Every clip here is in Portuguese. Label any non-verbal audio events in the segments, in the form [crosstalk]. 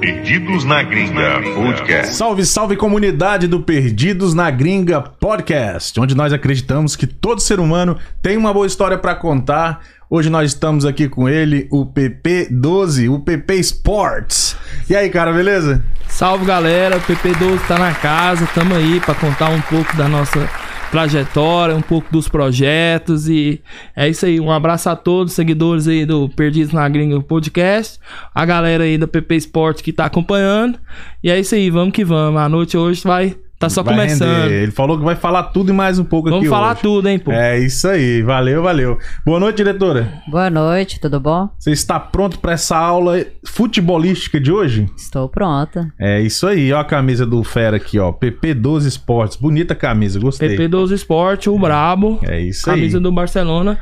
Perdidos na Gringa Podcast. Salve, salve comunidade do Perdidos na Gringa Podcast, onde nós acreditamos que todo ser humano tem uma boa história para contar. Hoje nós estamos aqui com ele, o PP12, o PP Sports. E aí, cara, beleza? Salve galera, o PP12 tá na casa, tamo aí para contar um pouco da nossa trajetória, um pouco dos projetos e é isso aí. Um abraço a todos os seguidores aí do Perdidos na Gringa Podcast, a galera aí da PP Sport que tá acompanhando. E é isso aí, vamos que vamos. A noite hoje vai Tá só Vai começando. render. Ele falou que vai falar tudo e mais um pouco Vamos aqui falar hoje. tudo, hein, pô. É isso aí, valeu, valeu. Boa noite, diretora. Boa noite, tudo bom? Você está pronto para essa aula futebolística de hoje? Estou pronta. É isso aí, ó a camisa do Fera aqui, ó. PP12 Esportes. Bonita camisa, gostei. PP12 Sport, o Brabo, É isso camisa aí. do Barcelona.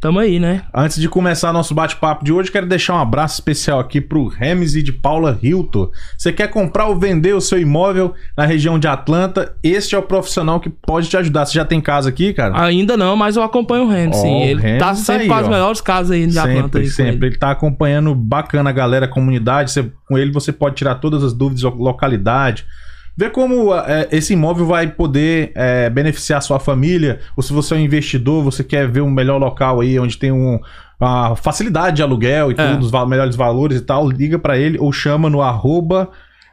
Tamo aí, né? Antes de começar nosso bate-papo de hoje, quero deixar um abraço especial aqui pro Remes de Paula Hilton. Você quer comprar ou vender o seu imóvel na região de Atlanta? Este é o profissional que pode te ajudar. Você já tem casa aqui, cara? Ainda não, mas eu acompanho o Rennes, Ó, sim. o Ele tá tá sempre aí, com as ó. melhores casas aí de Atlanta. sempre, aí com sempre. ele. Ele tá acompanhando bacana a galera, a comunidade. Você- com ele você pode tirar todas as dúvidas, lo- localidade. Ver como é, esse imóvel vai poder é, beneficiar a sua família, ou se você é um investidor, você quer ver um melhor local aí, onde tem um, a facilidade de aluguel e É. tudo, os va- melhores valores e tal, liga pra ele ou chama no arroba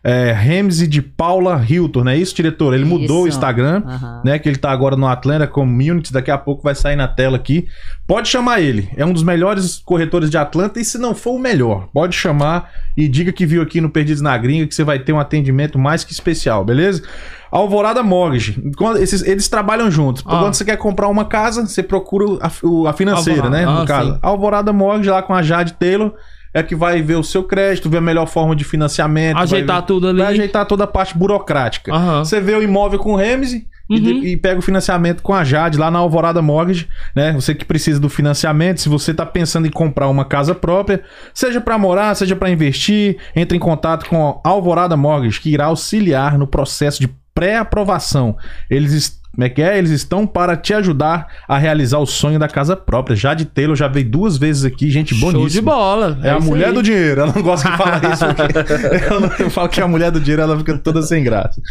é, Ramsey de Paula Hilton, não é isso, diretor? Ele mudou o. Instagram Aham. né? Que ele tá agora no Atlanta Community, daqui a pouco vai sair na tela aqui. Pode chamar ele, é um dos melhores corretores de Atlanta, e se não for o melhor, pode chamar e diga que viu aqui no Perdidos na Gringa que você vai ter um atendimento mais que especial, beleza? Alvorada Mortgage, esses, eles trabalham juntos. Ah. Quando você quer comprar uma casa, você procura a, a financeira, Alvorada, né? No ah, caso, sim. Alvorada Mortgage lá com a Jade Taylor. É que vai ver o seu crédito, ver a melhor forma de financiamento. Ajeitar ver- tudo ali. Vai ajeitar toda a parte burocrática. Aham. Você vê o imóvel com o Remse e, Uhum. de- e pega o financiamento com a Jade lá na Alvorada Mortgage, né? Você que precisa do financiamento, se você tá pensando em comprar uma casa própria, seja para morar, seja para investir, entre em contato com a Alvorada Mortgage, que irá auxiliar no processo de pré-aprovação. Eles est- como é que é? Eles estão para te ajudar a realizar o sonho da casa própria. Jade Taylor já veio duas vezes aqui, gente Show boníssima. de bola. É, a isso mulher aí. do dinheiro. Ela não gosta de falar isso. Porque [laughs] eu, não- eu falo que é a mulher do dinheiro, ela fica toda sem graça.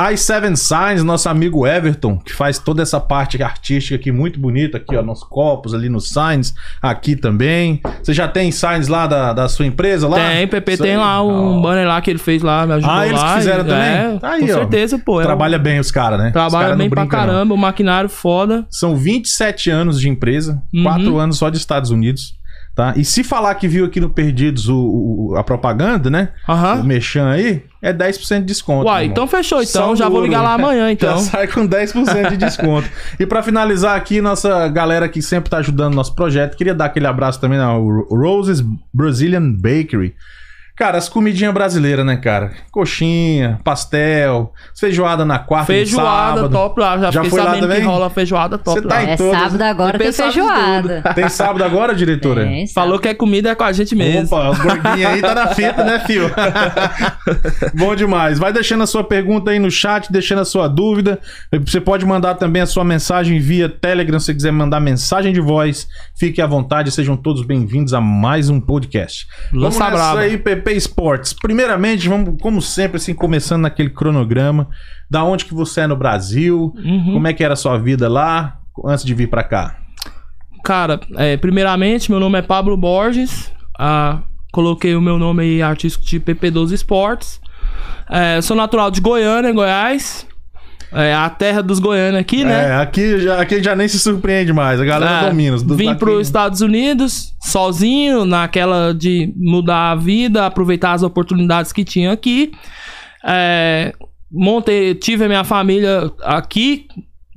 I7 Signs, nosso amigo Everton, que faz toda essa parte artística aqui muito bonita, aqui, ó, nos copos, ali nos signs, aqui também. Você já tem signs lá da, da sua empresa lá? Tem, PP Isso tem aí. lá um Ó, banner lá que ele fez lá, me ajudou Ah, eles lá. fizeram e- também? É, Tá aí, com ó. certeza, pô. é um- Trabalha bem os caras, né? Trabalha cara bem pra brinca, não. caramba, o maquinário foda. São 27 anos de empresa, Uhum. 4 anos só de Estados Unidos. Tá? E se falar que viu aqui no Perdidos o, o- a propaganda, né? O Aham. Mechan aí, é 10% de desconto. Uai, então fechou então. Só já o vou ligar lá amanhã [laughs] então. Já sai com 10% de desconto. e pra finalizar aqui, nossa galera que sempre tá ajudando nosso projeto, queria dar aquele abraço também ao Roses Brazilian Bakery. Cara, as comidinhas brasileiras, né, cara? Coxinha, pastel, feijoada na quarta, no Feijoada sábado. top lá. Já, Já foi lá também? que rola feijoada top Você tá lá. em É todas. sábado agora tem feijoada. [laughs] Tem sábado agora, diretora? Tem, Falou sábado. que é comida é com a gente mesmo. Opa, os gordinhos aí tá na fita, né, fio? [laughs] Bom demais. Vai deixando a sua pergunta aí no chat, deixando a sua dúvida. Você pode mandar também a sua mensagem via Telegram, se você quiser mandar mensagem de voz. Fique à vontade, sejam todos bem-vindos a mais um podcast. Lança vamos nessa braba. aí, Esportes. Primeiramente, vamos, como sempre, assim, começando naquele cronograma. Da onde que você é no Brasil? Uhum. Como é que era a sua vida lá antes de vir pra cá? Cara, é, primeiramente, meu nome é Pablo Borges. Ah, coloquei o meu nome aí artístico de PP12 Esportes. É, sou natural de Goiânia, Goiás. É a terra dos goianos aqui, né? É, aqui já, aqui já nem se surpreende mais. A galera É, domina. Do- Vim para os Estados Unidos sozinho, naquela de mudar a vida, aproveitar as oportunidades que tinha aqui. É, montei, tive a minha família aqui,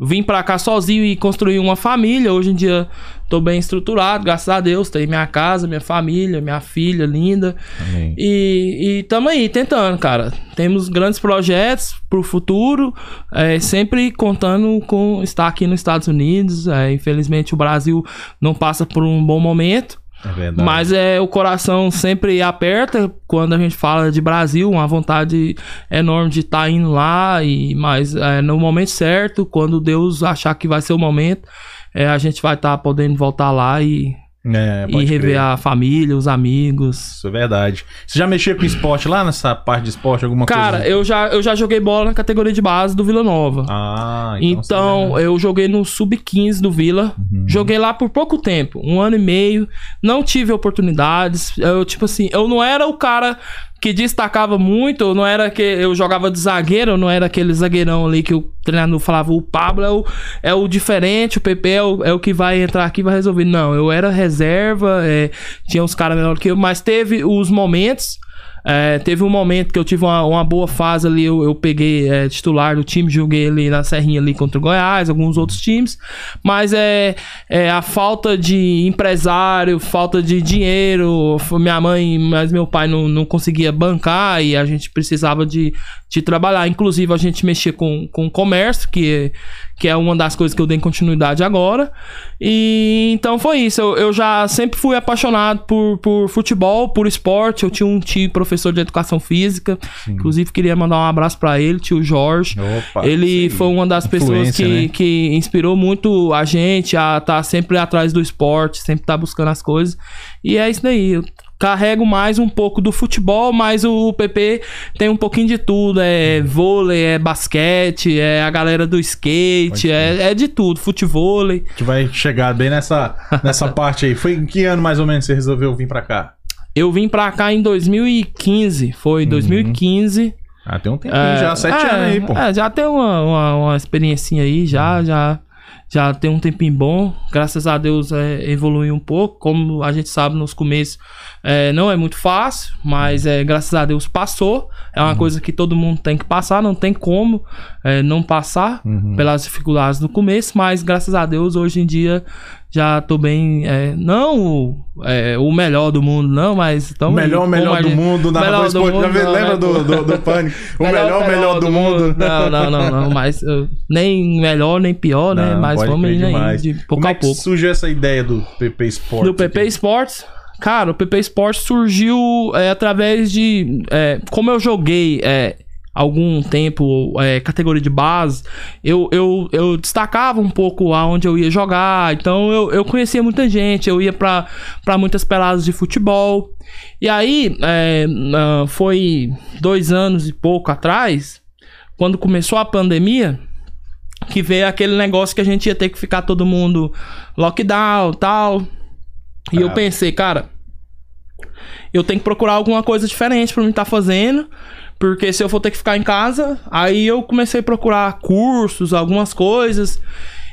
vim para cá sozinho e construí uma família. Hoje em dia tô bem estruturado, graças a Deus. Tenho minha casa, minha família, minha filha linda. Amém. E, e tamo aí tentando, cara. Temos grandes projetos pro futuro, é, sempre contando com estar aqui nos Estados Unidos. É, infelizmente o Brasil não passa por um bom momento. É. Mas é o coração sempre aperta quando a gente fala de Brasil, uma vontade enorme de estar indo lá e mas é, no momento certo, quando Deus achar que vai ser o momento, é, a gente vai estar podendo voltar lá e É, e rever crer. a família, os amigos. Isso é verdade. Você já mexia com esporte lá nessa parte de esporte, alguma Cara, coisa? eu já, eu já joguei bola na categoria de base do Vila Nova. Ah, Então, você- eu joguei no Sub-15 do Vila. Uhum. Joguei lá por pouco tempo, um ano e meio. Não tive oportunidades. Eu, tipo assim, eu não era o cara que destacava muito. Não era que eu jogava de zagueiro, não era aquele zagueirão ali que o treinador falava, o Pablo é o, é o diferente, o PP é o, é o que vai entrar aqui e vai resolver. Não, eu era reserva, é, tinha uns caras melhor que eu, mas teve os momentos. É, teve um momento que eu tive uma, uma boa fase ali, eu, eu peguei é, titular do time, joguei ali na Serrinha ali contra o Goiás, alguns outros times, mas é, é a falta de empresário, falta de dinheiro, minha mãe, mas meu pai não, não conseguia bancar e a gente precisava de, de trabalhar, inclusive a gente mexia com, com comércio, que que é uma das coisas que eu dei continuidade agora, e então foi isso, eu, eu já sempre fui apaixonado por, por futebol, por esporte, eu tinha um tio professor de educação física, inclusive queria mandar um abraço pra ele, tio Jorge, Opa, ele foi uma das pessoas que, né? que inspirou muito a gente a estar sempre atrás do esporte, sempre estar buscando as coisas. E é isso daí. Eu carrego mais um pouco do futebol, mas o PP tem um pouquinho de tudo. É vôlei, é basquete, é a galera do skate, é, é de tudo. Futevôlei. A gente vai chegar bem nessa, nessa [laughs] parte aí. Foi em que ano mais ou menos você resolveu vir pra cá? Eu vim pra cá em 2015. Foi 2015. Ah, tem um tempinho É, já, sete é, anos aí, pô. É, já tem uma, uma, uma experiência aí, já, já, já tem um tempinho bom. Graças a Deus é, evoluiu um pouco. Como a gente sabe nos começos, é, não é muito fácil, mas é, graças a Deus passou. É uma coisa que todo mundo tem que passar, não tem como é, não passar pelas dificuldades do começo, mas graças a Deus hoje em dia já tô bem. é, não o, é, o melhor do mundo, não, mas. Tamo aí, melhor, melhor a do gente- mundo, melhor narrador do esportivo. mundo, Lembra né? do, do, do Pânico? [laughs] O melhor, melhor do mundo. Não, não, não, não, mas uh, nem melhor nem pior, né? Não, mas pode vamos indo aí, de pouco Como a é que pouco. surgiu essa ideia do PP Sport? Do PP Sports, cara, o PP Sports surgiu é, através de. é, como eu joguei é, algum tempo é, categoria de base, eu, eu, eu destacava um pouco aonde eu ia jogar, então eu, eu conhecia muita gente, eu ia pra pra muitas peladas de futebol. E aí, é, foi dois anos e pouco atrás, quando começou a pandemia, que veio aquele negócio que a gente ia ter que ficar todo mundo lockdown tal. E eu Ah. pensei, cara, eu tenho que procurar alguma coisa diferente pra mim estar fazendo. Porque se eu for ter que ficar em casa, aí eu comecei a procurar cursos, algumas coisas.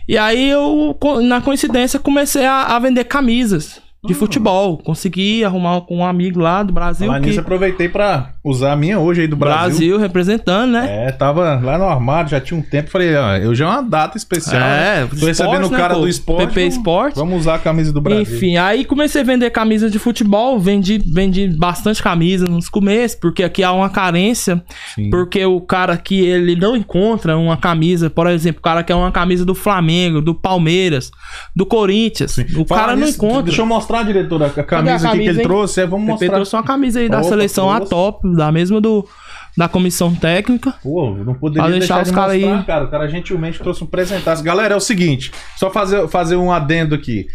E aí eu, na coincidência, comecei a, a vender camisas de futebol. Consegui arrumar com um amigo lá do Brasil. Lá que- nisso, aproveitei pra usar a minha hoje aí do Brasil. Brasil representando, né? É, tava lá no armário, já tinha um tempo. Falei, ó, eu já é uma data especial. É, né? Tô recebendo o cara né, pô? do esporte. PP vamos- Esporte. Vamos usar a camisa do Brasil. Enfim, aí comecei a vender camisas de futebol, vendi, vendi bastante camisa nos começos, porque aqui há uma carência, Sim. porque o cara que ele não encontra uma camisa, por exemplo, o cara quer uma camisa do Flamengo, do Palmeiras, do Corinthians, o Falar cara não encontra. Deixa eu mostrar, diretora, a camisa, a aqui que camisa, ele hein? trouxe. É, vamos mostrar. trouxe uma camisa aí da Opa, seleção a trouxe. top, da mesma do da comissão técnica. Pô, não poderia Pra deixar, deixar de os cara mostrar, aí. cara. O cara gentilmente trouxe um presentaço. Galera, é o seguinte, só fazer, fazer um adendo aqui.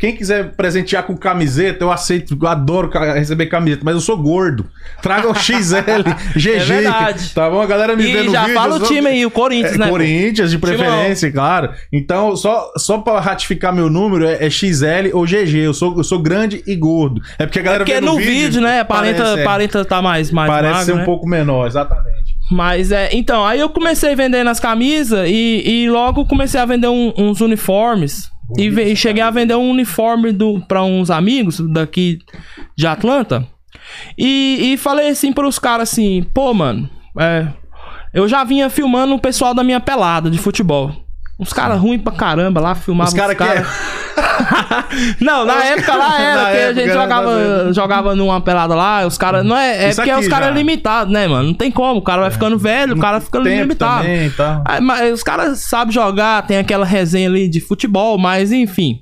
Quem quiser presentear com camiseta, eu aceito, eu adoro ca- receber camiseta, mas eu sou gordo. Traga o XL, GG. [laughs] É verdade. Tá bom? A galera me vê E já vídeo. fala o time aí, o Corinthians, É, né? Corinthians, de preferência, claro. Então, só, só pra ratificar meu número, é, é XL ou GG. Eu sou, eu sou grande e gordo. É porque a galera Porque vê no, no vídeo, né, parece, é, aparenta tá mais, mais parece magro, ser um né? pouco menor, exatamente. Mas é, então, aí eu comecei vendendo as camisas e, e logo comecei a vender um- uns uniformes. E, e cheguei a vender um uniforme do, pra uns amigos daqui de Atlanta. E, e falei assim pros caras assim, pô, mano, é, eu já vinha filmando o pessoal da minha pelada de futebol. Uns caras ruins pra caramba lá, filmavam Os caras que é- [laughs] Não, na época lá [laughs] era, porque a gente jogava, jogava numa pelada lá, os caras. Não é, é porque os caras é limitado, né, mano? Não tem como, o cara vai ficando velho, o cara fica limitado. também tal. Aí, mas os caras sabem jogar, tem aquela resenha ali de futebol, mas enfim.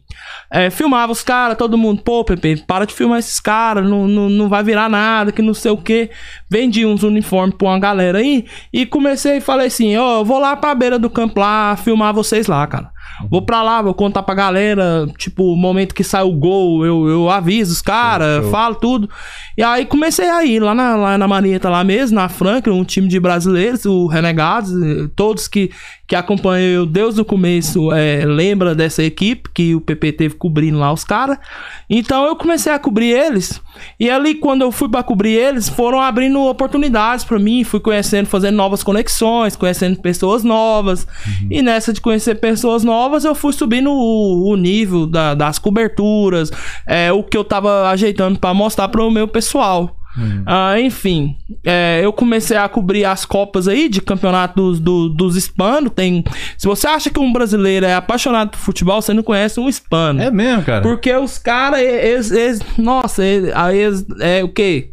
É, filmava os caras, todo mundo, pô, Pepe, para de filmar esses caras, não, não, não vai virar nada, que não sei o que. Vendi uns uniformes pra uma galera aí e comecei e falei assim: ó, eu vou lá pra beira do campo lá filmar vocês lá, cara. Vou pra lá, vou contar pra galera, tipo, o momento que sai o gol, eu, eu aviso os caras, falo tudo. E aí comecei a ir lá na, lá na Marieta, lá mesmo, na Franklin, um time de brasileiros, o Renegados, eh, todos que, que acompanham eu desde o começo é, lembra dessa equipe, que o PP teve cobrindo lá os caras. Então eu comecei a cobrir eles. E ali, quando eu fui pra cobrir eles, foram abrindo oportunidades pra mim. Fui conhecendo, fazendo novas conexões, conhecendo pessoas novas. E nessa de conhecer pessoas novas, eu fui subindo o, o nível da- das coberturas, é, o que eu tava ajeitando pra mostrar pro meu pessoal. Ah, enfim, é, eu comecei a cobrir as copas aí de campeonato dos, do- dos hispanos. Tem, se você acha que um brasileiro é apaixonado por futebol, você não conhece um hispano. É mesmo, cara. Porque os caras, nossa, eles, eles- é o quê?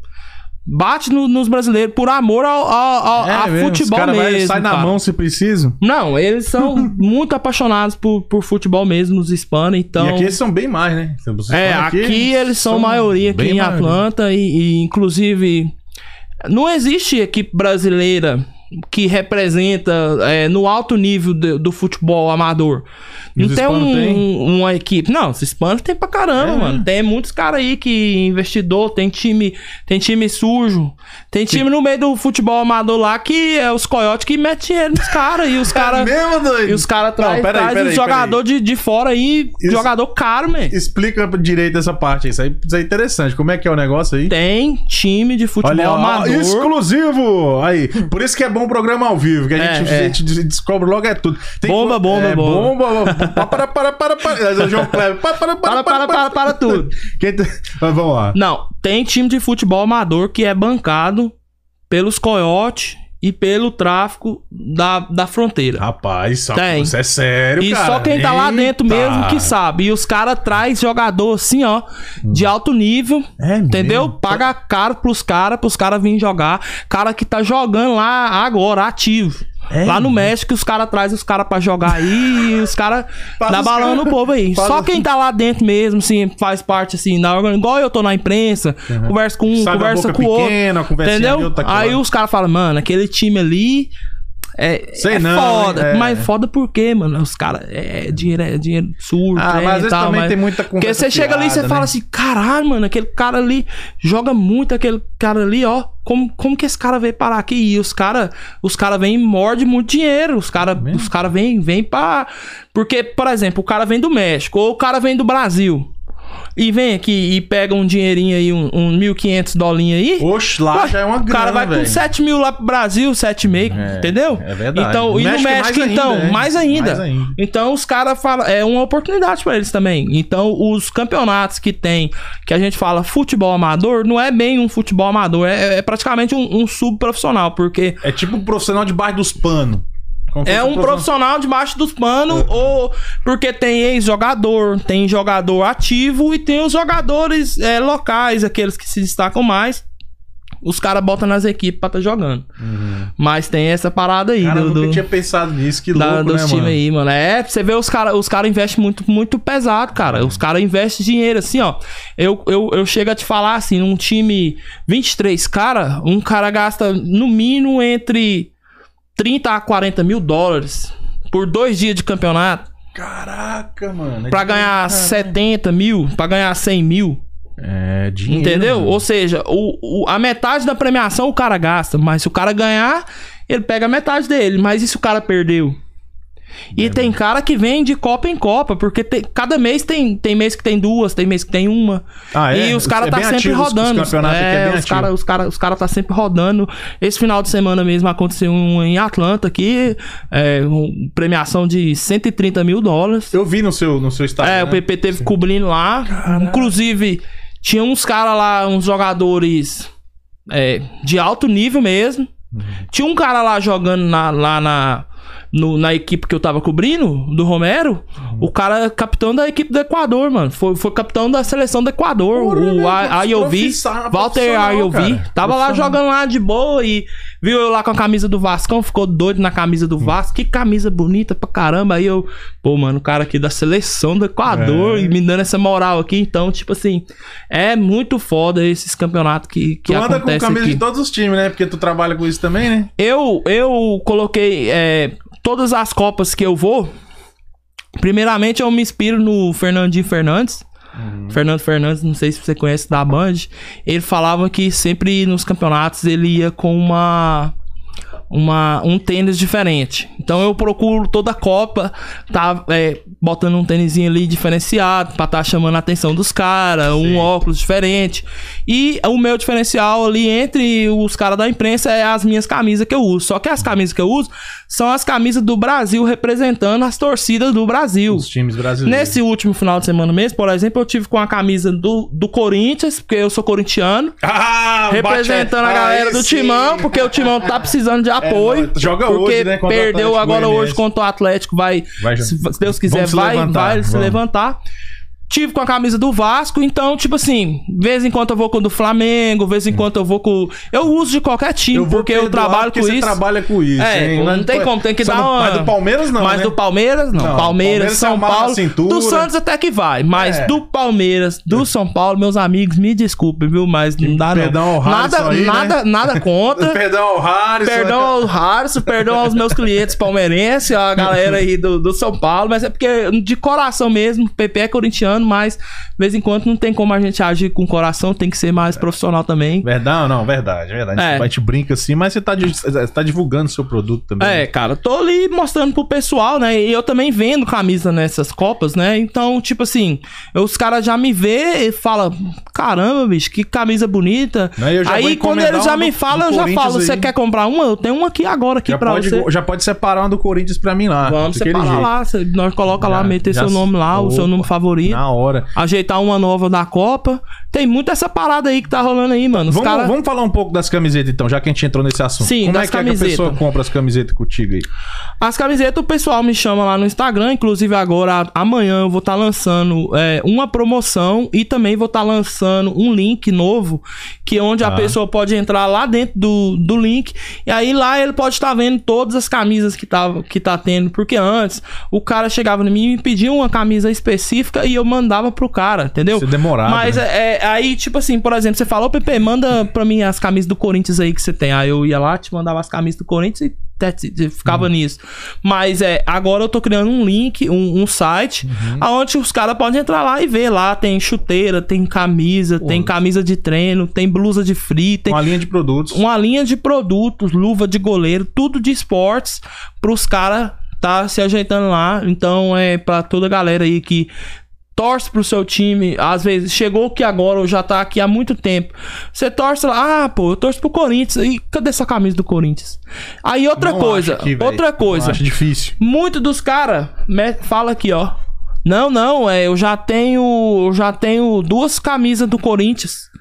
Bate no- nos brasileiros por amor ao, ao- ao- É a mesmo, futebol cara vai- mesmo. sai na cara. mão se preciso. Não, eles são [laughs] muito apaixonados por, por futebol mesmo, os hispanos, então. E aqui eles são bem mais, né? Vocês É, falam aqui, eles são, maioria aqui em maioria. Atlanta e, e, inclusive não existe equipe brasileira que representa é, no alto nível do, do futebol amador. Não tem, um- tem? uma equipe. Não, os hispanos tem pra caramba, É, mano. né? Tem muitos caras aí que investidor, tem time, tem time sujo. Tem time no meio do futebol amador lá que é os coiotes que metem dinheiro nos caras e os caras [laughs] É e os caras trazem peraí, traz peraí, os jogadores de, de fora aí, Isso- jogador caro, man. Explica direito essa parte aí. Isso aí isso aí é interessante. Como é que é o negócio aí? Tem time de futebol Olha, ó, amador. exclusivo! Aí, por isso que é bom o programa ao vivo, que a É, gente, é. a gente descobre logo é tudo. Tem Bomba, bomba, é, bomba. bomba. [laughs] Para, para, para, para, para. João [laughs] Kleber, para, para, Para, para, para, para tudo. [laughs] Quem tem- Mas vamos lá. Não, tem time de futebol amador que é bancado pelos coiotes e pelo tráfico da, da fronteira. Rapaz, Tem. isso é sério, E cara. só quem tá lá dentro mesmo que sabe. E os caras traz jogador assim, ó, de alto nível. É Entendeu? mesmo? Paga caro pros caras, pros caras virem jogar. Cara que tá jogando lá agora, ativo. É lá no? México, os caras trazem os caras pra jogar aí os caras [laughs] dá balão cara- no povo aí. faz Só quem tá lá dentro mesmo, assim, faz parte, assim, na igual eu tô na imprensa, converso com um, Sabe conversa com o outro. pequena, Entendeu? Aí os caras falam, mano, aquele time ali. É, Sei é não, foda. É. Mas foda por quê, mano? Os caras. É dinheiro, é dinheiro surdo. Ah, mas às vezes também tem muita Porque conversa você chega ali e você fiada, fala né? assim: caralho, mano, aquele cara ali joga muito, aquele cara ali, ó. Como, como que esse cara veio parar aqui? E os caras os cara vêm e mordem muito dinheiro. Os caras os cara vêm vem pra. Porque, por exemplo, o cara vem do México ou o cara vem do Brasil. E vem aqui e pega um dinheirinho aí, um, um 1.500 dolinhos aí. Oxe, lá Ué, já é uma grana, O cara vai velho. com 7 mil lá pro Brasil, 7,5, É, entendeu? é verdade. Então, No e no México é México, mais então, ainda, é. mais ainda. Mais ainda. Então, os caras falam, é uma oportunidade pra eles também. Então, os campeonatos que tem, que a gente fala futebol amador, não é bem um futebol amador, é, é praticamente um, um subprofissional, porque É tipo um profissional debaixo dos panos. É um profissional debaixo dos panos, ou porque tem ex-jogador, tem jogador ativo e tem os jogadores é, locais, aqueles que se destacam mais. Os caras botam nas equipes pra tá jogando. Mas tem essa parada aí Cara, eu do, nunca do- tinha pensado nisso, que da- louco, dos né, times mano? aí, mano. É, você vê os caras os cara investem muito, muito pesado, cara. Os caras investem dinheiro, assim, ó. Eu, eu, eu chego a te falar, assim, num time 23 cara, um cara gasta no mínimo entre 30 a 40 mil dólares por dois dias de campeonato. Caraca, mano. é Pra ganhar cara. 70 mil, pra ganhar 100 mil. É, dinheiro. Entendeu? mano. Ou seja, o, o- a metade da premiação o cara gasta, mas se o cara ganhar, ele pega a metade dele. Mas e se o cara perdeu? E tem cara que vem de Copa em Copa, porque tem- cada mês tem, tem mês que tem duas, tem mês que tem uma. Ah, é? E os caras É tá sempre ativo os- os rodando. campeonatos aqui é bem os caras os cara, os cara tá sempre rodando. Esse final de semana mesmo aconteceu um em Atlanta aqui, é, um- premiação de 130 mil dólares. Eu vi no seu, no seu Instagram. É, o PP teve cobrindo lá. Inclusive, tinha uns caras lá, uns jogadores é, de alto nível mesmo. Tinha um cara lá jogando na- lá na, no- na equipe que eu tava cobrindo, do Romero. O cara é capitão da equipe do Equador, mano. Foi, foi capitão da seleção do Equador. Porra, o né? Walter profissional, IOV. cara. Tava lá jogando lá de boa e viu eu lá com a camisa do Vascão. Ficou doido na camisa do Vasco. Que camisa bonita pra caramba. Aí eu, pô, mano, o cara aqui da seleção do Equador É. e me dando essa moral aqui. Então, tipo assim, é muito foda esses campeonatos que, que Tu anda com camisa aqui. de todos os times, né? Porque tu trabalha com isso também, né? Eu, eu coloquei é, todas as copas que eu vou. Primeiramente, eu me inspiro no Fernandinho Fernandes. Uhum. Fernando Fernandes, não sei se você conhece da Band. Ele falava que sempre nos campeonatos ele ia com uma uma, um tênis diferente. Então eu procuro toda a Copa, tá é, botando um tênisinho ali diferenciado, pra tá chamando a atenção dos caras, um óculos diferente. E o meu diferencial ali entre os caras da imprensa é as minhas camisas que eu uso. Só que as camisas que eu uso são as camisas do Brasil representando as torcidas do Brasil. Os times brasileiros. Nesse último final de semana mesmo, por exemplo, eu tive com a camisa do, do Corinthians, porque eu sou corintiano. [laughs] Ah, Representando a bate- galera Aí do sim. Timão, porque o Timão tá precisando de apoio. não, joga porque hoje, né, perdeu agora hoje contra o Atlético, vai, Vai, se, se Deus quiser, vamos se vai, levantar, vai se vamos. levantar. Tive com a camisa do Vasco, então, tipo assim, vez em quando eu vou com o do Flamengo, vez em quando eu vou com. Eu uso de qualquer time, Eu porque eu trabalho porque com você isso. trabalha com isso. É, hein? não tem como, tem que dar uma... Mas do Palmeiras não, Mas né? do Palmeiras, não. Não, Palmeiras, São é Paulo. Do Santos até que vai. Mas É. do Palmeiras, do São Paulo, meus amigos, me desculpem, viu? Mas não dá perdão não. ao Harrison Nada, aí, né? nada, nada [laughs] contra. Perdão ao Harrison. Perdão ao Harrison, perdão aos meus clientes palmeirenses, a galera aí do, do São Paulo, mas é porque de coração mesmo, o PP é corintiano, mas de vez em quando não tem como a gente agir com o coração, tem que ser mais profissional também. Verdade, não, verdade, verdade. É. A gente brinca assim, mas você tá, você tá divulgando seu produto também. É, cara, tô ali mostrando pro pessoal, né? E eu também vendo camisa nessas copas, né? Então, tipo assim, os caras já me vê e falam: caramba, bicho, que camisa bonita. Né, Aí quando eles já me falam, eu já falo: você quer comprar uma? Eu tenho uma aqui agora aqui já, pra pode, você. já pode separar uma do Corinthians pra mim lá. Vamos separar jeito. lá, nós coloca lá, Já- meter já seu nome lá, o seu opa, nome favorito. Na hora. Ajeitar uma nova da Copa. Tem muita essa parada aí que tá rolando aí, mano. Os Vamos, caras. vamos falar um pouco das camisetas então, já que a gente entrou nesse assunto. Sim, Como é que, é que a pessoa compra as camisetas contigo aí? As camisetas, o pessoal me chama lá no Instagram. Inclusive, agora, amanhã, eu vou estar lançando é, uma promoção e também vou estar lançando um link novo, que é onde a Tá. pessoa pode entrar lá dentro do, do link. E aí lá ele pode estar vendo todas as camisas que tá, que tá tendo. Porque antes, o cara chegava em mim e me pedia uma camisa específica e eu mandava pro cara, entendeu? Você demorava, Mas né? é, é, aí, tipo assim, por exemplo, você falou, Pepe, manda pra mim as camisas do Corinthians aí que você tem. Aí eu ia lá, te mandava as camisas do Corinthians e it, Uhum. ficava nisso. Mas é, agora eu tô criando um link, um, um site, Uhum. aonde os caras podem entrar lá e ver. Lá tem chuteira, tem camisa, tem camisa de treino, tem blusa de frio, tem Uma linha de produtos. uma linha de produtos, luva de goleiro, tudo de esportes pros caras tá se ajeitando lá. Então é pra toda a galera aí que torce pro seu time, às vezes chegou que agora ou já tá aqui há muito tempo. Você torce lá, ah, pô, eu torço pro Corinthians. E cadê essa camisa do Corinthians? Aí outra Não coisa, outra coisa. Não Acho difícil. Muito dos caras fala aqui, ó. Não, não, é, eu já tenho, eu já tenho duas camisas do Corinthians.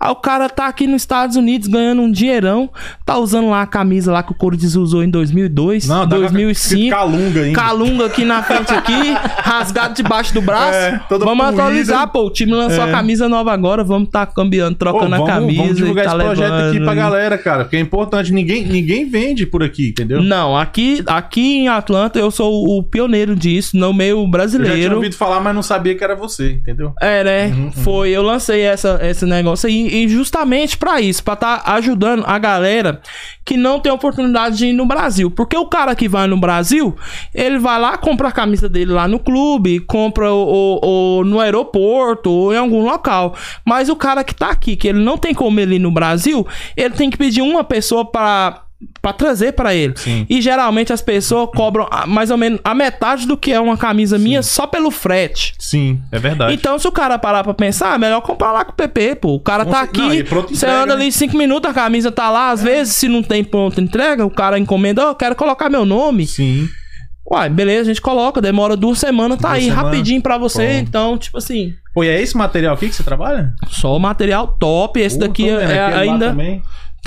Aí o cara tá aqui nos Estados Unidos ganhando um dinheirão, tá usando lá a camisa lá que o Corinthians usou em 2002, Não, tá com 2005. Calunga ainda. Calunga aqui na frente aqui, [laughs] rasgado debaixo do braço. É, vamos poluída. atualizar, pô. O time lançou É. a camisa nova agora, vamos tá cambiando, trocando vamos, a camisa. vamos divulgar tá esse projeto levando aqui pra galera, cara. Porque é importante. Ninguém, ninguém vende por aqui, entendeu? Não, aqui, aqui em Atlanta eu sou o pioneiro disso, no meio Eu já tinha brasileiro. ouvido falar, mas não sabia que era você, entendeu? É, né? Uhum, Foi, eu lancei essa, esse negócio aí e justamente pra isso, pra tá ajudando a galera que não tem oportunidade de ir no Brasil. Porque o cara que vai no Brasil, ele vai lá, compra a camisa dele lá no clube, compra o, no aeroporto ou em algum local. Mas o cara que tá aqui, que ele não tem como ele ir no Brasil, ele tem que pedir uma pessoa pra. Pra trazer pra ele. Sim. E geralmente as pessoas cobram ah, mais ou menos a metade do que é uma camisa minha só pelo frete. Sim, é verdade. Então, se o cara parar pra pensar, é melhor comprar lá com o PP, pô. O cara tá não, aqui, pronto você entrega, anda né? ali cinco minutos, a camisa tá lá. Às vezes, se não tem pronto entrega, o cara encomenda, ó, eu quero colocar meu nome. Sim. Uai, beleza, a gente coloca, demora duas semanas, tá Duas aí semanas. rapidinho pra você. Bom. Então, tipo assim, Pô, e é esse material aqui que você trabalha? só o material top. Esse Pô, daqui é, é ainda.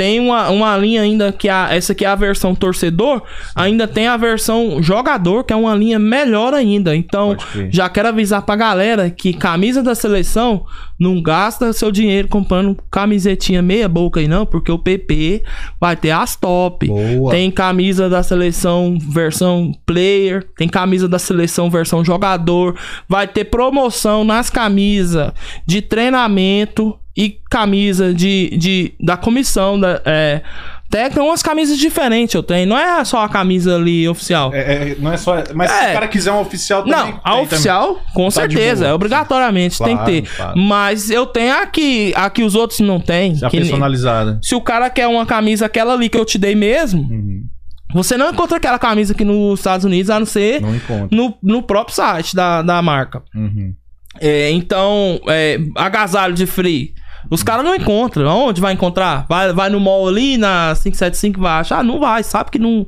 Tem uma, uma linha ainda que a, essa aqui é a versão torcedor, ainda tem a versão jogador, que é uma linha melhor ainda. Então, já quero avisar pra galera que camisa da seleção não gasta seu dinheiro comprando camisetinha meia boca aí não, porque o PP vai ter as top. Boa. Tem camisa da seleção versão player, tem camisa da seleção versão jogador, vai ter promoção nas camisas de treinamento e camisa de, de da comissão da, é, Técnica, umas camisas diferentes eu tenho. Não é só a camisa ali oficial. É, é, não é só. Mas se É. o cara quiser um oficial também. Não, a tem oficial, com Tá certeza, é obrigatoriamente, tem Claro, que ter. claro. Mas eu tenho a que, a que os outros não têm. Já que personalizada. se o cara quer uma camisa, aquela ali que eu te dei mesmo, Uhum. você não encontra aquela camisa aqui nos Estados Unidos, a não ser Não no, no próprio site da, da marca. Uhum. É, então, é, agasalho de free. Os caras não encontram. Onde vai encontrar? Vai, vai no mall ali, na 575, vai achar? Ah, não vai, sabe que não,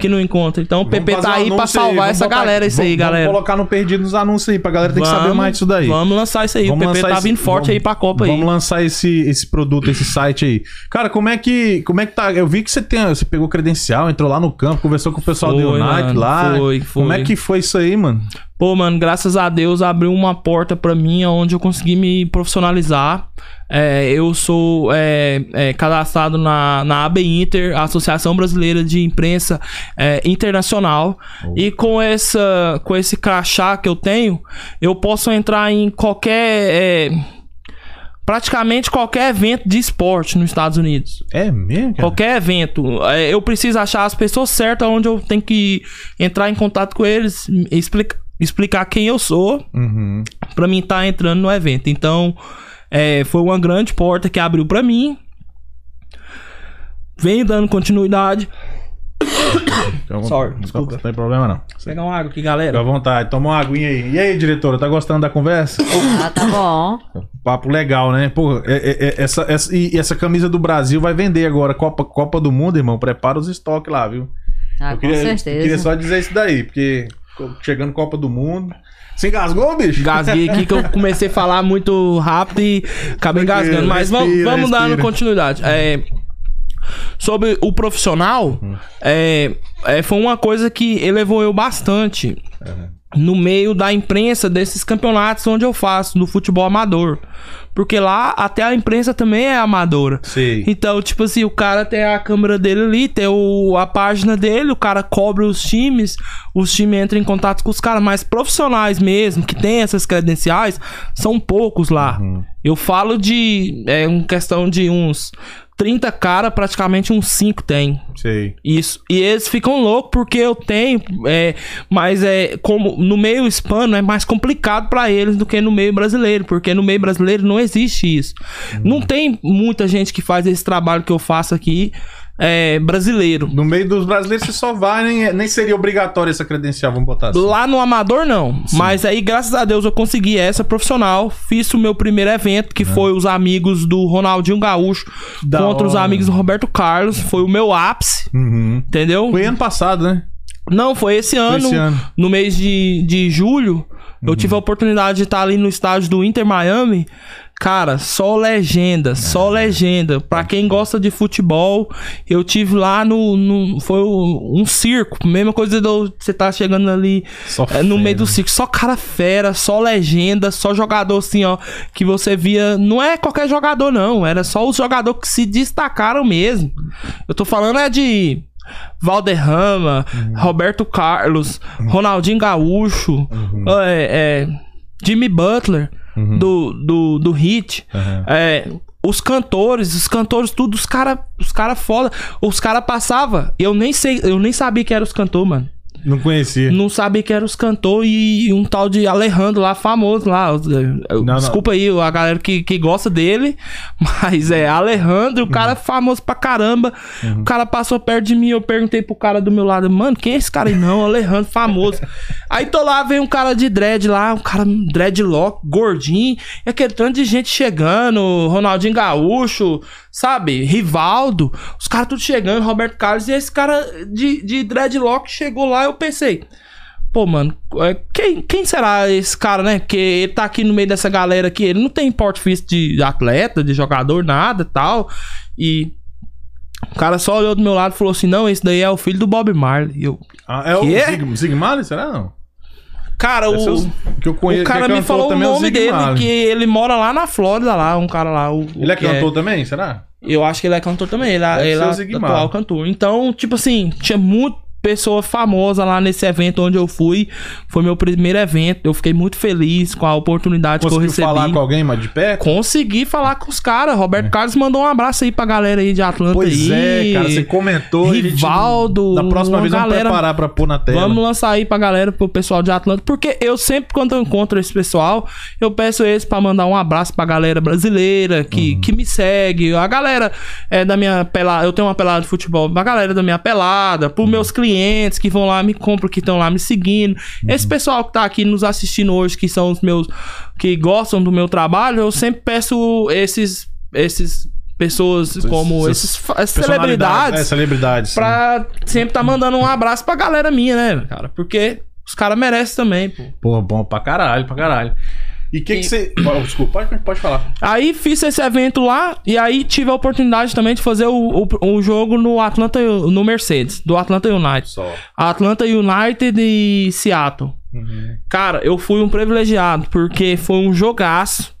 que não encontra. Então o Vamos PP tá aí pra salvar vamos essa botar- galera, isso aí, vamos- galera. Vamos colocar no perdido nos anúncios aí pra galera ter que saber Vamos- mais disso daí. Vamos lançar isso aí. Vamos o PP tá esse- vindo forte vamos- aí pra Copa Vamos aí. lançar esse, esse produto, esse site aí. Cara, como é que como é que tá? Eu vi que você tem, você pegou credencial, entrou lá no campo, conversou com o pessoal do Foi, Unite mano, lá. foi, foi. Como é que foi isso aí, mano? Pô, mano, graças a Deus abriu uma porta pra mim onde eu consegui me profissionalizar. É, eu sou é, é, cadastrado na, na AB Inter, a Associação Brasileira de Imprensa é, Internacional. E com, essa, com esse crachá que eu tenho, eu posso entrar em qualquer. é, praticamente qualquer evento de esporte nos Estados Unidos. É mesmo, cara? Qualquer evento. É, eu preciso achar as pessoas certas onde eu tenho que entrar em contato com eles, explica, explicar quem eu sou, Uhum. pra mim estar entrando no evento. Então, é, foi uma grande porta que abriu pra mim. Vem dando continuidade. Então, Sorry, não, desculpa. Não tem problema não. Vou pegar uma água aqui, Fica galera. à vontade, toma uma aguinha aí. E aí, diretora, tá gostando da conversa? Ah, tá bom. Papo legal, né? Pô, é- é- é- essa, essa, e essa camisa do Brasil vai vender agora. Copa, Copa do Mundo, irmão. Prepara os estoques lá, viu? Ah, eu com queria, certeza. queria só dizer isso daí, porque chegando Copa do Mundo. Se engasgou, bicho? Gasguei aqui que eu comecei a falar muito rápido e acabei engasgando. Mas vamos, respira, vamos dando respira. continuidade. É, sobre o profissional, Hum. é, é, foi uma coisa que elevou eu bastante no meio da imprensa desses campeonatos onde eu faço, no futebol amador. Porque lá até a imprensa também é amadora. Sei. Então, tipo assim, o cara tem a câmera dele ali, tem o, a página dele, o cara cobre os times, os times entram em contato com os caras mais profissionais mesmo, que tem essas credenciais, são poucos lá. Eu falo de. É uma questão de uns 30 caras, praticamente uns 5 tem. Sei. Isso. E eles ficam loucos porque eu tenho, é, mas é como no meio hispano é mais complicado pra eles do que no meio brasileiro, porque no meio brasileiro não existe isso. Não tem muita gente que faz esse trabalho que eu faço aqui é, brasileiro. No meio dos brasileiros você só vai, nem, nem seria obrigatório essa credencial, vamos botar assim. Lá no amador não, mas aí graças a Deus eu consegui essa profissional, fiz o meu primeiro evento que foi os amigos do Ronaldinho Gaúcho Da contra os hora. amigos do Roberto Carlos, foi o meu ápice, Uhum. entendeu? Foi ano passado, né? Não, foi esse ano, esse ano. Uhum. no mês de, de julho. Eu tive a oportunidade de estar ali no estádio do Inter Miami. Cara, só legenda, só legenda. Pra quem gosta de futebol, eu tive lá no. no- foi um circo. Mesma coisa do você tá chegando ali é, no meio do circo. Só cara fera, só legenda, só jogador assim, ó. Que você via. Não é qualquer jogador, não. Era só os jogadores que se destacaram mesmo. Eu tô falando é de. Valderrama, Roberto Carlos, Ronaldinho Gaúcho, é, é, Jimmy Butler, do, do, do Hit, Uhum. é, os cantores, os cantores, tudo, os cara, os cara foda. Os cara passava, eu nem sei, eu nem sabia que era os cantores, mano. Não conhecia. Não sabia que era os cantores e um tal de Alejandro lá, famoso lá. Não. Desculpa aí a galera que, que gosta dele, [laughs] mas é Alejandro, o Uhum. cara é famoso pra caramba. O cara passou perto de mim, eu perguntei pro cara do meu lado, mano, quem é esse cara aí? Não, Alejandro, famoso. [laughs] aí tô lá, vem um cara de dread lá, um cara dreadlock, gordinho, e aquele tanto de gente chegando, Ronaldinho Gaúcho, sabe? Rivaldo, os caras tudo chegando, Roberto Carlos, e esse cara de, de dreadlock chegou lá, eu pensei, pô, mano, é, quem, quem será esse cara, né? Que ele tá aqui no meio dessa galera aqui, ele não tem porte físico de atleta, de jogador, nada tal, e... O cara só olhou do meu lado e falou assim: Não, esse daí é o filho do Bob Marley. E Eu, Ah, é o? Zig, Zig Marley, será não? Cara, o, que eu conheço, o cara é me falou o é nome Zig dele, que ele mora lá na Flórida, lá, um cara lá. O, Ele é que cantor também, será? Eu acho que ele é cantor também. Ele, Deve ele ser é o Zig atual cantor. Então, tipo assim, tinha muito pessoa famosa lá nesse evento onde eu fui. Foi meu primeiro evento. Eu fiquei muito feliz com a oportunidade que eu Conseguiu recebi. falar com alguém mais de perto? Consegui falar com os caras. Roberto Carlos mandou um abraço aí pra galera aí de Atlanta É. Pois aí. é, cara, você comentou. a gente- Rivaldo, Da próxima vez vamos galera- preparar pra pôr na tela. Vamos lançar aí pra galera, pro pessoal de Atlanta, porque eu sempre, quando eu encontro esse pessoal, eu peço eles pra mandar um abraço pra galera brasileira que, Uhum. que me segue, a galera é, da minha pelada, eu tenho uma pelada de futebol, a galera da minha pelada, pros Uhum. meus clientes que vão lá, me compram, que estão lá me seguindo. Uhum. Esse pessoal que tá aqui nos assistindo hoje, que são os meus, que gostam do meu trabalho, eu sempre peço esses, esses pessoas como Essas esses, essas celebridades É, celebridades. pra sempre tá mandando um abraço pra galera minha, né, cara? Porque os caras merecem também, pô. Pô, bom pra caralho, pra caralho. E o que que você... Oh, Desculpa, pode, pode falar. Aí fiz esse evento lá e aí tive a oportunidade também de fazer o, o, o jogo no Atlanta, no Mercedes, do Atlanta United. Só. Atlanta United e Seattle. Uhum. Cara, eu fui um privilegiado, porque foi um jogaço.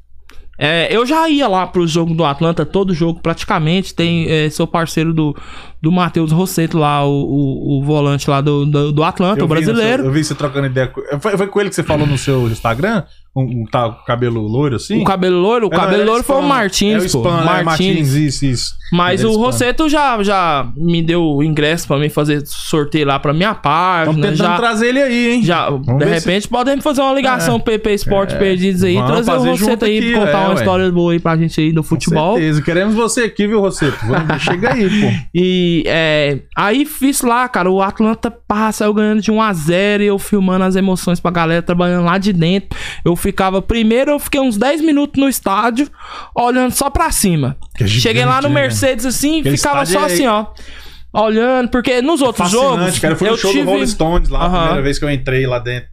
É, eu já ia lá pro jogo do Atlanta, todo jogo praticamente. Tem, é, sou parceiro do, do Matheus Rosseto lá, o, o, o volante lá do, do, do Atlanta, Eu o brasileiro. seu- eu vi você trocando ideia. Foi, foi com ele que você falou no seu Instagram? Um, um tá, com cabelo loiro assim? O cabelo loiro, o É, cabelo loiro foi o. Martins, É o pô. Spam, é, Martins. Martins, isso, isso. Mas é o. Rosseto já, já me deu o ingresso pra mim fazer sorteio lá pra minha página. Estamos tentando Já, trazer ele aí, hein? já de ver se- repente, podemos fazer uma ligação PP Sport Perdidos aí, Vamos trazer o Rosseto aí aqui, contar é, uma ué. história boa aí pra gente aí do futebol. Com certeza. Queremos você aqui, viu, Rosseto? Vamos- Chega aí, pô. [laughs] E é, aí fiz lá, cara, o Atlanta pá, saiu ganhando de 1 a 0 e eu filmando as emoções pra galera, trabalhando lá de dentro. Eu ficava, primeiro eu fiquei uns 10 minutos no estádio, olhando só pra cima. Gigante, Cheguei lá no né, Mercedes assim, Aquele ficava só é- assim, ó. Olhando, porque nos outros Fascinante, jogos. cara. Eu fui no show tive... do Rolling Stones lá, a primeira vez que eu entrei lá dentro.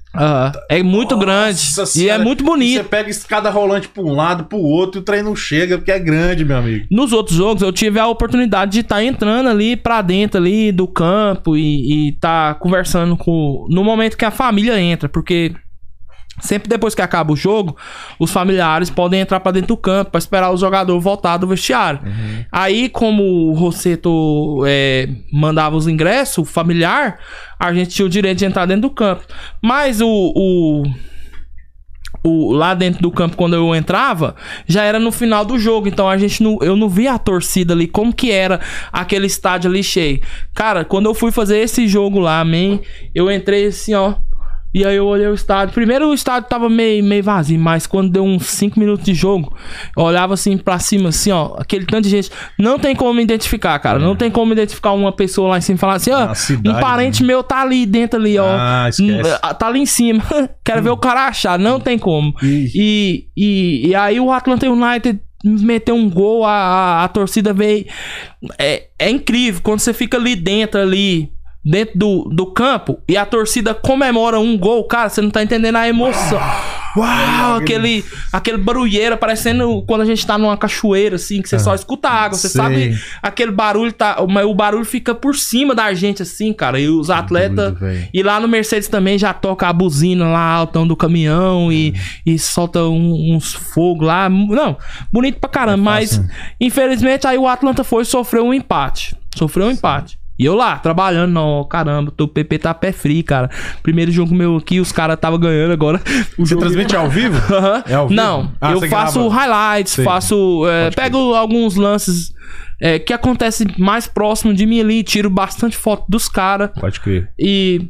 É muito Nossa grande. E é Senhora. muito E bonito. Você pega escada rolante pra um lado, pro outro, e o trem não chega, porque é grande, meu amigo. Nos outros jogos eu tive a oportunidade de estar entrando ali pra dentro ali do campo e, e tá conversando com no momento que a família entra, porque sempre depois que acaba o jogo, os familiares podem entrar pra dentro do campo pra esperar o jogador voltar do vestiário. Aí como o Rosseto é, mandava os ingressos, o familiar, a gente tinha o direito de entrar dentro do campo. Mas o- o o, lá dentro do campo, quando eu entrava, já era no final do jogo. Então a gente não, eu não via a torcida ali, como que era aquele estádio ali cheio. Cara, quando eu fui fazer esse jogo lá, man, eu entrei assim, ó. E aí eu olhei o estádio. Primeiro o estádio tava meio, meio vazio, mas quando deu uns 5 minutos de jogo, eu olhava assim pra cima, assim, ó. Aquele tanto de gente. Não tem como identificar, cara. Não tem como identificar uma pessoa lá em cima e falar assim, ó. Cidade, Um parente meu tá ali dentro ali, ó. Ah, esquece. Hum, Tá ali em cima. [laughs] Quero ver o cara achar. Não tem como. E, e, e aí o Atlanta United meteu um gol, a, a, a torcida veio. É, é incrível quando você fica ali dentro, ali. Dentro do, do campo e a torcida comemora um gol, cara, você não tá entendendo a emoção. Uau, aquele, aquele barulheira parecendo quando a gente tá numa cachoeira, assim, que você só escuta água. Você Sei. sabe aquele barulho tá. Mas o barulho fica por cima da gente, assim, cara. E os atletas. doido. E lá no Mercedes também já toca a buzina lá altão do caminhão e, e solta um- uns fogos lá. Não, bonito pra caramba. mas, fácil. infelizmente, aí o Atlanta foi e sofreu um empate. Sofreu um empate. E eu lá, trabalhando, não, caramba, o PP tá pé frio, cara. Primeiro jogo meu aqui, os caras tava ganhando agora. O Você jogo- transmite ao vivo? [laughs] Aham. É ao vivo? Não, Ah, eu faço grava. highlights, Sei. faço. é, pego alguns lances é, que acontecem mais próximo de mim ali, tiro bastante foto dos caras. Pode crer. E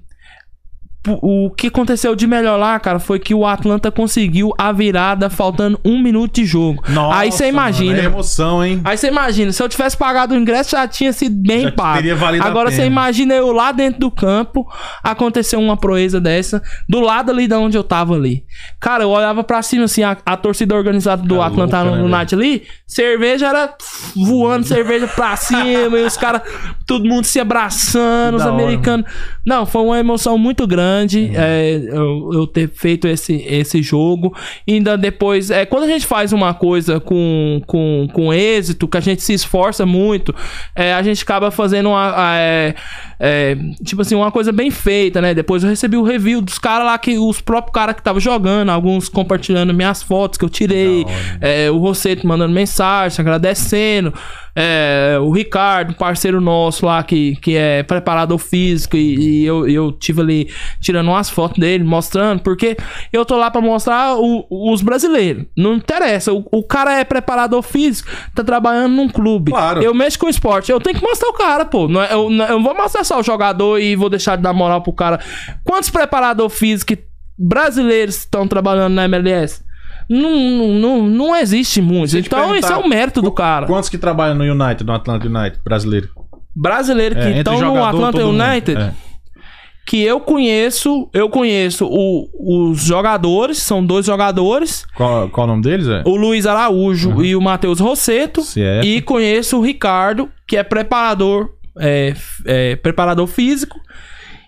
o que aconteceu de melhor lá, cara, foi que o Atlanta conseguiu a virada faltando um minuto de jogo. Aí você imagina. Mano, é emoção, hein? Aí você imagina, se eu tivesse pagado o ingresso, já tinha sido bem Já pago. teria valido Agora você imagina eu lá dentro do campo, aconteceu uma proeza dessa, do lado ali da onde eu tava ali. Cara, eu olhava pra cima assim, a, a torcida organizada do Tá Atlanta louca, né, no velho? Night ali, cerveja era voando, cerveja pra cima, e os caras, todo mundo se abraçando, os da hora, americanos. Não, foi uma emoção muito grande é, eu, eu ter feito esse, esse jogo. E ainda depois, é, quando a gente faz uma coisa com, com, com êxito, que a gente se esforça muito, é, a gente acaba fazendo uma. é, é, tipo assim, uma coisa bem feita, né? Depois eu recebi o review dos caras lá, que os próprios caras que estavam jogando, alguns compartilhando minhas fotos que eu tirei, é, o Rosseto mandando mensagem, agradecendo. É, o Ricardo, parceiro nosso lá, que, que é preparador físico, e, e eu, eu tive ali tirando umas fotos dele, mostrando, porque eu tô lá pra mostrar o- os brasileiros. Não interessa, o, o cara é preparador físico, tá trabalhando num clube. Claro. Eu mexo com esporte, eu tenho que mostrar o cara, pô. Não é- eu, não- eu não vou mostrar só o jogador e vou deixar de dar moral pro cara. Quantos preparador físico brasileiros estão trabalhando na MLS? Não, não, não, não existe muito. Então, esse é o mérito do cara. Quantos que trabalham no United, no Atlanta United, brasileiro? Brasileiro que É, estão no Atlanta. United, É. que eu conheço, eu conheço o- os jogadores, são dois jogadores, Qual, qual o nome deles? É? o Luiz Araújo e o Matheus Rosseto. E conheço o Ricardo, que é preparador, é, é, preparador físico.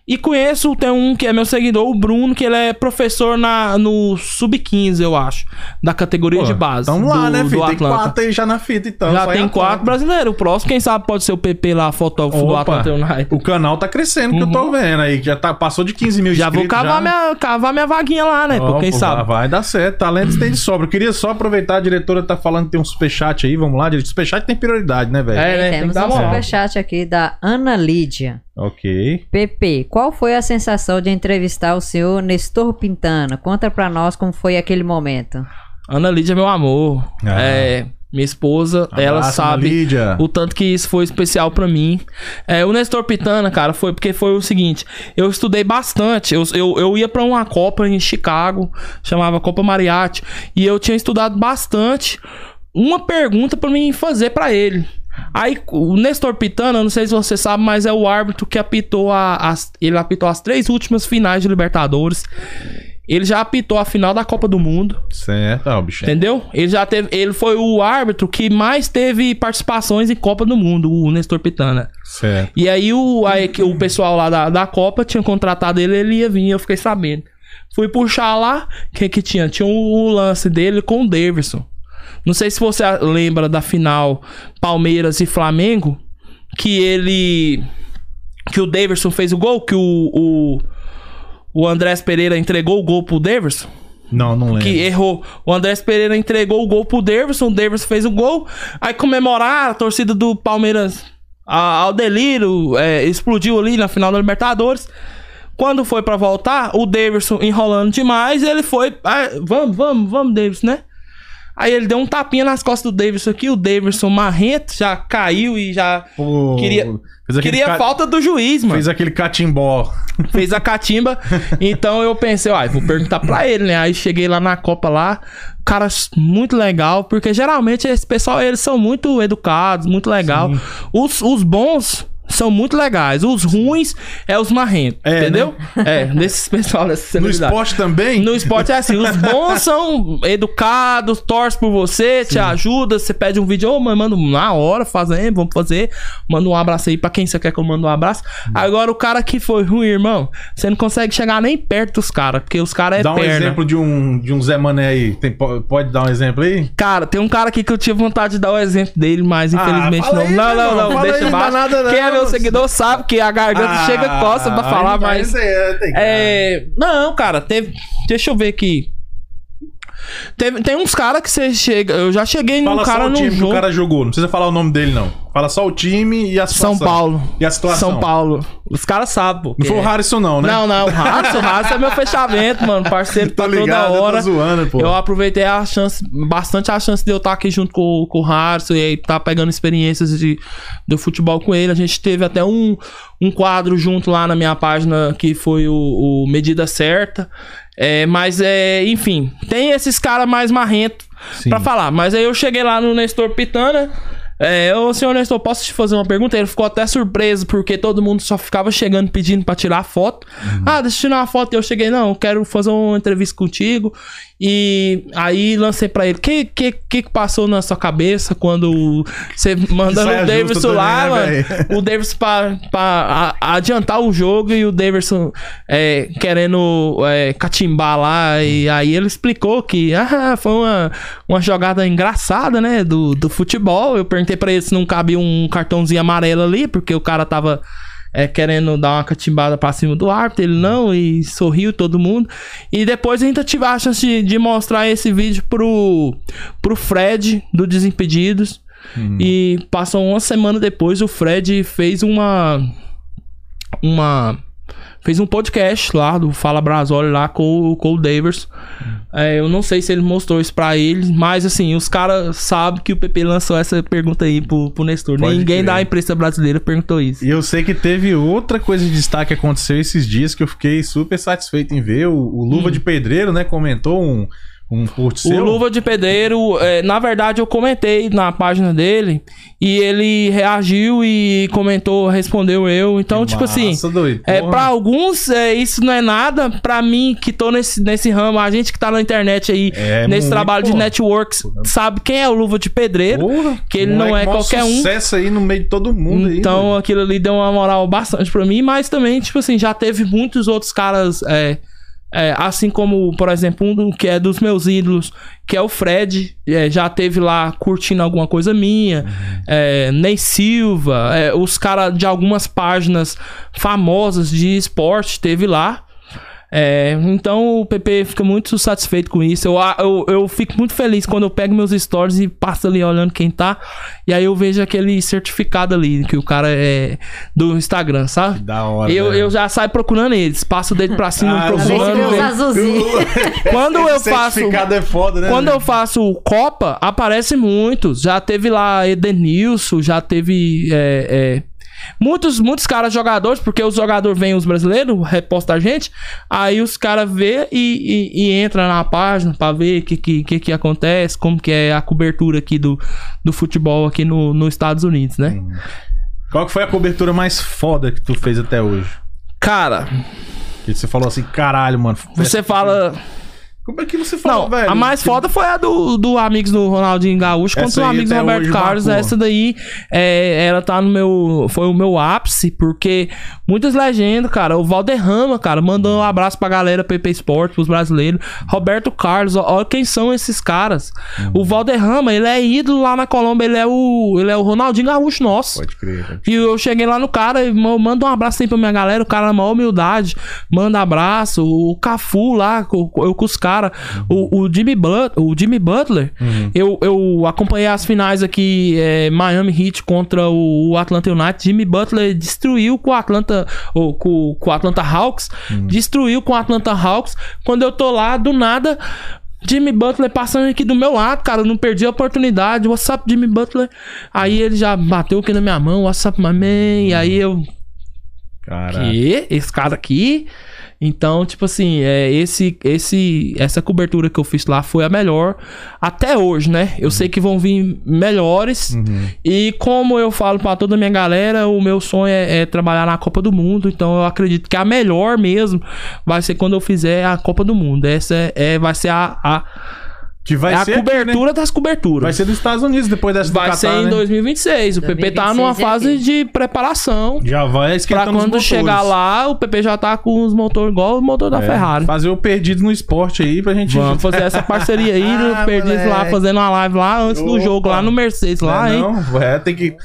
E conheço, tem um que é meu seguidor, o Bruno, que ele é professor na, no Sub-15, eu acho. Da categoria de base. Tamo lá, né, filho? Tem quatro aí já na fita, então. Já tem em quatro Atlanta. brasileiros. O próximo, quem sabe, pode ser o PP lá, fotógrafo do Opa, Atlanta United. O canal tá crescendo, que eu tô vendo aí. Já tá, passou de 15 mil Uhum. Já vou inscritos. cavar, Minha, cavar minha vaguinha lá, né? Pô, quem pô, sabe. Vai dar certo. Talentos tem de sobra. Eu queria só aproveitar, a diretora tá falando que tem um superchat aí. Vamos lá, diretor. Superchat tem prioridade, né, velho? É, né? Temos um superchat aqui da Ana Lídia. Ok. PP, qual foi a sensação de entrevistar o senhor Nestor Pintana? Conta pra nós como foi aquele momento. Ana Lídia meu amor. Ah. É, minha esposa, ela Abraço, Ana sabe Lídia. o tanto que isso foi especial pra mim. É, o Nestor Pitana, cara, foi porque foi o seguinte: eu estudei bastante. Eu, eu, eu ia pra uma Copa em Chicago, chamava Copa Mariatti, e eu tinha estudado bastante. Uma pergunta pra mim fazer pra ele. Aí, o Nestor Pitana, não sei se você sabe, mas é o árbitro que apitou a- as. Ele apitou as três últimas finais de Libertadores. Ele já apitou a final da Copa do Mundo. Certo, ó, bicho. Entendeu? Ele já teve. Ele foi o árbitro que mais teve participações em Copa do Mundo, o Nestor Pitana. Certo. E aí o, aí que o pessoal lá da, da Copa tinha contratado ele, ele ia vir, eu fiquei sabendo. Fui puxar lá, o que que tinha? Tinha o lance dele com o Davidson. Não sei se você lembra da final Palmeiras e Flamengo, que ele. Que o Davidson fez o gol, que o. o o Andrés Pereira entregou o gol pro Davidson Não, não lembro. que errou. O Andrés Pereira entregou o gol pro Davidson, o Davidson fez o gol. Aí comemorar, a torcida do Palmeiras a- ao delírio, é, explodiu ali na final da Libertadores. Quando foi pra voltar, o Davidson enrolando demais, ele foi. ah, vamos, vamos, vamos, Davidson, né? Aí ele deu um tapinha nas costas do Davidson aqui, o Davidson marrento já caiu e já Pô, queria, queria ca- falta do juiz, mano Fez aquele catimbó. fez a catimba. [laughs] então eu pensei, ó, vou perguntar pra ele, né? Aí cheguei lá na Copa lá, cara muito legal, porque geralmente esse pessoal, eles são muito educados, muito legal. Os, os bons são muito legais, os ruins é os marrentos, É, entendeu? É, [laughs] desses pessoal dessa No esporte também? No esporte é assim, os bons [laughs] são educados, torcem por você, te ajuda, você pede um vídeo, ô, mano, manda na hora, fazendo, vamos fazer, manda um abraço aí pra quem você quer que eu mande um abraço. Agora o cara que foi ruim, irmão, você não consegue chegar nem perto dos caras, porque os caras é Dá um perna. exemplo de um, de um Zé Mané aí. Tem- po- pode dar um exemplo aí? Cara, tem um cara aqui que eu tive vontade de dar o exemplo dele, mas infelizmente Ah, não. aí, não, não, irmão, não, fala deixa aí, não baixo. nada não. Quem é meu seguidor sabe que a garganta chega coça pra Ah, falar, mas... é, É. Não, cara, teve. Deixa eu ver aqui. Teve, tem uns caras que você chega. Eu já cheguei num Fala cara só o num time que jogo. o cara jogou. Não precisa falar o nome dele, não. Fala só o time e a São situação. Paulo. E a situação. São Paulo. Os caras sabem, pô. Não foi o é. Harrison, não, né? Não, não, o Harrison, o Harrison é meu fechamento, mano. Parceiro [laughs] Tá ligado, toda eu tô hora. zoando, pô. Eu aproveitei a chance, bastante a chance de eu estar aqui junto com, com o Harrison e aí tá pegando experiências de, do futebol com ele. A gente teve até um, um quadro junto lá na minha página que foi o, o Medida Certa. É, mas, é, enfim, tem esses caras mais marrentos Sim. pra falar. Mas aí eu cheguei lá no Nestor Pitana. É, ô senhor Nestor, posso te fazer uma pergunta? Ele ficou até surpreso, porque todo mundo só ficava chegando pedindo pra tirar foto. Ah, deixa eu tirar uma foto. E eu cheguei, não, eu quero fazer uma entrevista contigo. E aí lancei pra ele, o que, que, que passou na sua cabeça quando você [laughs] mandando o Davidson lá, também, né, mano? O Davidson pra, pra a- adiantar o jogo e o Davidson é, querendo é, catimbar lá. E aí ele explicou que ah, foi uma, uma jogada engraçada, né? Do, do futebol. Eu perguntei pra ele se não cabia um cartãozinho amarelo ali, porque o cara tava é, querendo dar uma catimbada pra cima do árbitro, ele não, e sorriu todo mundo. E depois a gente tive a chance de, de mostrar esse vídeo pro, pro Fred, do Desimpedidos. E passou uma semana depois, o Fred fez uma. Uma. Fez um podcast lá do Fala Brasólia lá com, o- com o Davis. É, eu não sei se ele mostrou isso pra eles, mas assim, os caras sabem que o PP lançou essa pergunta aí pro, pro Nestor. Pode Ninguém crer. da imprensa brasileira perguntou isso. E eu sei que teve outra coisa de destaque que aconteceu esses dias que eu fiquei super satisfeito em ver. O, o Luva de Pedreiro, né, comentou um, um post. O. Luva de Pedreiro, é, na verdade, eu comentei na página dele e ele reagiu e comentou, respondeu eu. Então, tipo assim, Massa, doido. é, Porra. pra alguns é, isso não é nada. Pra mim, que tô nesse, nesse ramo, a gente que tá na internet aí, É nesse trabalho de pô. networks, sabe quem é o Luva de Pedreiro. Porra, que ele não é qualquer um. sucesso aí no meio de todo mundo aí. Então doido. aquilo ali deu uma moral bastante pra mim, mas também, tipo assim, já teve muitos outros caras, é, é, assim como, por exemplo, um que é dos meus ídolos, que é o Fred, é, já teve lá curtindo alguma coisa minha, é, Ney Silva, é, os caras de algumas páginas famosas de esporte teve lá. É, então o PP fica muito satisfeito com isso. Eu, eu, eu fico muito feliz quando eu pego meus stories e passo ali olhando quem tá. E aí eu vejo aquele certificado ali que o cara é do Instagram, sabe? Da hora. Eu, velho. eu já saio procurando eles, passo o dedo pra cima, [laughs] Ah, procurando. azulzinhos. [laughs] Quando eu faço. certificado é foda, né? Quando velho? eu faço Copa, aparece muitos. Já teve lá Edenilson, já teve. é, é, muitos, muitos caras jogadores, porque os jogadores vêm os brasileiros, reposta a gente. Aí os caras vê e, e, e entra na página pra ver o que, que, que, que acontece, como que é a cobertura aqui do, do futebol aqui no, nos Estados Unidos, né? Qual que foi a cobertura mais foda que tu fez até hoje? Cara, Que você falou assim, caralho, mano. você fala. Como é que você falou, Não, velho? a mais foda foi a do, do Amigos do Ronaldinho Gaúcho contra Essa o aí Amigos do até Roberto Carlos. marcou. Essa daí, é, ela tá no meu. Foi o meu ápice, porque muitas legendas, cara. O Valderrama, cara, mandou um abraço pra galera PP Sport, pros brasileiros. Roberto Carlos, ó, olha quem são esses caras. Uhum. O Valderrama, ele é ídolo lá na Colômbia, ele é o, ele é o Ronaldinho Gaúcho nosso. Pode crer. pode E eu cheguei lá no cara e ma- manda um abraço aí pra minha galera. O cara na maior humildade. Manda abraço. O Cafu lá, eu com os caras. O, o Jimmy But- o Jimmy Butler. Eu, eu acompanhei as finais aqui, é, Miami Heat contra o, o Atlanta United. Jimmy Butler destruiu com o Atlanta, ou, com, com o Atlanta Hawks. Destruiu com o Atlanta Hawks. Quando eu tô lá, do nada. Jimmy Butler passando aqui do meu lado, cara. Eu não perdi a oportunidade. What's up, Jimmy Butler? Aí ele já bateu aqui na minha mão. What's up, my man? E aí eu. Cara, Que? Esse cara aqui? Então, tipo assim, é, esse, esse, essa cobertura que eu fiz lá foi a melhor até hoje, né? Eu sei que vão vir melhores. E como eu falo pra toda a minha galera, o meu sonho é, é trabalhar na Copa do Mundo. Então eu acredito que a melhor mesmo vai ser quando eu fizer a Copa do Mundo. Essa é, é- vai ser a, a, que vai é a ser aqui, né? cobertura das coberturas. Vai ser dos Estados Unidos depois dessa do Vai Catar, ser em né? 2026. O PP tá 2026 numa é fase aqui. de preparação. Já vai Pra esquentando os quando chegar lá, o PP já tá com os motores igual o motor da É, Ferrari. Fazer o perdido no esporte aí pra gente. Vamos [laughs] fazer essa parceria aí, Ah, no Perdidos lá, fazendo uma live lá antes do Opa. jogo, lá no Mercedes, lá, Não, hein? Não, é, tem que.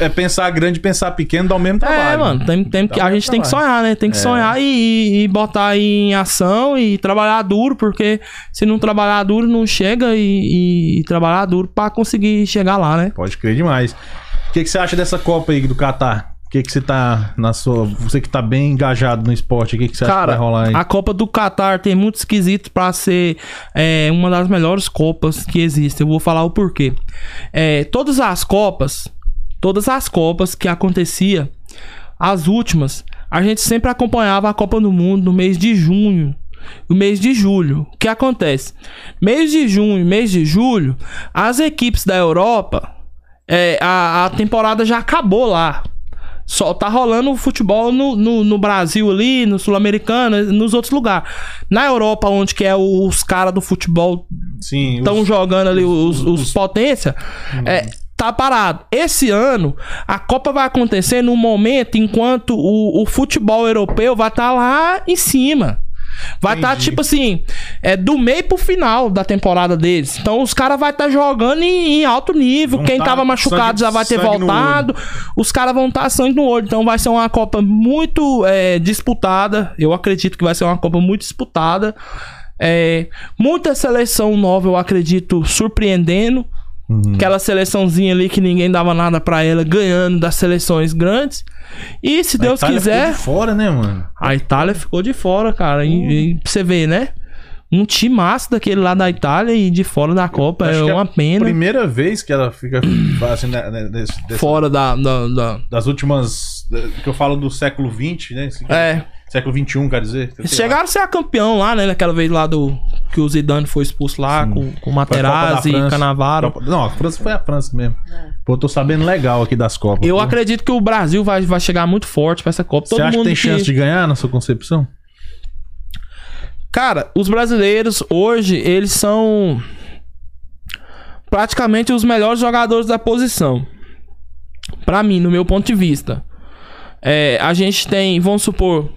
É pensar grande, pensar pequeno, dá o mesmo trabalho. É, mano, tem, tem que, a gente tem que trabalho. sonhar, né? Tem que É. sonhar e, e- e botar aí em ação e trabalhar duro, porque se não trabalhar duro, não chega e, e- e trabalhar duro pra conseguir chegar lá, né? Pode crer demais. O que, que você acha dessa Copa aí do Catar? O que, que você tá na sua. Você que tá bem engajado no esporte, o que, que você acha que Cara, vai rolar aí? a Copa do Catar tem muito esquisito pra ser é, uma das melhores Copas que existem. Eu vou falar o porquê. É, todas as Copas, todas as Copas que acontecia, as últimas, a gente sempre acompanhava a Copa do Mundo no mês de junho. No mês de julho. O que acontece? Mês de junho, mês de julho, as equipes da Europa, é, a, a temporada já acabou lá. Só tá rolando o futebol no, no, no Brasil ali, no Sul-Americano, nos outros lugares. Na Europa, onde que é os caras do futebol estão jogando ali, os, os, os- potência, é, tá parado. Esse ano, a Copa vai acontecer num momento enquanto o, o futebol europeu vai estar lá em cima. Vai estar, Entendi. tipo assim, é do meio pro final da temporada deles. Então os caras vão estar jogando em, em alto nível. Vão Quem tá tava machucado sangue- já vai ter voltado. Os caras vão estar sangue no olho. Então vai ser uma Copa muito é, disputada. Eu acredito que vai ser uma Copa muito disputada. É, muita seleção nova, eu acredito, surpreendendo. Uhum. Aquela seleçãozinha ali que ninguém dava nada pra ela, ganhando das seleções grandes. E se Deus A Itália quiser, ficou de fora, né, mano? a Itália ficou de fora, cara. E, e pra você ver, né? Um time massa daquele lá da Itália e de fora da Copa. É que uma pena. Primeira vez que ela fica [clears throat] assim, né, né, desse- desse- Fora da. da, da- das últimas. da- que eu falo do século XX, né? Esse- É. Século XXI, quer dizer. lá. chegaram a ser a campeão lá, né? Naquela vez lá do. Que o Zidane foi expulso lá com, com da Materazzi e. Canavaro. Copa- Não, a França foi a França mesmo. Pô, eu tô sabendo legal aqui das Copas. Eu pô. acredito que o Brasil vai, vai chegar muito forte pra essa Copa. Você Todo acha que mundo tem chance de ganhar na sua concepção? Cara, os brasileiros hoje, eles são praticamente os melhores jogadores da posição. Pra mim, no meu ponto de vista. É, a gente tem, vamos supor,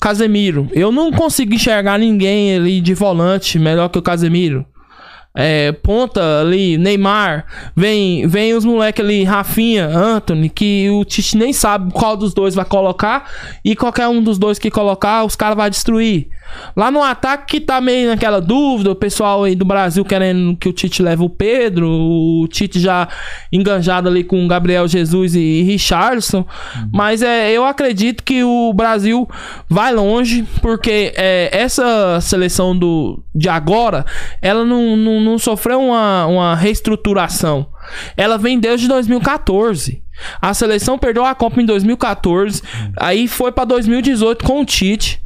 Casemiro. Eu não consigo enxergar ninguém ali de volante melhor que o Casemiro. É, ponta ali, Neymar, vem, vem os moleques ali, Rafinha, Anthony, que o Tite nem sabe qual dos dois vai colocar e qualquer um dos dois que colocar, os caras vai destruir. Lá no ataque que tá meio naquela dúvida, o pessoal aí do Brasil querendo que o Tite leve o Pedro, o Tite já enganjado ali com Gabriel Jesus e Richardson, mas é, eu acredito que o Brasil vai longe, porque é, essa seleção do, de agora, ela não, não, não sofreu uma, uma reestruturação. Ela vem desde 2014. A seleção perdeu a Copa em 2014, aí foi pra 2018 com o Tite.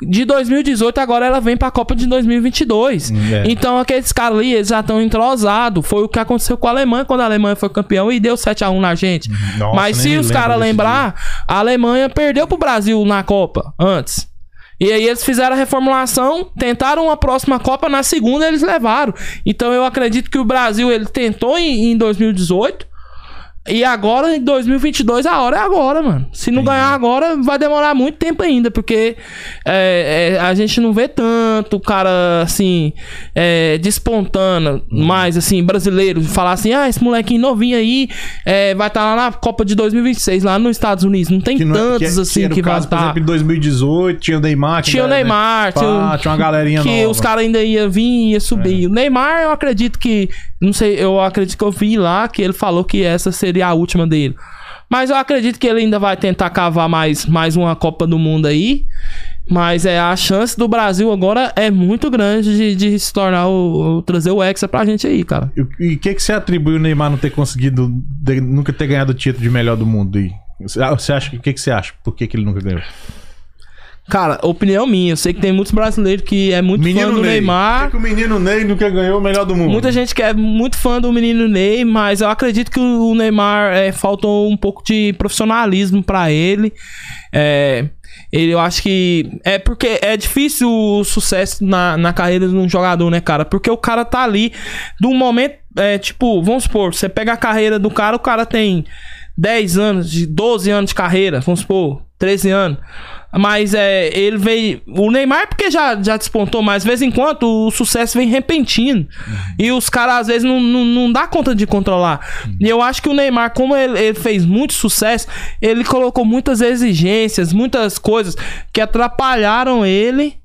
De 2018 agora ela vem pra Copa de 2022. É. Então aqueles caras ali, eles já estão entrosados. Foi o que aconteceu com a Alemanha quando a Alemanha foi campeão e deu 7 a 1 na gente. Nossa, Mas se os caras lembrar, a Alemanha perdeu pro Brasil na Copa antes. E aí eles fizeram a reformulação, tentaram a próxima Copa, na segunda eles levaram. Então eu acredito que o Brasil ele tentou em, em 2018 e agora em 2022 a hora é agora, mano. Se não ganhar agora vai demorar muito tempo ainda, porque é, é, a gente não vê tanto o cara assim é, despontando mais assim brasileiro falar assim, ah esse molequinho novinho aí é, vai estar lá na Copa de 2026 lá nos Estados Unidos. Não tem Que não é- tantos que é- assim o que vai caso, Por estar. exemplo, em 2018 tinha o Neymar. que Tinha o né, Neymar, pá, tinha, o- tinha uma galerinha que nova. os caras ainda iam vir e ia subir. O Neymar, eu acredito que. Não sei, eu acredito que eu vi lá que ele falou que essa seria a última dele. Mas eu acredito que ele ainda vai tentar cavar mais, mais uma Copa do Mundo aí. Mas é a chance do Brasil agora é muito grande de, de se tornar o, o- trazer o Hexa pra gente aí, cara. E o que, que você atribui o Neymar não ter conseguido, de- nunca ter ganhado o título de melhor do mundo aí? Você você acha o que, que você acha? Por que, que ele nunca ganhou? Cara, opinião minha. Eu sei que tem muitos brasileiros que é muito fã do Ney. Neymar. Que, o menino Ney nunca ganhou o melhor do mundo? Muita gente que é muito fã do menino Ney, mas eu acredito que o Neymar é, faltou um pouco de profissionalismo pra ele. É, ele, eu acho que. É porque é difícil o sucesso na, na carreira de um jogador, né, cara? Porque o cara tá ali de um momento. É, tipo, vamos supor, você pega a carreira do cara, o cara tem 10 anos, de 12 anos de carreira, vamos supor, 13 anos. Mas é, ele veio. O Neymar, é porque já, já despontou, mas de vez em quando o sucesso vem repentino. E os caras, às vezes, não, não, não dá conta de controlar. E eu acho que o Neymar, como ele, ele fez muito sucesso, ele colocou muitas exigências, muitas coisas que atrapalharam ele.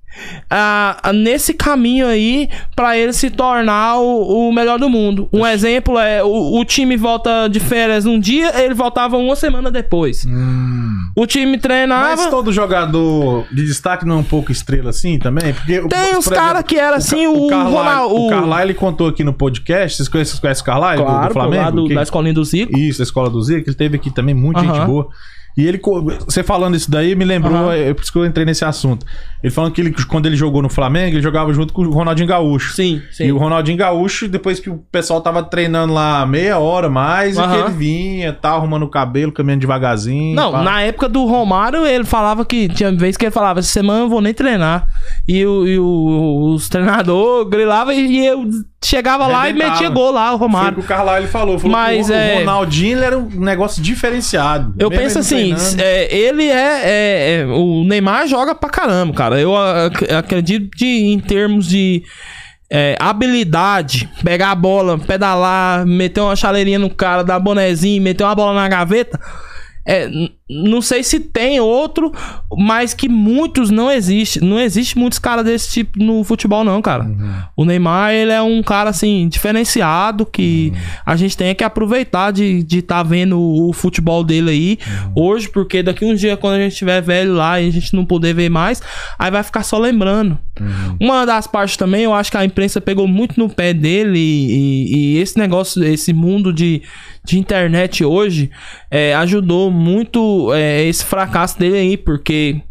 Ah, ah, nesse caminho aí pra ele se tornar o, o melhor do mundo. Um exemplo é o, o time volta de férias um dia, ele voltava uma semana depois. O time treinava. Mas todo jogador de destaque não é um pouco estrela assim também? Porque, Tem por uns exemplo, cara que era assim, o, o Carlyle, Ronaldo. o Carlyle, ele contou aqui no podcast. Vocês conhecem, conhecem o Carlyle do- Claro, do, pô, Flamengo? lá do- Que- da escolinha do Zico. Isso, a escola do Zico, ele teve aqui também, muita gente Aham. boa. E ele, você falando isso daí, me lembrou, Aham. é por isso que eu entrei nesse assunto. Ele falando que ele, quando ele jogou no Flamengo, ele jogava junto com o Ronaldinho Gaúcho. Sim, sim. E o Ronaldinho Gaúcho, depois que o pessoal tava treinando lá meia hora mais, e que ele vinha, tá arrumando o cabelo, caminhando devagarzinho. Não, pá. na época do Romário, ele falava que. Tinha vez que ele falava, essa semana eu vou nem treinar. E, o, e o- os treinadores [laughs] grilavam e, eu chegava lá e metia gol lá, o Foi o Romário. que o Carlyle falou. falou Mas, que o, é- o Ronaldinho era um negócio diferenciado. Eu penso ele assim, é, ele é, é- é- O Neymar joga pra caramba, cara. Eu ac- acredito de, em termos de é, habilidade, pegar a bola, pedalar, meter uma chaleirinha no cara, dar bonezinho, meter uma bola na gaveta. É, não sei se tem outro, mas que muitos não existe. Não existe muitos caras desse tipo no futebol, não, cara. O Neymar, ele é um cara, assim, diferenciado que a gente tem que aproveitar de estar de tá vendo o futebol dele aí hoje, porque daqui uns dias, quando a gente estiver velho lá e a gente não poder ver mais, aí vai ficar só lembrando. Uma das partes também, eu acho que a imprensa pegou muito no pé dele e, e- e esse negócio, esse mundo de, de internet hoje é, ajudou muito é, esse fracasso dele aí, porque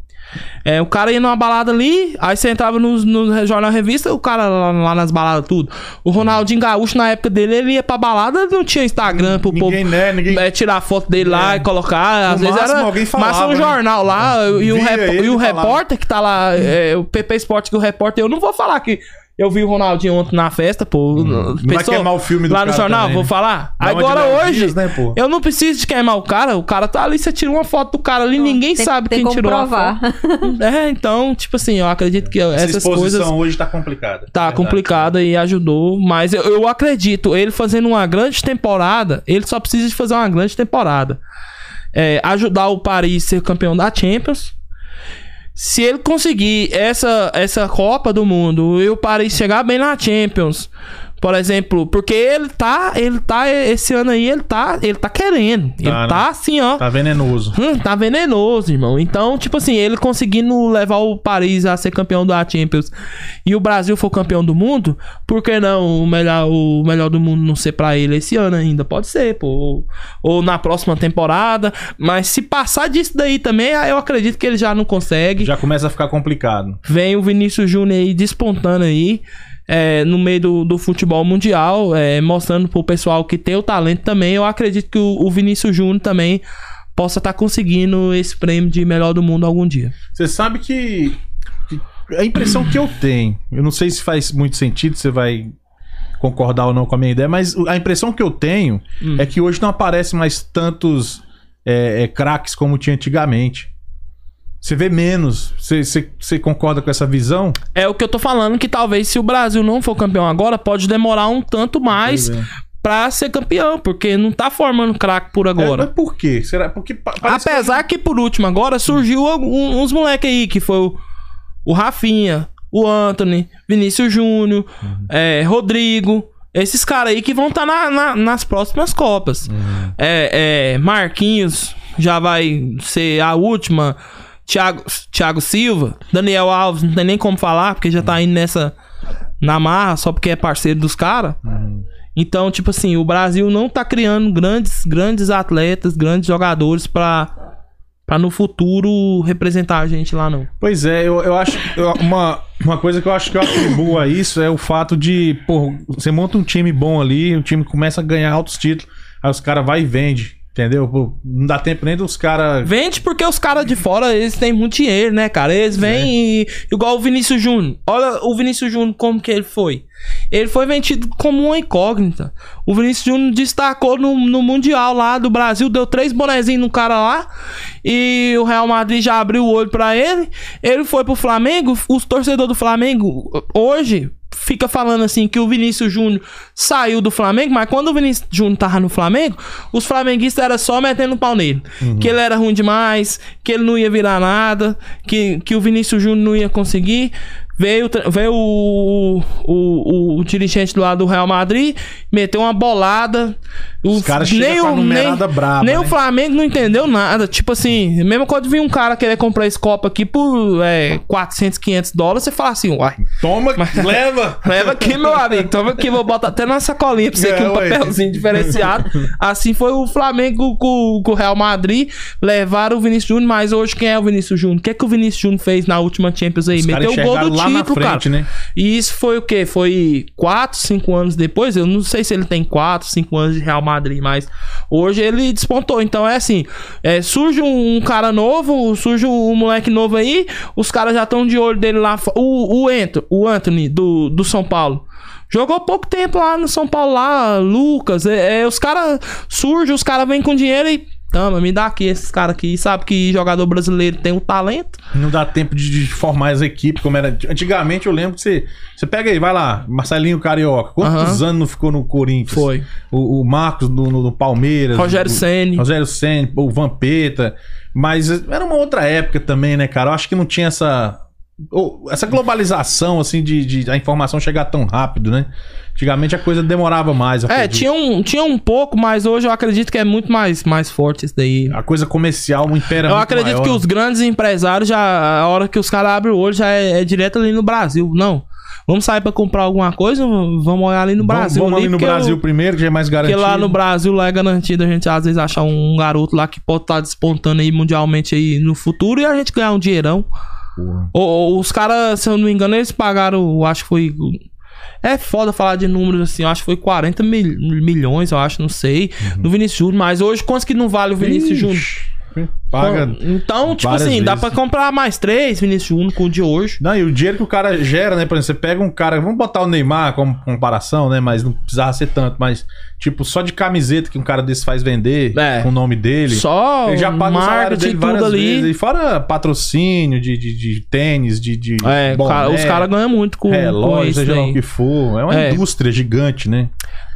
é, o cara ia numa balada ali, aí você entrava no, no jornal revista, o cara lá, lá nas baladas, tudo. O Ronaldinho Gaúcho, na época dele, ele ia pra balada, não tinha Instagram pro Ninguém, povo né? Ninguém- é, tirar foto dele lá É. e colocar. Às No vezes máximo, era massa um né? jornal lá e, o, rep- e o repórter que tá lá, é, o PP Sport, que o repórter, eu não vou falar que. Eu vi o Ronaldinho ontem na festa, pô. Não vai queimar o filme do Lá no cara jornal, também, vou né? falar. Dá Agora hoje, Dias, né, pô? eu não preciso de queimar o cara. O cara tá ali, você tira uma foto do cara ali, ninguém Tem- sabe tem quem tirou provar. a foto. [laughs] É, então, tipo assim, eu acredito que Essa essas exposição coisas hoje tá complicada. tá Verdade. complicada e ajudou, mas eu, eu acredito, ele fazendo uma grande temporada, ele só precisa de fazer uma grande temporada. É, ajudar o Paris a ser campeão da Champions. Se ele conseguir essa, essa Copa do Mundo e o Paris chegar bem na Champions, por exemplo, porque ele tá, ele tá esse ano aí, ele tá, ele tá querendo. ele né? tá assim, ó. Tá venenoso. Hum, tá venenoso, irmão. Então, tipo assim, ele conseguindo levar o Paris a ser campeão da Champions e o Brasil for campeão do mundo, por que não o melhor, o melhor do mundo não ser pra ele esse ano ainda? Pode ser, pô. Ou, ou na próxima temporada. Mas se passar disso daí também, eu acredito que ele já não consegue. Já começa a ficar complicado. Vem o Vinícius Júnior aí despontando aí. É, no meio do, do futebol mundial, é, mostrando pro pessoal que tem o talento também. Eu acredito que o, o Vinícius Júnior também possa estar conseguindo esse prêmio de melhor do mundo algum dia. Você sabe que, que a impressão que eu tenho, eu não sei se faz muito sentido, você vai concordar ou não com a minha ideia, mas a impressão que eu tenho Hum. é que hoje não aparecem mais tantos é, é, craques como tinha antigamente. Você vê menos. Você, você, você concorda com essa visão? É o que eu tô falando, que talvez se o Brasil não for campeão agora, pode demorar um tanto mais é. pra ser campeão, porque não tá formando craque por É, agora. mas por quê? Será? Porque Apesar que por último agora surgiu algum- uns moleque aí, que foi o, o Rafinha, o Anthony, Vinícius Júnior, é, Rodrigo. Esses caras aí que vão estar nas próximas Copas. É, é, Marquinhos já vai ser a última. Thiago, Thiago Silva, Daniel Alves, não tem nem como falar, porque já tá indo nessa. Na marra, só porque é parceiro dos caras. Então, tipo assim, o Brasil não tá criando grandes, grandes atletas, grandes jogadores pra, pra no futuro representar a gente lá, não. Pois é, eu, eu acho. eu- uma, uma coisa que eu acho que eu atribuo a isso é o fato de, pô, você monta um time bom ali, o time começa a ganhar altos títulos, aí os caras vai e vende. Entendeu? Não dá tempo nem dos caras. Vende porque os caras de fora, eles têm muito dinheiro, né, cara? Eles vêm e... Igual o Vinícius Júnior. Olha o Vinícius Júnior como que ele foi. Ele foi vendido como uma incógnita. O Vinícius Júnior destacou no, no Mundial lá do Brasil, deu três bonezinhos no cara lá. E o Real Madrid já abriu o olho pra ele. Ele foi pro Flamengo. Os torcedores do Flamengo, hoje, fica falando assim que o Vinícius Júnior saiu do Flamengo, mas quando o Vinícius Júnior tava no Flamengo, os flamenguistas era só metendo pau nele. Que ele era ruim demais, que ele não ia virar nada, que, que o Vinícius Júnior não ia conseguir. Veio, veio o, o, o, o dirigente do lado do Real Madrid, meteu uma bolada. Os caras com a numerada braba, nem né? o Flamengo não entendeu nada. Tipo assim, mesmo quando vir um cara querer comprar esse copo aqui por é, 400, 500 dólares, você fala assim, uai, Toma, leva! [laughs] Leva aqui, meu amigo. Toma aqui, vou botar até na sacolinha pra você aqui É, um ué. papelzinho diferenciado. Assim foi o Flamengo com, com o Real Madrid. Levaram o Vinícius Júnior, mas hoje quem é o Vinícius Júnior? O que é que o Vinícius Júnior fez na última Champions aí? Os Meteu o gol do lá título, frente, cara. né? E isso foi o quê? Foi 4, 5 anos depois? Eu não sei se ele tem 4, 5 anos de Real Madrid, mas hoje ele despontou. Então é assim: é, surge um, cara novo, surge um, moleque novo aí, os caras já estão de olho dele lá. O, o, Ento, o Anthony do, do São Paulo. Jogou pouco tempo lá no São Paulo, lá, Lucas. É, é, os caras surgem, os caras vêm com dinheiro e Tama, me dá aqui esses caras aqui. Sabe que jogador brasileiro tem um talento. Não dá tempo de, de formar as equipes como era. Antigamente eu lembro que você. Você pega aí, vai lá, Marcelinho Carioca. Quantos anos não ficou no Corinthians? Foi. O, o Marcos no, no- no Palmeiras. Rogério Ceni. Rogério Senni, o Vampeta. Mas era uma outra época também, né, cara? Eu acho que não tinha essa. Essa globalização, assim, de, de a informação chegar tão rápido, né? Antigamente a coisa demorava mais. eu É, tinha um, tinha um pouco, mas hoje eu acredito que é muito mais, mais forte isso daí. A coisa comercial impera Eu muito acredito maior. que os grandes empresários, já a hora que os caras abrem o olho, já é, é direto ali no Brasil. Não. Vamos sair pra comprar alguma coisa? Vamos olhar ali no Vamos- Brasil. Vamos ali no porque Brasil eu- primeiro, que já é mais Porque garantido. lá no Brasil lá é garantido a gente às vezes achar um garoto lá que pode estar despontando aí mundialmente aí no futuro e a gente ganhar um dinheirão. Porra. Ou, ou os caras, se eu não me engano, eles pagaram, eu acho que foi. É foda falar de números assim, eu acho que foi 40 mil- milhões, eu acho, não sei, Uhum. do Vinícius Júnior, mas hoje quanto que não vale o Vinícius Júnior? Paga. Então, tipo várias assim, dá vezes. pra comprar mais três Vinícius Júnior com o de hoje. Não, e o dinheiro que o cara gera, né? Por exemplo, você pega um cara. Vamos botar o Neymar como comparação, né? Mas não precisava ser tanto. Mas, tipo, só de camiseta que um cara desse faz vender É. com o nome dele. Só Ele já paga o salário dele várias tudo vezes. ali. E fora patrocínio de, de, de tênis, de, de É, boné, cara- os caras ganham muito com, com relógio, isso seja lá o que for. É uma É. indústria gigante, né?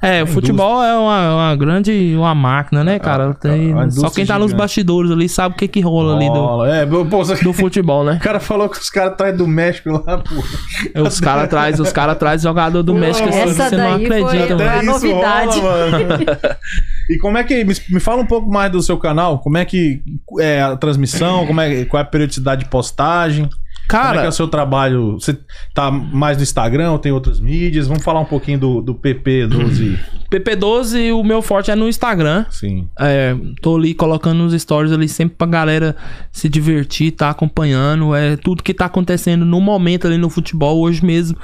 É, o futebol é uma, uma grande uma máquina, né, cara? Tem- só quem tá indústria nos gigante. bastidores ali sabe o que que rola ali do. É, pô, você- do futebol, né? [laughs] o cara falou que os caras atrás do México lá, pô. Os caras traz, os cara traz jogador do Pô, México assim, você não acredita, foi mano. novidade. rola, mano. [laughs] e como é que. Me, me fala um pouco mais do seu canal. Como é que é a transmissão? Como é, qual é a periodicidade de postagem? Como é que é Cara, o seu trabalho? Você tá mais no Instagram ou tem outras mídias? Vamos falar um pouquinho do, do PP12. PP12, [clears throat] o meu forte é no Instagram. Sim. É, tô ali colocando nos stories ali sempre pra galera se divertir, tá acompanhando. É tudo que tá acontecendo no momento ali no futebol hoje mesmo.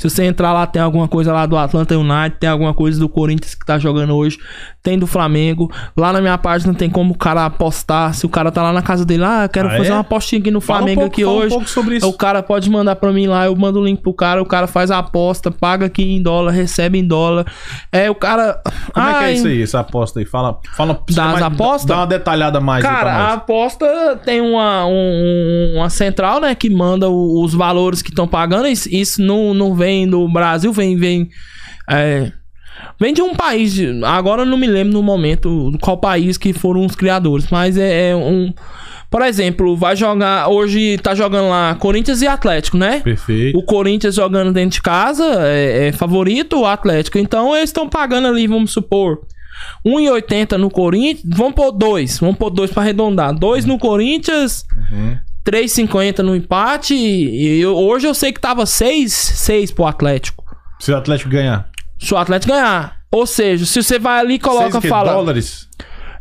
Se você entrar lá, tem alguma coisa lá do Atlanta United, tem alguma coisa do Corinthians que tá jogando hoje, tem do Flamengo. Lá na minha página tem como o cara apostar. Se o cara tá lá na casa dele, ah, eu quero Ah, fazer é? uma apostinha aqui no Fala um Flamengo pouco- aqui um hoje. pouco sobre isso. O cara pode mandar pra mim lá, eu mando o link pro cara, o cara faz a aposta, paga aqui em dólar, recebe em dólar. É, o cara. Como é que é isso aí, essa aposta aí? Fala, fala Das apostas? Dá uma detalhada mais Cara, a aposta tem uma, um- uma central, né? Que manda os valores que estão pagando. Isso, isso não, não vem do Brasil, vem. vem é, Vem de um país, agora eu não me lembro no momento qual país que foram os criadores, mas é, é um. Por exemplo, vai jogar. Hoje tá jogando lá Corinthians e Atlético, né? Perfeito. O Corinthians jogando dentro de casa é, é favorito, o Atlético. Então eles estão pagando ali, vamos supor, 1,80 no Corinthians. Vamos pôr 2. Vamos pôr 2 para arredondar. 2 no Corinthians, Uhum. 3,50 no empate. E eu- hoje eu sei que tava 6, 6 pro Atlético. Se o Atlético ganhar. Se o Atlético ganhar. Ou seja, se você vai ali e coloca, fala. dólares?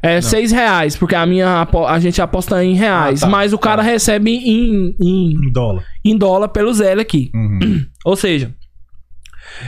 É 6 reais, porque a minha a gente aposta em reais. Ah, tá, mas o cara tá. recebe em, em, Em dólar. em dólar pelo Zé aqui. Uhum. Ou seja,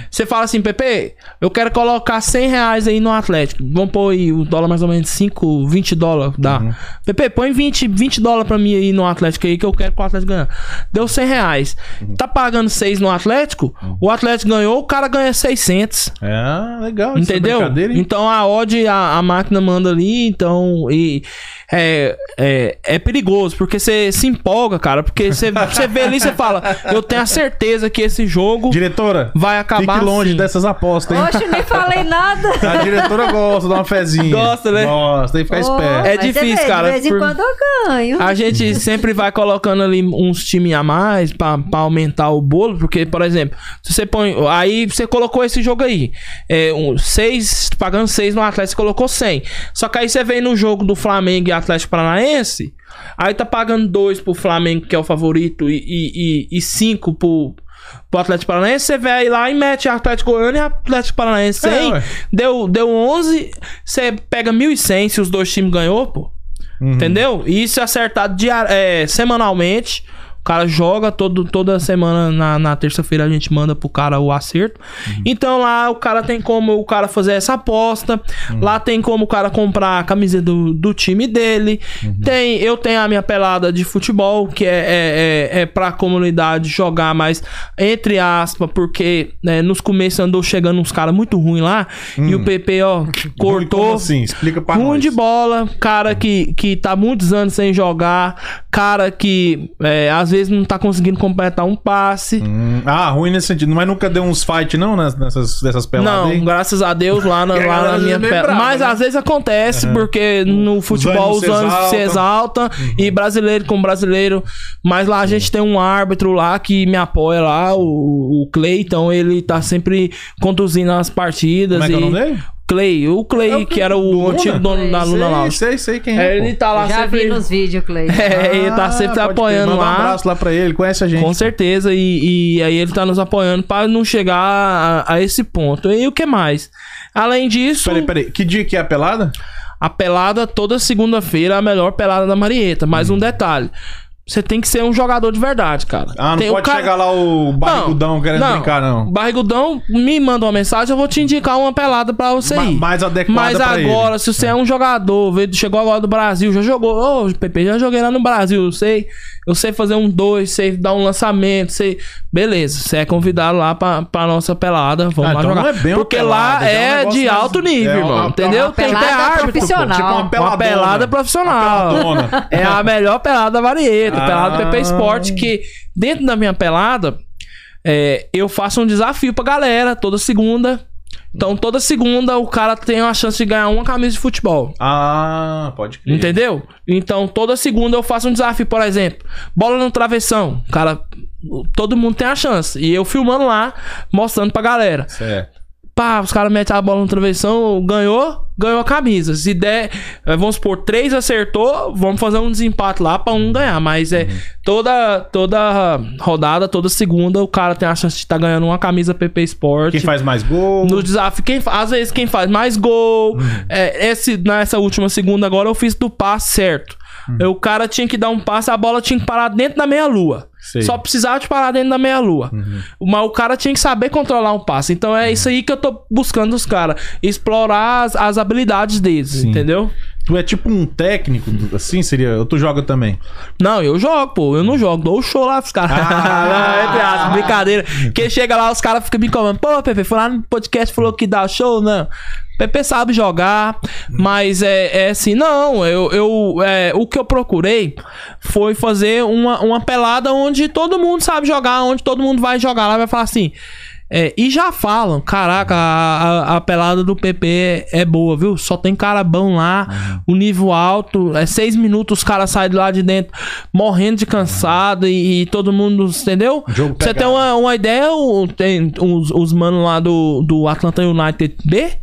você fala assim, Pepe, eu quero colocar 100 reais aí no Atlético. Vamos pôr aí o dólar mais ou menos 5, 20 dólares, dá. Uhum. Pepe, põe 20, 20 dólares pra mim aí no Atlético aí que eu quero que o Atlético ganhe. Deu 100 reais. Uhum. Tá pagando 6 no Atlético, o Atlético ganhou, o cara ganha 600. É, legal. essa Entendeu? hein? Então a odd a, a máquina manda ali, então e é, é, é perigoso porque você se empolga, cara, porque você você vê ali e você fala, eu tenho a certeza que esse jogo Diretora, vai acabar fique longe assim. dessas apostas, hein? Oxe, nem falei nada. [laughs] A diretora gosta de uma fezinha. Gosta, né? Gosta, tem que ficar Oh, esperto. É você difícil, vê, cara, De vez em por- quando eu ganho. A gente sempre vai colocando ali uns times a mais pra, pra aumentar o bolo, porque, por exemplo, se você põe. Aí você colocou esse jogo aí. É, um, seis, pagando 6 no Atlético, você colocou 100. Só que aí você vem no jogo do Flamengo e Atlético Paranaense. Aí tá pagando 2 pro Flamengo, que é o favorito, e 5 pro, pro Atlético Paranaense. Você vai lá e mete Atlético Goiânia e Atlético Paranaense 100. É, deu, deu 11. Você pega 1.100 se os dois times ganhou, pô. Uhum. Entendeu? E isso é acertado diar- é, semanalmente. O cara joga todo, toda semana na, na terça-feira a gente manda pro cara o acerto. Então lá o cara tem como o cara fazer essa aposta. Lá tem como o cara comprar a camisa do, do time dele. Tem, eu tenho a minha pelada de futebol, que é, é, é, é pra comunidade jogar, mas entre aspas, porque né, nos começos andou chegando uns caras muito ruins lá. E o PP, ó, [laughs] cortou. Como assim? Explica pra Ruim nós. de bola, cara que, que tá muitos anos sem jogar, cara que é, às vezes não tá conseguindo completar um passe. Hum, ah, ruim nesse sentido. Mas nunca deu uns fight, não, nas- nessas dessas peladas Não, aí? graças a Deus lá na, [laughs] lá na minha é meio pe- brava, Mas né? às vezes acontece, porque no futebol os anos se exaltam. exaltam e brasileiro com brasileiro. Mas lá a gente tem um árbitro lá que me apoia lá, o, o então ele tá sempre conduzindo as partidas. Como é que é o e... nome dele? Clay, o Clay, É o que era o Luna? antigo dono da Luna sei, Lounge. sei, sei quem É, é. ele tá lá Já sempre. vi nos vídeos, Clay. [laughs] É, ele tá Ah, sempre apoiando lá. Um abraço lá pra ele, conhece a gente. Com certeza, e, e aí ele tá nos apoiando pra não chegar a, a esse ponto. E o que mais? Além disso, Peraí, peraí. Que dia que é a pelada? a pelada toda segunda-feira é a melhor pelada da Marieta. Mais um detalhe. Você tem que ser um jogador de verdade, cara. Ah, não Tem pode cara- chegar lá o barrigudão querendo brincar, não. Barrigudão me manda uma mensagem, eu vou te indicar uma pelada pra você Ma- ir. mais adequada Mas agora, ele. se você é um jogador, chegou agora do Brasil, já jogou, ô, Pepe, já joguei lá no Brasil, eu sei, eu sei fazer um dois, sei dar um lançamento, sei. Beleza, você é convidado lá pra, pra nossa pelada, vamos Ah, lá então jogar. não é bem Porque pelada, lá já é um é, de mais- alto nível, é irmão, uma- entendeu? uma Tem que ter árbitro, pô. profissional. Tipo uma Uma pelada profissional. Uma. É a melhor pelada da Varieta, Ah. pelada PP Esporte, que dentro da minha pelada, é, eu faço um desafio pra galera toda segunda. Então, toda segunda o cara tem uma chance de ganhar uma camisa de futebol. Ah, pode crer. Entendeu? Então, toda segunda eu faço um desafio, por exemplo, bola no travessão. Cara, todo mundo tem a chance. E eu filmando lá, mostrando pra galera. Certo. Pá, os caras metem a bola no travessão, ganhou, ganhou a camisa. Se der, eh, vamos supor, três acertou, vamos fazer um desempate lá pra um ganhar. Mas é toda, toda rodada, toda segunda, o cara tem a chance de estar ganhando uma camisa PP Sport. Quem faz mais gol? No desafio, quem, às vezes quem faz mais gol. É, esse, nessa última segunda agora eu fiz do passe certo. O cara tinha que dar um passe, a bola tinha que parar dentro da meia-lua. Só precisava de parar dentro da meia-lua. Mas o cara tinha que saber controlar um passe. Então é isso aí que eu tô buscando dos caras. Explorar as, as habilidades deles, entendeu? Tu é tipo um técnico, assim seria? Ou tu joga também? Não, eu jogo, pô. Eu não jogo. Dou o show lá pros caras. Ah. Não, [laughs] entre aspas, [laughs] brincadeira. Quem chega lá, os caras ficam me comendo. Pô, Pepe, foi lá no podcast falou que dá show, não. Pepe sabe jogar, mas é, é assim, não, eu, eu é, o que eu procurei foi fazer uma, uma pelada onde todo mundo sabe jogar, onde todo mundo vai jogar lá e vai falar assim. é, e já falam, caraca, a, a- a pelada do PP é, é boa, viu? Só tem cara bom lá, o nível alto, é seis minutos os caras saem de lá de dentro morrendo de cansado e, e todo mundo, entendeu? Jogo você pegado. uma, uma ideia, o- tem os, os manos lá do, do Atlanta United B,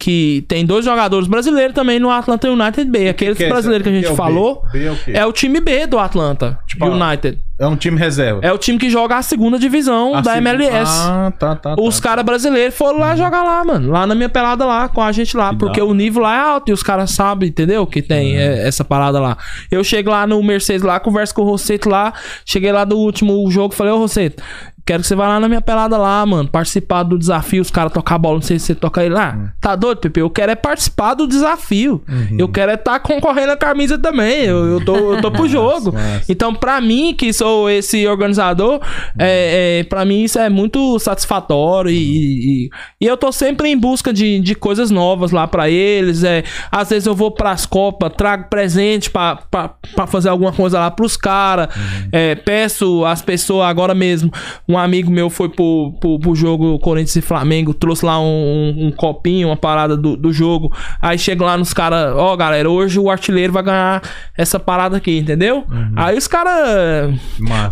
que tem dois jogadores brasileiros também no Atlanta United B. Aqueles que é brasileiros que a gente Que é o B? falou B é o é o time B do Atlanta Tipo, United. É um time reserva. É o time que joga a segunda divisão Ah, da sim. MLS. Ah, tá, tá. Os tá. caras brasileiros foram lá jogar lá, mano. Lá na minha pelada lá, com a gente lá. Que porque da o nível lá é alto e os caras sabem, entendeu? Que tem é, essa parada lá. Eu chego lá no Mercedes lá, converso com o Rosseto lá. Cheguei lá do último jogo, falei, ô Rosseto, quero que você vá lá na minha pelada lá, mano. Participar do desafio, os caras tocar a bola, não sei se você toca aí lá. Hum. Tá doido, Pepe? Eu quero é participar do desafio. Uhum. Eu quero é estar concorrendo a camisa também. Eu, eu, tô, eu tô pro [laughs] jogo. Então, pra mim, que sou esse organizador, é, é, pra mim isso é muito satisfatório e, e, e eu tô sempre em busca de, de coisas novas lá pra eles. É, às vezes eu vou pras Copas, trago presente pra, pra, pra fazer alguma coisa lá pros caras. É, peço às pessoas, agora mesmo, um amigo meu foi pro, pro, pro jogo Corinthians e Flamengo, trouxe lá um, um- um copinho, uma parada do, do jogo. Aí chega lá nos caras, ó, galera, hoje o artilheiro vai ganhar essa parada aqui, entendeu? Aí os caras.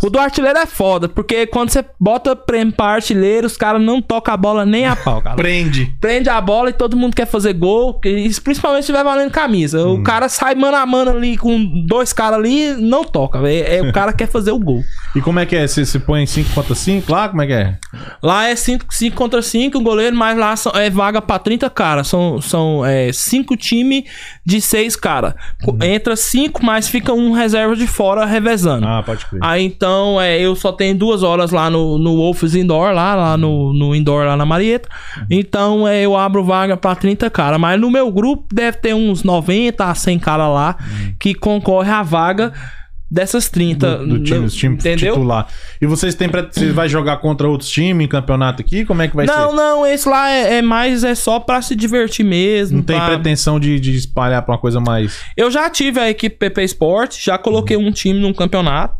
O do artilheiro é foda, porque quando você bota prêmio pra artilheiro, os caras não tocam a bola nem a pau, cara. [laughs] Prende. Prende a bola e todo mundo quer fazer gol, principalmente se estiver valendo camisa. O cara sai mano a mano ali com dois caras ali, não toca. É, é o cara quer fazer o gol. E como é que é? Você, você põe 5 contra 5? 5 lá? Como é que é? Lá é 5 contra 5, o goleiro, mas lá são- é vaga pra 30 caras. São 5 são, é, cinco times de 6 caras. Entra 5, mas fica um reserva de fora revezando. Ah, pode crer. Aí então, é, eu só tenho duas horas lá no, no Wolves Indoor, lá, lá no, no Indoor, lá na Marieta. Então, é, eu abro vaga pra 30 caras. Mas no meu grupo deve ter uns 90 a 100 caras lá que concorre à vaga dessas 30. do, do time, time entendeu? titular. E vocês têm pre... Vocês vai jogar contra outros times em campeonato aqui? Como é que vai não, ser? não, esse lá é, é mais é só pra se divertir mesmo. Não tem pra- pretensão de, de espalhar pra uma coisa mais. Eu já tive a equipe PP Sport, já coloquei um time num campeonato.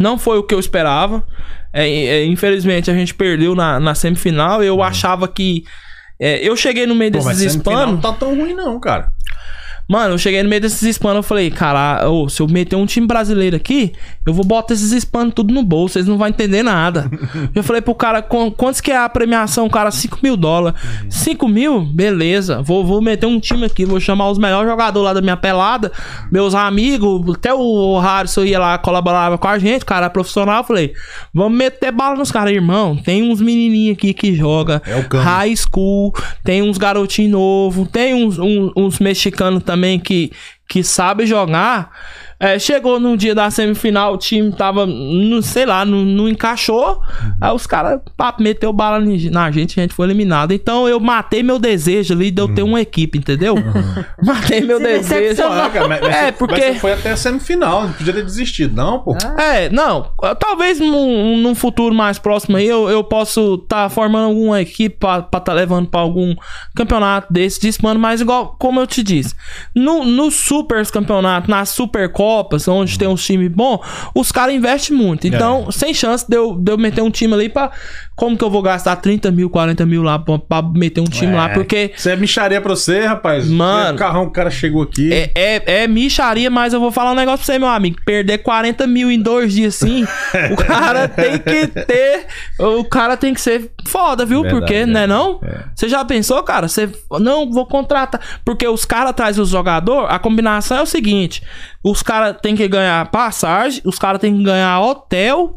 Não foi o que eu esperava. É, é, infelizmente a gente perdeu na, na semifinal. Eu achava que. é, eu cheguei no meio Uhum. Pô, desses hispanos. não tá tão ruim, não, cara. Mano, eu cheguei no meio desses hispanos, eu falei, cara, ô, se eu meter um time brasileiro aqui, eu vou botar esses hispanos tudo no bolso, vocês não vão entender nada. [laughs] eu falei pro cara, "Qu- quantos que é a premiação? Cara, 5 mil dólares. 5 mil? Beleza. Vou, vou meter um time aqui, vou chamar os melhores jogadores lá da minha pelada, meus amigos, até o Harrison ia lá, colaborava com a gente, cara profissional. Eu falei, vamos meter bala nos caras, irmão. Tem uns menininhos aqui que joga É o high school, tem uns garotinhos novos, tem uns, uns, uns mexicanos também que, que sabe jogar. É, chegou no dia da semifinal, o time tava, não sei lá, não, não encaixou. Aí os caras meteu bala na gente, a gente foi eliminado. Então eu matei meu desejo ali de eu ter uma equipe, entendeu? [laughs] Matei meu Se desejo. Caraca, mas, mas É, porque- mas foi até a semifinal, não podia ter desistido, não, pô. É, não. Talvez num, num futuro mais próximo aí eu, eu posso estar formando alguma equipe pra estar tá levando pra algum campeonato desse de mano, mas igual, como eu te disse, no, no Super Campeonato, nas Supercopas, onde tem uns times bons, os caras investem muito. Então, sem chance de eu, de eu meter um time ali pra. Como que eu vou gastar 30 mil, 40 mil lá pra, pra meter um time lá? É. Porque. Você é micharia pra você, rapaz. Mano. O carrão, o cara chegou aqui. É, é, é micharia, mas eu vou falar um negócio pra você, meu amigo. Perder 40 mil em dois dias assim, [laughs] o cara tem que ter. O cara tem que ser foda, viu? Verdade, Porque, né, não? é. Você já pensou, cara? Você. Não, vou contratar. Porque os caras trazem os jogadores, a combinação é o seguinte: os caras têm que ganhar passagem, os caras têm que ganhar hotel,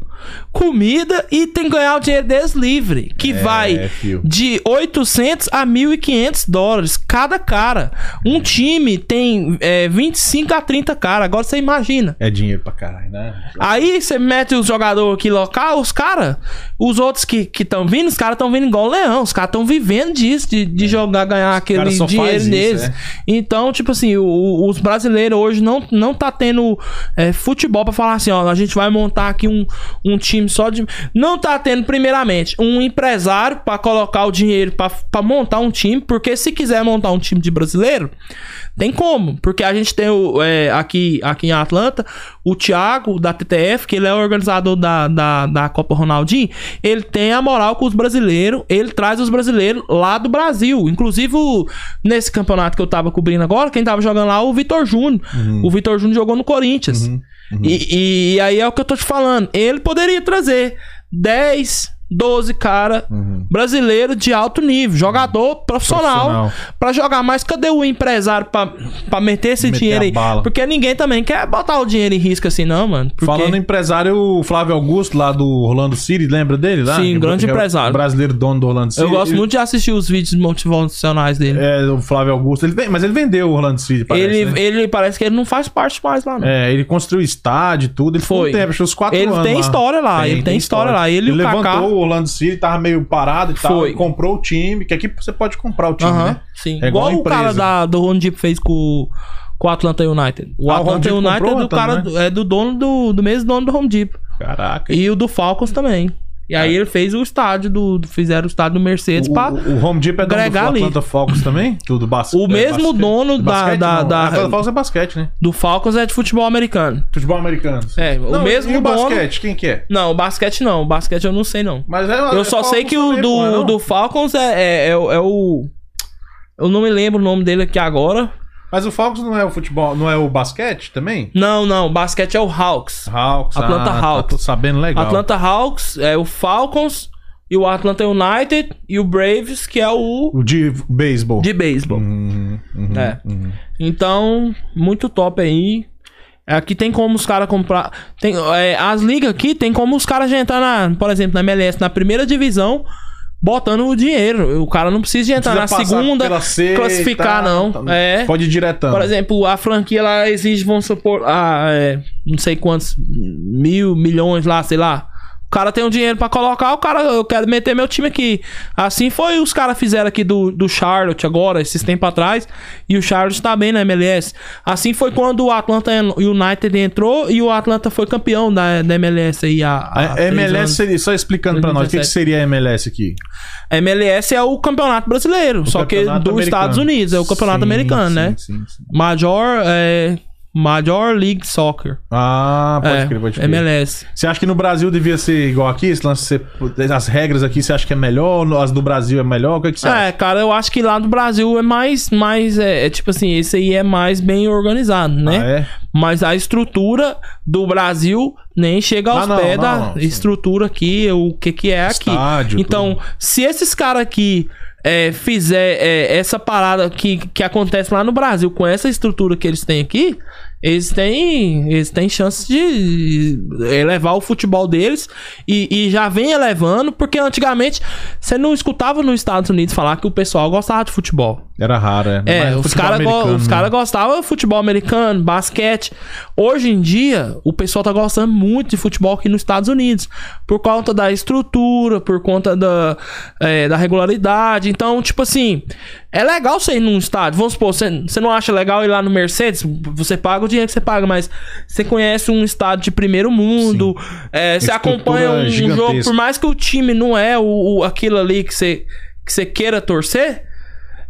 comida e tem que ganhar o dinheiro deles livre. Que vai É, fio. de 800 a 1.500 dólares cada cara. Um time tem é, 25 a 30 cara. Agora você imagina. É dinheiro pra caralho, né? Aí você mete os jogadores aqui local, os caras, os outros que estão vindo, os caras estão vindo igual o leão. Os caras estão vivendo disso, de, de jogar, ganhar aquele dinheiro deles. é. Então, tipo assim, o- o- os brasileiros hoje não, não tá tendo é, futebol pra falar assim, ó, a gente vai montar aqui um, um time só de. Não tá tendo, primeiramente, um empresário pra colocar o dinheiro pra pra montar um time, porque se quiser montar um time de brasileiro, tem como. Porque a gente tem o, é, aqui, aqui em Atlanta o Thiago da TTF, que ele é o organizador da, da, da Copa Ronaldinho. Ele tem a moral com os brasileiros, ele traz os brasileiros lá do Brasil. Inclusive, nesse campeonato que eu tava cobrindo agora, quem tava jogando lá, o Vitor Júnior. O Vitor Júnior jogou no Corinthians. E, e aí é o que eu tô te falando. Ele poderia trazer 10, 12 cara brasileiro de alto nível, jogador profissional, Profissional. pra jogar. Mas cadê o empresário pra, pra meter esse Meter dinheiro aí? bala. Porque ninguém também quer botar o dinheiro em risco assim, não, mano. Porque... Falando em empresário, o Flávio Augusto, lá do Orlando City, lembra dele lá? Sim, Que- grande que é empresário. Brasileiro dono do Orlando City. Eu gosto Ele- muito de assistir os vídeos motivacionais dele. É, o Flávio Augusto. Ele, ven- mas ele vendeu o Orlando City, parece, ele, né? ele parece que ele não faz parte mais lá, não. É, ele construiu estádio e tudo. Ele Foi. foi. Tempo, acho que uns quatro Ele anos tem lá. história lá, ele tem história lá. Ele e o levantou Kaká. O Orlando City, tava meio parado e tal. Foi. e comprou o time, que aqui você pode comprar o time, né? sim. É igual igual o cara da, do Ron Deep fez com, o- com o Atlanta United. O Ah, o Atlanta Home Depot United comprou é do o cara né? é do dono do, do mesmo dono do Home Deep. Caraca. E o do Falcons também. E aí ele fez o estádio do. do- Fizeram o estádio do Mercedes O, pra. o, o Home Depot é dono do ali. Atlanta Falcons também? Tudo bas O é, mesmo basquete. dono da- Basquete, da- da- Atlanta Falcons é basquete, né? Do Falcons é de futebol americano. Futebol americano. É, o Não, mesmo e o dono. basquete, quem que é? Não, o basquete não. O basquete eu não sei, não. Mas é, Eu é só sei Falcons que o do, não? do Falcons é, é, é, o- é o. Eu não me lembro o nome dele aqui agora. Mas o Falcons não é o futebol, não é o basquete também? Não, não. O basquete é o Hawks. Hawks. Atlanta ah, Hawks. Tô sabendo legal. Atlanta Hawks é o Falcons e o Atlanta United e o Braves, que é o O de beisebol. de beisebol. Uhum, uhum, É. uhum. Então, muito top aí. Aqui tem como os caras comprar. Tem, é, as ligas aqui tem como os caras já entrar na, por exemplo, na MLS, na primeira divisão, botando o dinheiro. O cara não precisa de entrar Precisa na segunda, C classificar, tal, não. tá- É. Pode ir diretão. Por exemplo, a franquia ela exige, vamos supor, ah, é, não sei quantos mil, milhões lá, sei lá. O cara tem um dinheiro pra colocar, o cara, eu quero meter meu time aqui. Assim foi os caras fizeram aqui do, do Charlotte agora, esses tempos atrás. E o Charlotte tá bem na MLS. Assim foi quando o Atlanta United entrou e o Atlanta foi campeão da, da MLS aí. A, há A três MLS, seria, só explicando pra nós, o que, que 2017. seria a MLS aqui? A MLS é o campeonato brasileiro, só que campeonato dos americano. Estados Unidos, é o campeonato Sim, americano, sim, né? sim, sim. Major, é, Major League Soccer. Ah, pode é, crer, pode crer. MLS. Você acha que no Brasil devia ser igual aqui? Esse lance as regras aqui, você acha que é melhor? As do Brasil é melhor? O que, que você acha? É, cara, eu acho que lá no Brasil é mais, mais é, é tipo assim, esse aí é mais bem organizado, né? Ah, é? Mas a estrutura do Brasil nem chega aos Ah, não, pés não, da não, estrutura aqui, o que que é aqui. Estádio, então, tudo. se esses caras aqui é, fizer é, essa parada que, que acontece lá no Brasil com essa estrutura que eles têm aqui, eles têm, eles têm chance de elevar o futebol deles e, e já vem elevando, porque antigamente você não escutava nos Estados Unidos falar que o pessoal gostava de futebol. Era raro, é. É, os caras os né? cara gostavam de futebol americano, basquete. Hoje em dia, o pessoal tá gostando muito de futebol aqui nos Estados Unidos. Por conta da estrutura, por conta da, é, da regularidade. Então, tipo assim, é legal você ir num estádio. Vamos supor, você, você não acha legal ir lá no Mercedes? Você paga o dinheiro que você paga, mas você conhece um estádio de primeiro mundo. é, você acompanha um, gigantesca. jogo, por mais que o time não é o, o- aquilo ali que você, que você queira torcer.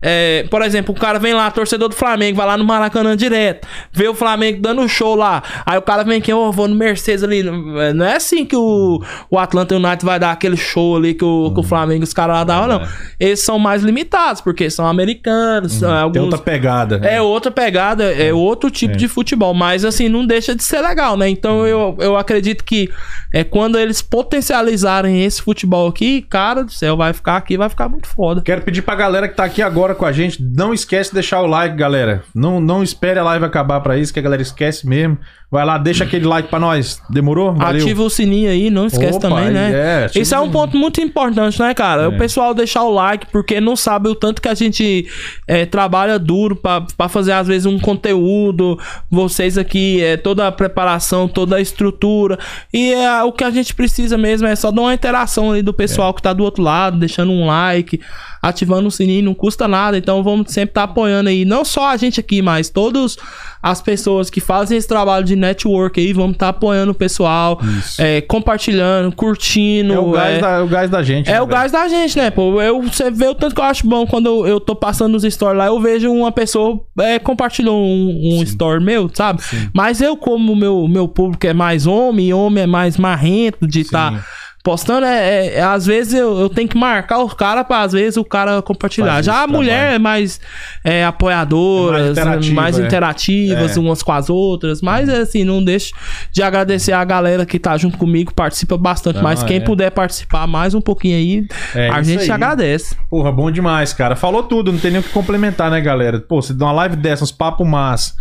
É, por exemplo, o cara vem lá, torcedor do Flamengo, vai lá no Maracanã direto, vê o Flamengo dando show lá. Aí o cara vem aqui, ó, vou no Mercedes ali. Não é assim que o, o Atlanta United vai dar aquele show ali que o, que o Flamengo, os caras lá davam, não. Eles são mais limitados, porque são americanos, são Tem alguns. outra pegada. né? É outra pegada, é outro tipo de futebol, mas assim, não deixa de ser legal, né? Então eu, eu acredito que é quando eles potencializarem esse futebol aqui, cara do céu, vai ficar aqui, vai ficar muito foda. Quero pedir pra galera que tá aqui agora com a gente, não esquece de deixar o like, galera. Não, não espere a live acabar pra isso, que a galera esquece mesmo. Vai lá, deixa aquele like pra nós. Demorou? Valeu. Ativa o sininho aí, não esquece Opa, também, né? é, Isso é um ponto muito importante, né, cara? O pessoal deixar o like, porque não sabe o tanto que a gente é, trabalha duro pra, pra fazer, às vezes, um conteúdo. Vocês aqui, é, toda a preparação, toda a estrutura. E é, o que a gente precisa mesmo é só dar uma interação aí do pessoal que tá do outro lado, deixando um like, ativando o sininho, não custa nada. Então vamos sempre estar apoiando aí, não só a gente aqui, mas todos as pessoas que fazem esse trabalho de network aí, vamos estar apoiando o pessoal, é, compartilhando, curtindo. É o gás, é, da, o gás da gente. é né, o gás da gente, né, pô? Eu, você vê o tanto que eu acho bom quando eu, eu tô passando nos stories lá, eu vejo uma pessoa é, compartilhou um, um story meu, sabe? Mas eu, como meu, meu público é mais homem, homem é mais marrento de estar postando, é, é- é- às vezes eu, eu tenho que marcar o cara pra às vezes o cara compartilhar. Já a mulher trabalho. é mais é, apoiadoras, É mais mais, interativa, é. interativas umas com as outras, mas assim, não deixo de agradecer a galera que tá junto comigo, participa bastante, Não, mas quem é. puder participar mais um pouquinho aí, É a gente aí. agradece. Porra, bom demais, cara. Falou tudo, não tem nem o que complementar, né, galera? Pô, você dá uma live dessa, uns papo massa.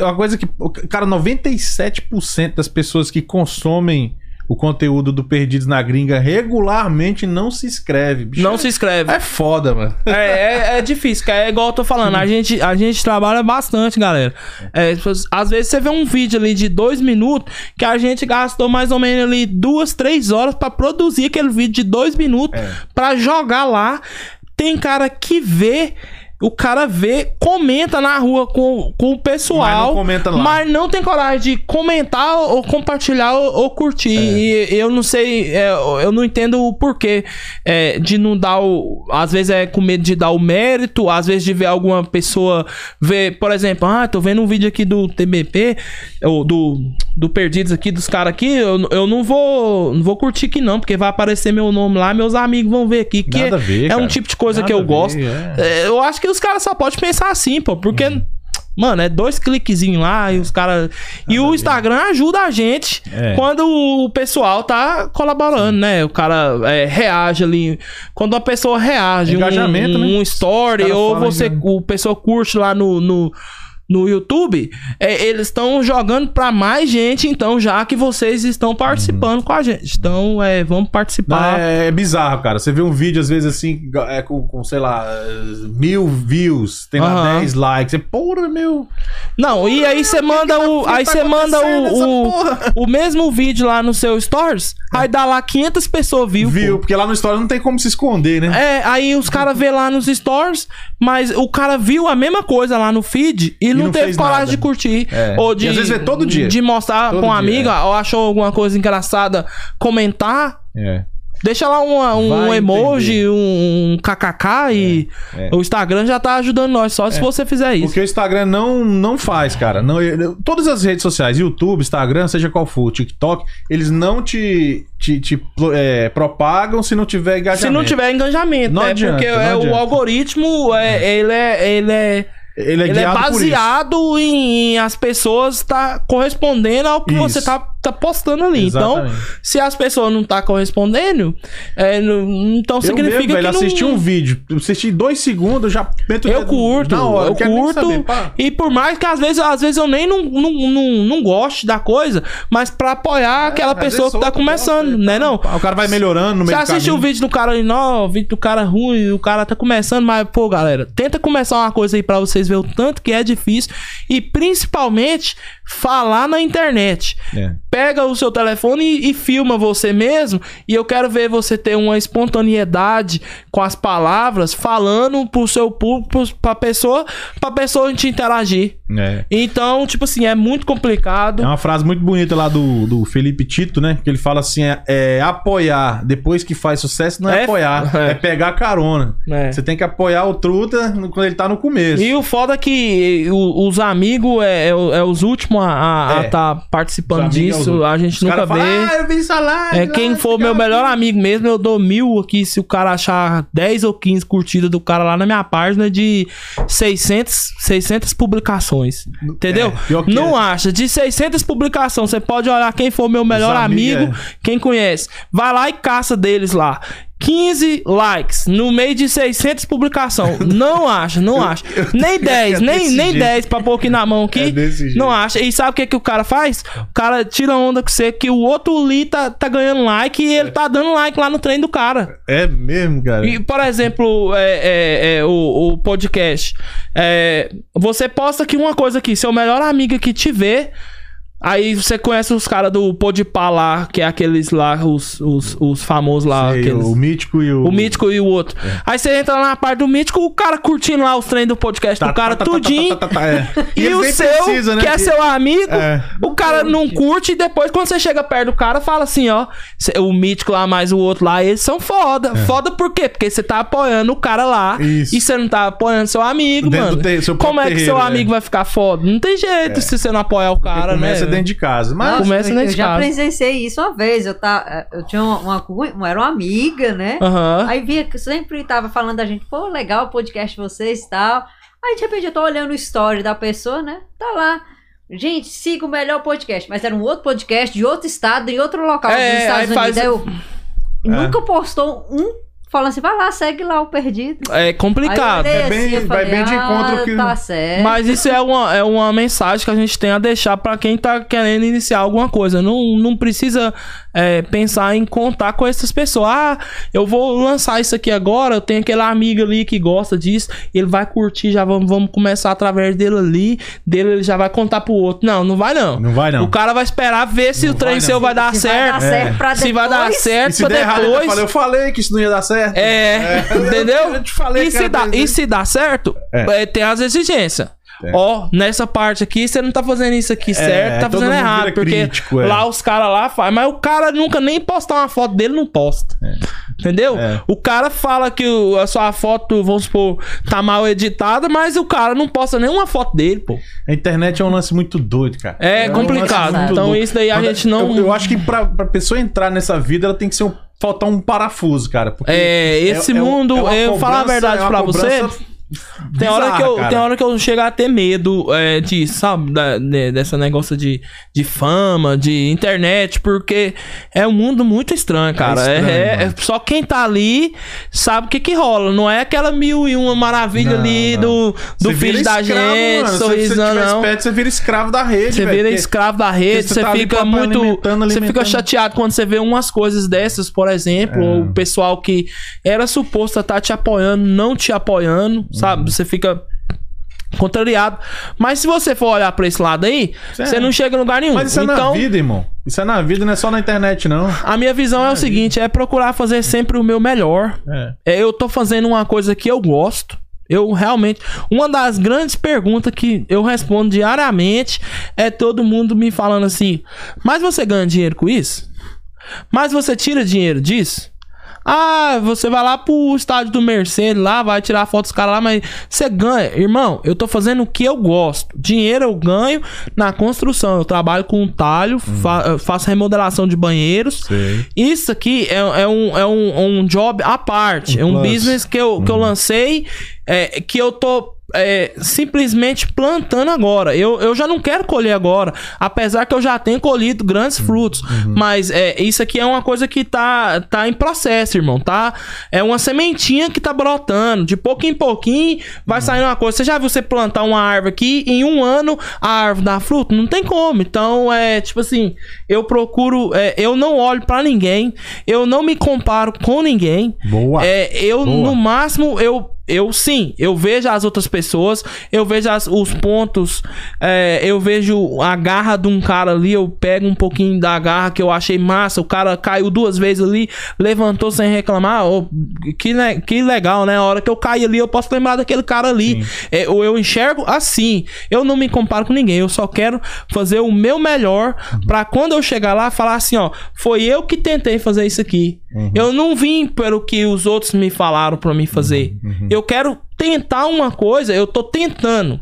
Uma coisa que, cara, 97% das pessoas que consomem o conteúdo do Perdidos na Gringa regularmente não se inscreve. bicho. Não se inscreve. É foda, mano. É, é, é difícil, cara. É igual eu tô falando. A gente, a gente trabalha bastante, galera. É, às vezes você vê um vídeo ali de dois minutos que a gente gastou mais ou menos ali duas, três horas pra produzir aquele vídeo de dois minutos É. pra jogar lá. Tem cara que vê. O cara vê, comenta na rua com, com o pessoal. Mas não. Mas não tem coragem de comentar ou compartilhar ou, ou curtir. E eu não sei, é, eu não entendo o porquê é, de não dar o. Às vezes é com medo de dar o mérito, às vezes de ver alguma pessoa ver, por exemplo, ah, tô vendo um vídeo aqui do TBP, ou do, do Perdidos aqui, dos caras aqui, eu, eu não vou não vou curtir aqui não, porque vai aparecer meu nome lá, meus amigos vão ver aqui, que Nada é, ver, é um cara. tipo de coisa Nada que eu ver, gosto. é. É, eu acho que os caras só podem pensar assim, pô, porque. Uhum. Mano, é dois cliquezinhos lá e os caras. E o Instagram ajuda a gente É. quando o pessoal tá colaborando, né? O cara é, reage ali. Quando a pessoa reage, um, Engajamento, um, né? um story, Os caras ou você, o pessoa curte lá no, no, no YouTube, é, eles estão jogando pra mais gente, então, já que vocês estão participando com a gente. Então, é, vamos Não, participar. é, é bizarro, cara. Você vê um vídeo, às vezes, assim, é, com, com, sei lá, mil views, tem lá Aham. 10 likes. Você, porra, meu. Não, e aí você manda o. tá Aí você manda acontecendo essa o, o, o mesmo vídeo lá no seu Stories, aí dá lá 500 pessoas viu. Viu? pô. Porque lá no Stories não tem como se esconder, né? É, aí os caras vê lá nos stories, mas o cara viu a mesma coisa lá no feed e, não, não teve coragem nada. de curtir. É. Ou de, E às vezes todo dia. De mostrar Todo pra um dia, amigo, é. ou achou alguma coisa engraçada, comentar. É. Deixa lá uma- um Vai emoji, entender. um kkk e é. o Instagram já tá ajudando nós, só se você fizer isso. Porque o Instagram não, não faz, cara. Não, eu- todas as redes sociais, YouTube, Instagram, seja qual for, TikTok, eles não te, te, te, é, propagam se não tiver engajamento. Se não tiver engajamento, Não né? adianta, Porque é, o algoritmo, é, ele é. Ele é Ele é Ele é baseado em, em as pessoas tá correspondendo ao que Isso. você tá, tá postando ali. Exatamente. Então, se as pessoas não tá correspondendo, é, não- então Eu significa mesmo, velho, que assisti não... um vídeo, eu assisti dois segundos, já meto Eu curto, hora, eu curto. saber, e por mais que às vezes, às vezes eu nem não, não, não, não goste da coisa, mas pra apoiar aquela Às pessoa que tá começando, gosta, né pá, não? O cara vai melhorando no Você meio do assiste o caminho. vídeo do cara ali, não, o vídeo do cara ruim, o cara tá começando, mas, pô, galera, tenta começar uma coisa aí pra vocês verem o tanto que é difícil e principalmente falar na internet. É. Pega o seu telefone e, e filma você mesmo, e eu quero ver você ter uma espontaneidade com as palavras, falando pro seu público, pra pessoa, pra pessoa te interagir. É. Então, tipo assim, é muito complicado. É uma frase muito bonita lá do, do Felipe Tito, né? Que ele fala assim: é, é apoiar depois que faz sucesso não é, É, apoiar, é. pegar carona. É. Você tem que apoiar o Truta quando ele tá no começo. E o foda é que os amigos é, é, é os últimos a É. estar participando é os disso. últimos. A gente Os nunca vê. falam, Ah. É, quem for meu melhor aqui." amigo mesmo, eu dou mil aqui. Se o cara achar 10 ou 15 curtidas do cara lá na minha página de 600, 600 publicações. Entendeu? É, Não é. acha. De 600 publicações, você pode olhar quem for meu melhor amigo, quem conhece. Vai lá e caça deles lá. 15 likes no meio de 600 publicações. Não [laughs] acha, não acha. Nem 10, nem, nem jeito. 10 pra pôr aqui na mão aqui. É. Não acha. E sabe o que, que o cara faz? O cara tira onda com você que o outro ali tá, tá ganhando like e ele tá dando like lá no trem do cara. É mesmo, cara. E, por exemplo, é, é, é, o, o podcast. É, você posta aqui uma coisa aqui, seu melhor amigo que te vê. Aí você conhece os caras do Podpah lá, que é aqueles lá, os, os, os famosos lá. Sei, aqueles- o Mítico e o. o Mítico e o outro. Aí você entra lá na parte do Mítico, o cara curtindo lá os treinos do podcast Tá, do cara, tá, tá, tá, tudinho. tá, tá, tá, é. E, eles o seu, precisam, né? que é seu amigo, É. o cara não curte e depois quando você chega perto do cara, fala assim, ó, o mítico lá mais o outro lá, eles são foda. Foda por quê? Porque você tá apoiando o cara lá É. Isso. e você não tá apoiando seu amigo, Dentro mano. seu Como é que seu terreiro, amigo é. vai ficar foda? Não tem jeito se você não apoiar o cara, né? Dentro de casa. Mas começa eu, nesse eu já caso. presenciei isso uma vez. Eu, tá, eu tinha uma, uma, uma- Era uma amiga, né? Aham. Aí via que sempre tava falando da gente, pô, legal o podcast de vocês e tal. Aí de repente eu tô olhando o story da pessoa, né? Tá lá. Gente, siga o melhor podcast. Mas era um outro podcast de outro estado, em outro local É, dos Estados Unidos. faz- eu É. nunca postou um falando assim, vai lá, segue lá o perdido. É complicado. Aí eu olhei É bem- assim, eu vai falei, bem de encontro ah, que- Tá certo. Mas isso é uma, é uma mensagem que a gente tem a deixar pra quem tá querendo iniciar alguma coisa. Não, não precisa é, pensar em contar com essas pessoas. Ah, eu vou lançar isso aqui agora. Eu tenho aquele amigo ali que gosta disso. Ele vai curtir, já vamos, vamos começar através dele ali. Dele ele já vai contar pro outro. Não, não vai não. Não vai, não. O cara vai esperar ver se Não o trem vai, seu vai dar Se certo. Vai dar certo pra Se vai dar depois- certo E se pra der errado, eu depois. falei, eu falei que isso não ia dar certo. É, entendeu? Eu te falei, e, se dá, e se dá certo, É. é, tem as exigências. É. Ó, nessa parte aqui, você não tá fazendo isso aqui certo, tá fazendo errado. Porque crítico, é. lá os caras lá fazem. Mas o cara nunca nem postar uma foto dele, não posta. Entendeu? É. O cara fala que o- a sua foto, vamos supor, tá mal editada, mas o cara não posta nenhuma foto dele, pô. A internet é um lance muito doido, cara. É um complicado. muito Então doido. isso daí a gente não. Eu, eu acho que pra, pra pessoa entrar nessa vida, ela tem que ser um, faltar um parafuso, cara. É, esse é- é um- mundo, é uma eu falar a cobrança- verdade é uma pra você. Tem hora, que eu, cara. tem hora que eu chego a ter medo é, de, sabe, da- de- dessa negócio de, de fama, de internet, porque é um mundo muito estranho, cara. É, estranho, é- mano. é só quem tá ali sabe o que que rola. Não é aquela mil e uma maravilha Não, ali não. do, do Você filho da escravo, gente, mano. Se você sorrisão, não. perto, você vira escravo da rede, Você vira escravo da rede, porque você tá fica muito. alimentando, Você fica alimentando. chateado quando você vê umas coisas dessas, por exemplo, É. o pessoal que era suposto estar te apoiando, não te apoiando, Uhum. Sabe? Você fica contrariado. Mas se você for olhar pra esse lado aí, É. você não chega em lugar nenhum. Mas isso é na então, vida, irmão. Isso é na vida, não é só na internet, não. a minha visão é o seguinte: é procurar fazer sempre o meu melhor. É. É, eu tô fazendo uma coisa que eu gosto. Eu realmente. Uma das grandes perguntas que eu respondo diariamente é todo mundo me falando assim: Mas você ganha dinheiro com isso? Mas você tira dinheiro disso? Ah, você vai lá pro estádio do Mercedes lá, vai tirar foto dos caras lá, mas você ganha. Irmão, eu tô fazendo o que eu gosto. Dinheiro eu ganho na construção. Eu trabalho com talho, fa- faço remodelação de banheiros. Sei. Isso aqui é, é um, é um, um job à parte. Um é um plus. business que eu, que eu lancei, é, que eu tô é, simplesmente plantando agora. Eu, eu já não quero colher agora, apesar que eu já tenho colhido grandes frutos. Mas é, isso aqui é uma coisa que tá, tá em processo, irmão. Tá? É uma sementinha que tá brotando. De pouquinho em pouquinho vai sair uma coisa. Você já viu você plantar uma árvore aqui em um ano a árvore dá fruto? Não tem como. Então, é tipo assim, eu procuro. é, eu não olho pra ninguém. Eu não me comparo com ninguém. Boa. É, eu, Boa. no máximo, eu. Eu sim, eu vejo as outras pessoas, eu vejo as- os pontos, é, eu vejo a garra de um cara ali, eu pego um pouquinho da garra que eu achei massa, o cara caiu duas vezes ali, levantou sem reclamar, ô, que, le- que legal, né? A hora que eu caí ali, eu posso lembrar daquele cara ali. É, ou eu enxergo assim, eu não me comparo com ninguém, eu só quero fazer o meu melhor pra quando eu chegar lá, falar assim, ó, foi eu que tentei fazer isso aqui. Eu não vim pelo que os outros me falaram pra mim fazer. Eu quero tentar uma coisa, eu tô tentando.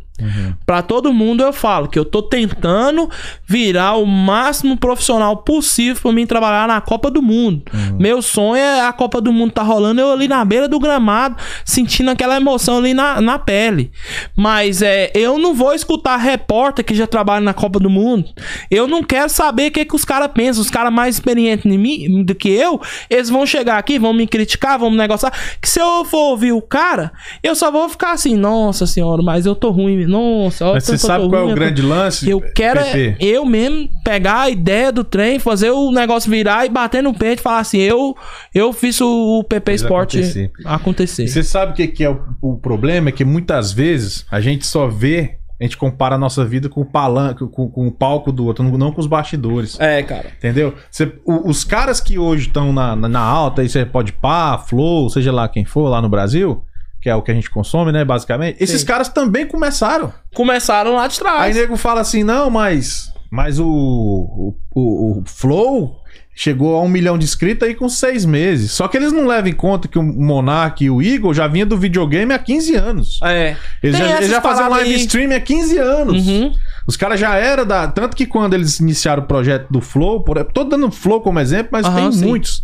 Pra todo mundo eu falo que eu tô tentando virar o máximo profissional possível pra mim trabalhar na Copa do Mundo. Meu sonho é a Copa do Mundo tá rolando, eu ali na beira do gramado, sentindo aquela emoção ali na, na pele. Mas é, eu não vou escutar repórter que já trabalha na Copa do Mundo. Eu não quero saber o que, que os caras pensam. Os caras mais experientes em mim, do que eu, eles vão chegar aqui, vão me criticar, vão me negociar. Que se eu for ouvir o cara, eu só vou ficar assim, nossa senhora, mas eu tô ruim. Nossa, olha Mas você sabe qual é o grande lance? eu quero é eu mesmo pegar a ideia do trem, fazer o negócio virar e bater no peito e falar assim: eu, eu fiz o, PP Fez Sport acontecer. acontecer. Você sabe o que, que é o, o problema? É que muitas vezes a gente só vê, a gente compara a nossa vida com o palanque, com, com o palco do outro, não com os bastidores. É, cara. Entendeu? Você- o- os caras que hoje estão na, na, na alta, aí você pode pá, flow, seja lá quem for, lá no Brasil, que é o que a gente consome, né, basicamente, esses Sim. caras também começaram. Começaram lá de Aí trás. nego fala assim, não, mas, mas o, o, o- o Flow chegou a um milhão de inscritos aí com seis meses. Só que eles não levam em conta que o Monark e o Eagle já vinha do videogame há 15 anos. É. Eles Tem já, eles já faziam live aí. stream há 15 anos. Uhum. Os caras já eram da. Tanto que quando eles iniciaram o projeto do Flow, por... tô dando Flow como exemplo, mas Aham, tem sim. muitos.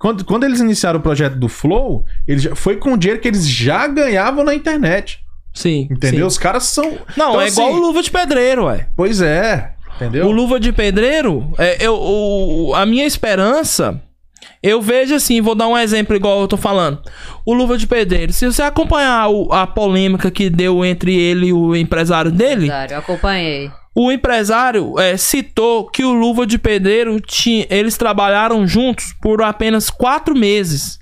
Quando, quando eles iniciaram o projeto do Flow, ele já... foi com o dinheiro que eles já ganhavam na internet. Sim. Entendeu? sim. Os caras são. Não, Então, é igual assim, o Luva de Pedreiro, ué. Pois é. Entendeu? O Luva de Pedreiro, é, eu, o- a minha esperança, eu vejo assim, vou dar um exemplo igual eu tô falando. O Luva de Pedreiro, se você acompanhar o- a polêmica que deu entre ele e o empresário dele, Empresário, eu acompanhei. O empresário é, citou que o Luva de Pedreiro tinha, eles trabalharam juntos por apenas quatro meses.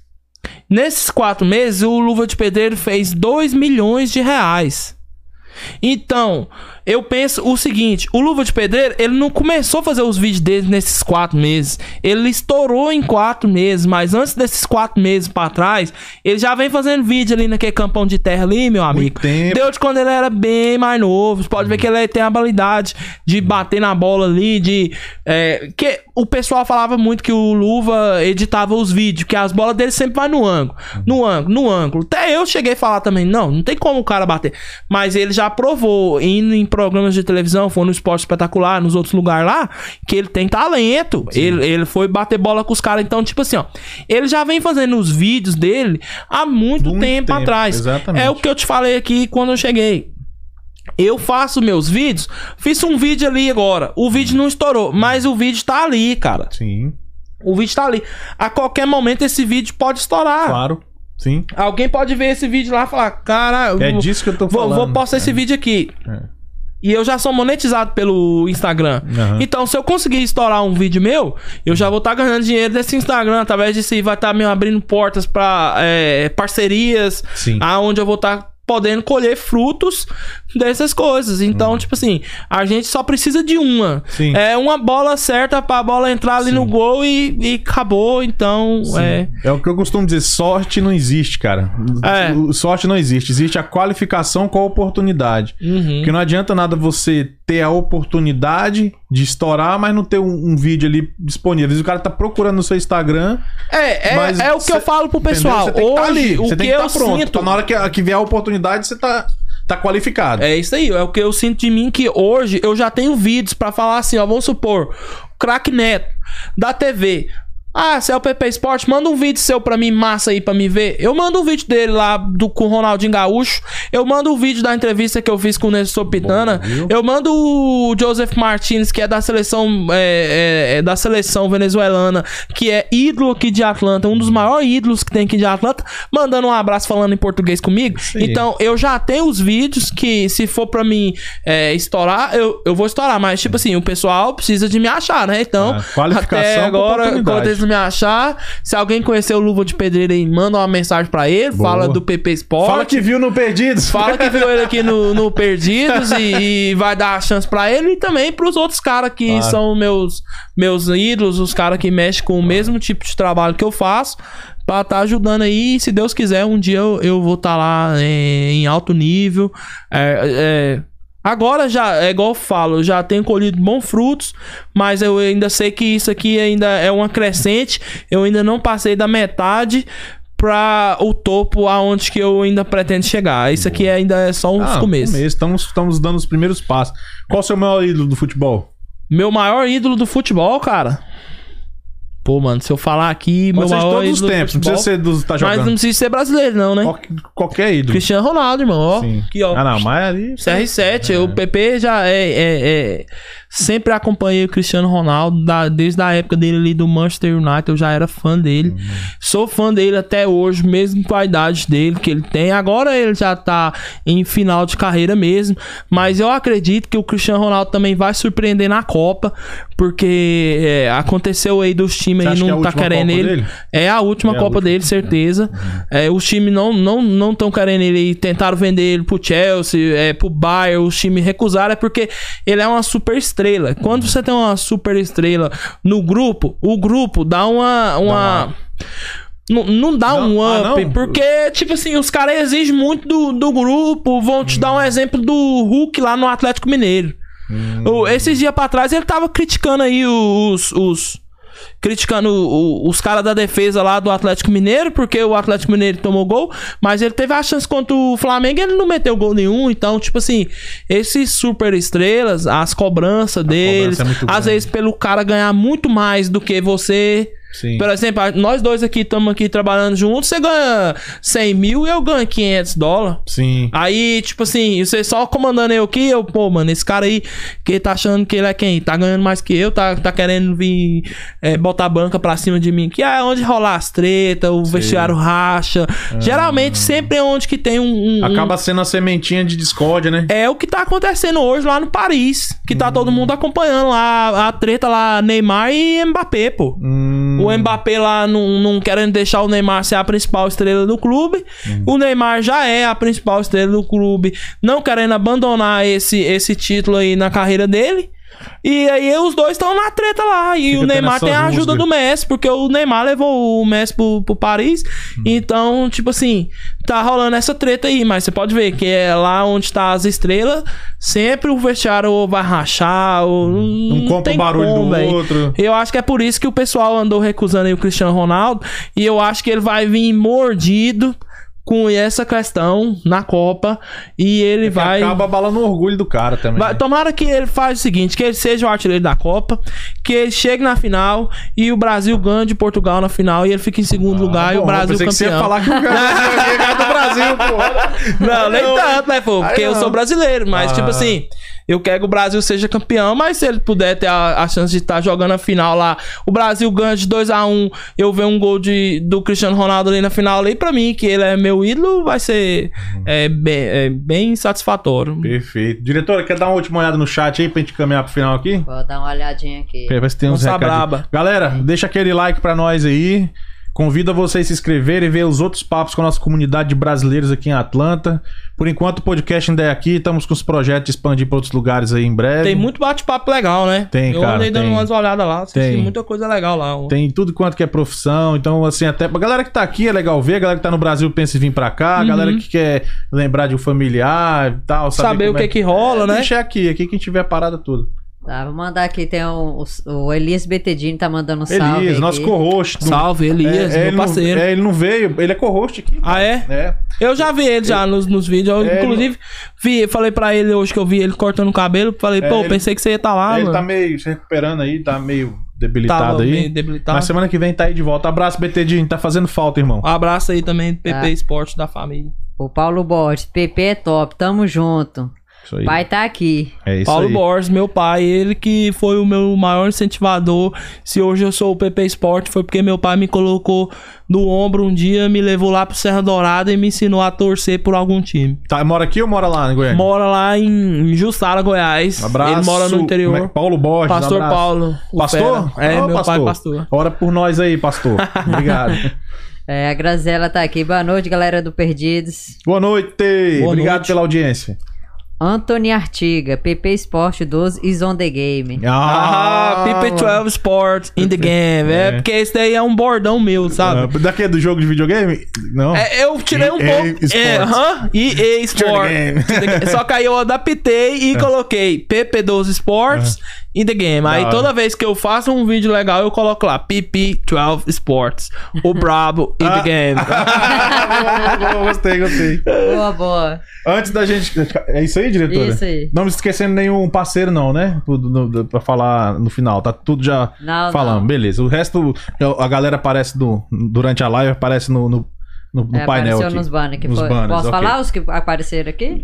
Nesses quatro meses, o Luva de Pedreiro fez 2 milhões de reais. Então, eu penso o seguinte: o Luva de Pedreiro, ele não começou a fazer os vídeos dele nesses quatro meses. Ele estourou em quatro meses, mas antes desses quatro meses pra trás, ele já vem fazendo vídeo ali naquele campão de terra ali, meu amigo. Deu de quando ele era bem mais novo. Você pode ver que ele tem a habilidade de bater na bola ali, de. é, que o pessoal falava muito que o Luva editava os vídeos, que as bolas dele sempre vai no ângulo. No ângulo, no ângulo. Até eu cheguei a falar também, não, não tem como o cara bater. Mas ele já provou, indo em programas de televisão, for no Esporte Espetacular, nos outros lugares lá, que ele tem talento. Ele, ele foi bater bola com os caras. Então, tipo assim, ó, ele já vem fazendo os vídeos dele há muito, Muito tempo, tempo, atrás. exatamente. É o que eu te falei aqui quando eu cheguei. Eu faço meus vídeos, fiz um vídeo ali agora. O vídeo não estourou, mas o vídeo tá ali, cara. Sim, O vídeo tá ali. A qualquer momento esse vídeo pode estourar. claro. Sim. Alguém pode ver esse vídeo lá e falar: Cara, É vou- disso que eu tô vou, falando. vou postar esse vídeo aqui. É. E eu já sou monetizado pelo Instagram. Aham. Então, se eu conseguir estourar um vídeo meu, eu já vou estar ganhando dinheiro desse Instagram. Através disso vai estar me abrindo portas pra é, parcerias, Sim. aonde eu vou estar podendo colher frutos dessas coisas. Então, Uhum. tipo assim, a gente só precisa de uma. Sim. É uma bola certa pra bola entrar ali Sim. no gol e, e acabou. Então, Sim. é. É o que eu costumo dizer, sorte não existe, cara. É. Sorte não existe, existe a qualificação com a oportunidade. Uhum. Porque não adianta nada você ter a oportunidade de estourar, mas não ter um, um vídeo ali disponível. Às vezes o cara tá procurando no seu Instagram. É, é, é o que cê- eu falo pro pessoal. Você tem que Hoje, tá ali, o você que tem que eu estar pronto. sinto. Pra na hora que, que vier a oportunidade, você tá, tá qualificado. É isso aí, é o que eu sinto de mim que hoje eu já tenho vídeos pra falar assim, ó, vamos supor, craque Neto da TV. Ah, se é o PP Esporte, manda um vídeo seu pra mim, massa aí pra me ver. Eu mando um vídeo dele lá do, com o Ronaldinho Gaúcho. Eu mando um vídeo da entrevista que eu fiz com o Nestor Pitana. viu? eu mando o Joseph Martinez, que é da seleção é, é, é da seleção venezuelana, que é ídolo aqui de Atlanta, um dos maiores ídolos que tem aqui de Atlanta, mandando um abraço falando em português comigo. Sim. Então, eu já tenho os vídeos que, se for pra mim é, estourar, eu, eu vou estourar. Mas, tipo assim, o pessoal precisa de me achar, né? Então, Ah, qualificação até agora, eles me achar, se alguém conhecer o Luva de Pedreiro aí, manda uma mensagem pra ele, Boa. fala do PP Sport. Fala que viu no Perdidos. Fala que viu ele aqui no, no [laughs] Perdidos e, e vai dar a chance pra ele e também pros outros caras que Claro. são meus, meus ídolos, os caras que mexem com o mesmo tipo de trabalho que eu faço, pra tá ajudando aí. Se Deus quiser, um dia eu, eu vou estar lá é, em alto nível. É, é, Agora já, é igual eu falo, já tenho colhido bons frutos, mas eu ainda sei que isso aqui ainda é uma crescente. Eu ainda não passei da metade pra o topo aonde que eu ainda pretendo chegar. Isso aqui ainda é só uns Ah, começos. começo. Estamos, estamos dando os primeiros passos. Qual o seu maior ídolo do futebol? Meu maior ídolo do futebol, cara. Pô, mano, se eu falar aqui, Pode meu ser de maior todos os ídolo do tempos. Não futebol, precisa ser dos tá Mas não jogando. precisa ser brasileiro, não, né? Qual- qualquer ídolo. Cristiano Ronaldo, irmão, ó. Sim. Aqui, ó. Ah, não, mas ali. CR7, o PP já é, é- é- Sempre acompanhei o Cristiano Ronaldo, da- desde a época dele ali do Manchester United, eu já era fã dele. Sou fã dele até hoje, mesmo com a idade dele que ele tem. Agora ele já tá em final de carreira mesmo. Mas eu acredito que o Cristiano Ronaldo também vai surpreender na Copa, porque é, aconteceu aí dos times aí acha que é a não tá querendo Copa ele. dele? É a última É a Copa última. dele, certeza. É, os times não não não estão querendo ele, tentaram vender ele pro Chelsea, é, pro Bayern, os times recusaram, é porque ele é uma super estrela. Quando você tem uma super estrela no grupo, o grupo dá uma. uma... Não, não dá Não, um ah, up, não? porque, tipo assim, os caras exigem muito do, do grupo. Vão te dar um exemplo do Hulk lá no Atlético Mineiro. O- esses dias pra trás ele tava criticando aí os. os criticando o- o- os caras da defesa lá do Atlético Mineiro, porque o Atlético Mineiro tomou gol, mas ele teve a chance contra o Flamengo e ele não meteu gol nenhum. Então, tipo assim, esses super estrelas, as cobranças deles, é muito às grande. vezes pelo cara ganhar muito mais do que você. Sim. Por exemplo, nós dois aqui estamos aqui trabalhando juntos, você ganha 100 mil e eu ganho 500 dólares. Sim. Aí, tipo assim, você só comandando eu aqui, eu, pô, mano, esse cara aí, que tá achando que ele é quem? Tá ganhando mais que eu, tá, tá querendo vir é, botar a banca pra cima de mim. Que é onde rolar as tretas, o vestiário racha. Geralmente, sempre é onde que tem um. um- Acaba sendo a sementinha de discórdia, né? é o que tá acontecendo hoje lá no Paris. Que tá todo mundo acompanhando lá a treta lá, Neymar e Mbappé, pô. Hum, O Mbappé lá não, não querendo deixar o Neymar ser a principal estrela do clube. O Neymar já é a principal estrela do clube, não querendo abandonar esse, esse título aí na carreira dele. E aí os dois estão na treta lá. E Fica o Neymar tem a ajuda do Messi, porque o Neymar levou o Messi pro, pro Paris. Então, tipo assim, tá rolando essa treta aí. Mas você pode ver que é lá onde tá as estrelas, sempre o vestiário ou vai rachar, ou não, não compra o barulho como, do véi. outro. Eu acho que é por isso que o pessoal andou recusando aí o Cristiano Ronaldo. E eu acho que ele vai vir mordido com essa questão na Copa e ele Que vai. Acaba abalando o orgulho do cara também. Vai- né? tomara que ele faça o seguinte, que ele seja o artilheiro da Copa, que ele chegue na final e o Brasil ganhe de Portugal na final e ele fique em segundo lugar e Ah, Bom, o Brasil eu pensei que você ia campeão. falar que o cara do [laughs] Brasil, pô. Não, nem tanto, né, pô? Porque eu não. sou brasileiro, mas Ah. tipo assim, eu quero que o Brasil seja campeão, mas se ele puder ter a, a chance de estar jogando a final lá, o Brasil ganha de 2x1, eu ver um gol de, do Cristiano Ronaldo ali na final ali, pra mim, que ele é meu ídolo, vai ser é, bem, é, bem satisfatório. Perfeito. Diretora, quer dar uma última olhada no chat aí pra gente caminhar pro final aqui? Vou dar uma olhadinha aqui. Ver se tem uns recadinhos. braba. Galera, deixa aquele like pra nós aí. Convido vocês a se inscreverem e ver os outros papos com a nossa comunidade de brasileiros aqui em Atlanta. Por enquanto, o podcast ainda é aqui. Estamos com os projetos de expandir para outros lugares aí em breve. Tem muito bate-papo legal, né? Tem, eu cara, andei dando tem. umas olhadas lá, assisti Tem. muita coisa legal lá. Tem tudo quanto que é profissão. Então, assim, até pra galera que tá aqui é legal ver. A galera que tá no Brasil pensa em vir pra cá. A Uhum. galera que quer lembrar de um familiar e tal. Saber, Saber o que é... que rola, né? Deixa aqui, aqui quem tiver a parada tudo. Tá, vou mandar aqui, tem o, o, o Elias Betedini tá mandando um salve Elias, nosso co-host. do- Salve, Elias, É, é, meu ele não- parceiro. é, ele não veio, ele é co-host aqui. Ah, é? É. Eu já vi ele já nos, nos vídeos. Eu, É, inclusive, vi, falei pra ele hoje que eu vi ele cortando o cabelo. Falei, É, pô, ele- pensei que você ia estar lá, ele mano. tá meio se recuperando aí, tá meio debilitado Tava aí. meio debilitado. Mas semana que vem tá aí de volta. Abraço, BTD, tá fazendo falta, irmão. Um abraço aí também do PP Tá. Esporte da família. O Paulo Borges, PP é top, tamo junto. Isso aí. Pai tá aqui. É isso Paulo aí. Borges, meu pai, ele que foi o meu maior incentivador. Se hoje eu sou o PP Esporte, foi porque meu pai me colocou no ombro um dia, me levou lá pro Serra Dourada e me ensinou a torcer por algum time. Tá, mora aqui ou mora lá em Goiânia? Mora lá em Jussara, Goiás. Um abraço. Ele mora no é interior. que- Paulo Borges. um Pastor abraço. Paulo. Pastor? fera. É, meu pai pastor. Ora por nós aí, pastor. [laughs] Obrigado. É, a Grazela tá aqui. Boa noite, galera do Perdidos. Boa noite. Boa Obrigado noite. pela audiência. Antony Artiga, PP Esporte 12 is on the game. Ah, PP 12 Sports in the game. É, É. porque esse daí é um bordão meu, sabe? Ah, daqui é do jogo de videogame? Não. É, eu tirei um pouco. É, aham. EA Sport. Só que aí eu adaptei e coloquei PP12 Sports in the game. Aí É. Hora. toda vez que eu faço um vídeo legal, eu coloco lá PP12 Sports. O Brabo in Ah. the game. [laughs] boa, boa, gostei, gostei. Boa, boa. Antes da gente. É isso aí, diretora? Isso aí. Não me esquecendo nenhum parceiro, não, né? Do- pra falar no final. Tá tudo já Não, falando. não. Beleza. O resto, a galera aparece no, durante a live, aparece no, no, no- no É, painel aqui. nos banners que Nos foi. banners, Posso ok. falar os que apareceram aqui?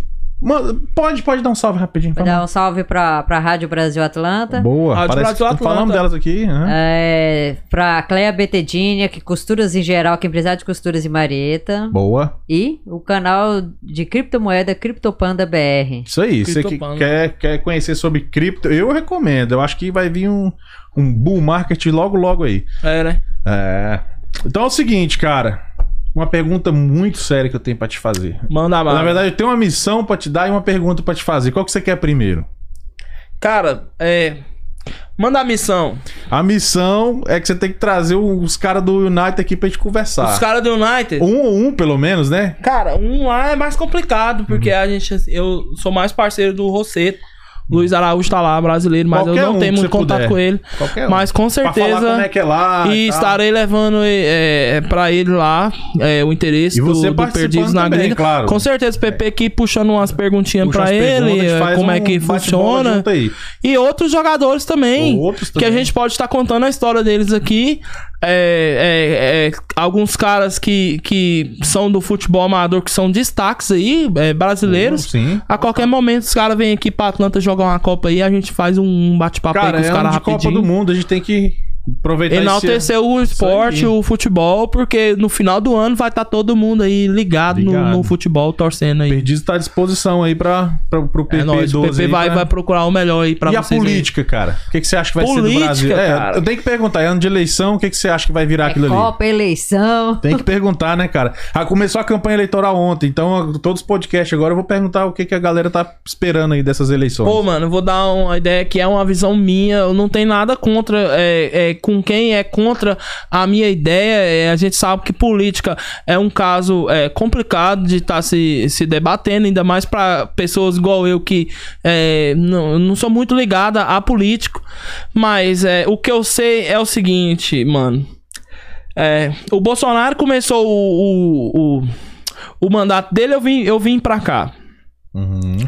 Pode, pode dar um salve rapidinho. Dar um salve pra, pra Rádio Brasil Atlanta. Boa. Rádio Parece Brasil Atlanta. falamos delas aqui. né? É, pra Cleia Betedinha, que costuras em geral, que é empresária de costuras em Marieta. Boa. E o canal de criptomoeda Criptopanda BR. Isso aí. Você que quer, quer conhecer sobre cripto, eu recomendo. Eu acho que vai vir um, um bull market logo, logo aí. É, né? É. Então é o seguinte, cara. Uma pergunta muito séria que eu tenho pra te fazer. Manda a Na verdade, eu tenho uma missão pra te dar e uma pergunta pra te fazer. Qual que você quer primeiro? Cara, é. Manda a missão. A missão é que você tem que trazer os caras do United aqui pra gente conversar. Os caras do United. Um ou um, pelo menos, né? Cara, um lá é mais complicado, porque Uhum. a gente. Eu sou mais parceiro do Rosseto. Luiz Araújo tá lá, brasileiro, mas Qualquer eu não um tenho que muito contato puder. com ele. Qualquer. Mas com certeza. é que é lá. E tal. estarei levando é, pra ele lá é, o interesse do, do Perdidos na também, Gringa. claro. Com certeza, o PP aqui puxando umas perguntinhas Puxa pra ele, perguntas, é, como é um que bate-bola funciona. E outros jogadores também. Outros Que a também. gente pode estar contando a história deles aqui. É, é, é, alguns caras que, que são do futebol amador, que são destaques aí, é, brasileiros. Sim. A qualquer momento os caras vêm aqui pra Atlanta jogar uma Copa aí, a gente faz um bate-papo aí com os é caras ano de Copa rapidinho. do Mundo. A gente tem que aproveitar Enaltecer o esporte, o futebol, porque no final do ano vai estar todo mundo aí ligado, no- Ligado. No, futebol, torcendo aí. Perdido está à disposição aí pra, pro PP12. É nóis, o PP aí vai, pra- vai procurar o melhor aí pra e a vocês. aí. política, cara? O que, que você acha que vai ser do Política, Brasil? cara. É, eu tenho que perguntar. É ano de eleição, o que, que você acha que vai virar É aquilo ali? Copa, eleição. Tem que perguntar, né, cara? Ah, começou a campanha eleitoral ontem, então todos os podcasts agora eu vou perguntar o que, que a galera tá esperando aí dessas eleições. Pô, mano, eu vou dar uma ideia que é uma visão minha. Eu não tenho nada contra é, com quem é contra a minha ideia. É, a gente sabe que política é um caso é, complicado de estar se, se debatendo, ainda mais pra pessoas igual eu que é, não, não sou muito ligada a político. Mas é, o que eu sei é o seguinte, mano. É, o Bolsonaro começou o, o, o, o mandato dele, eu vim, eu vim pra cá. Uhum.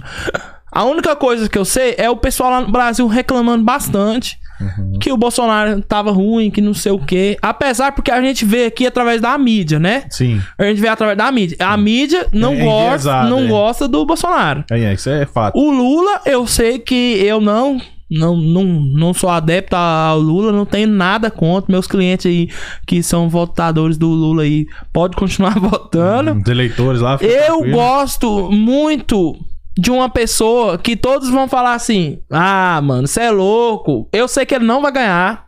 A única coisa que eu sei é o pessoal lá no Brasil reclamando bastante Uhum. que o Bolsonaro tava ruim, que não sei o quê. Apesar porque a gente vê aqui através da mídia, né? Sim. A gente vê através da mídia. A mídia não É gosta, não é. gosta do Bolsonaro. É, é, isso é fato. O Lula, eu sei que eu não não, não, não sou adepto ao Lula, não tenho nada contra. Meus clientes aí que são votadores do Lula aí, pode continuar [laughs] votando. Os eleitores lá. Eu tranquilo. gosto muito de uma pessoa que todos vão falar assim: Ah, mano, você é louco. Eu sei que ele não vai ganhar.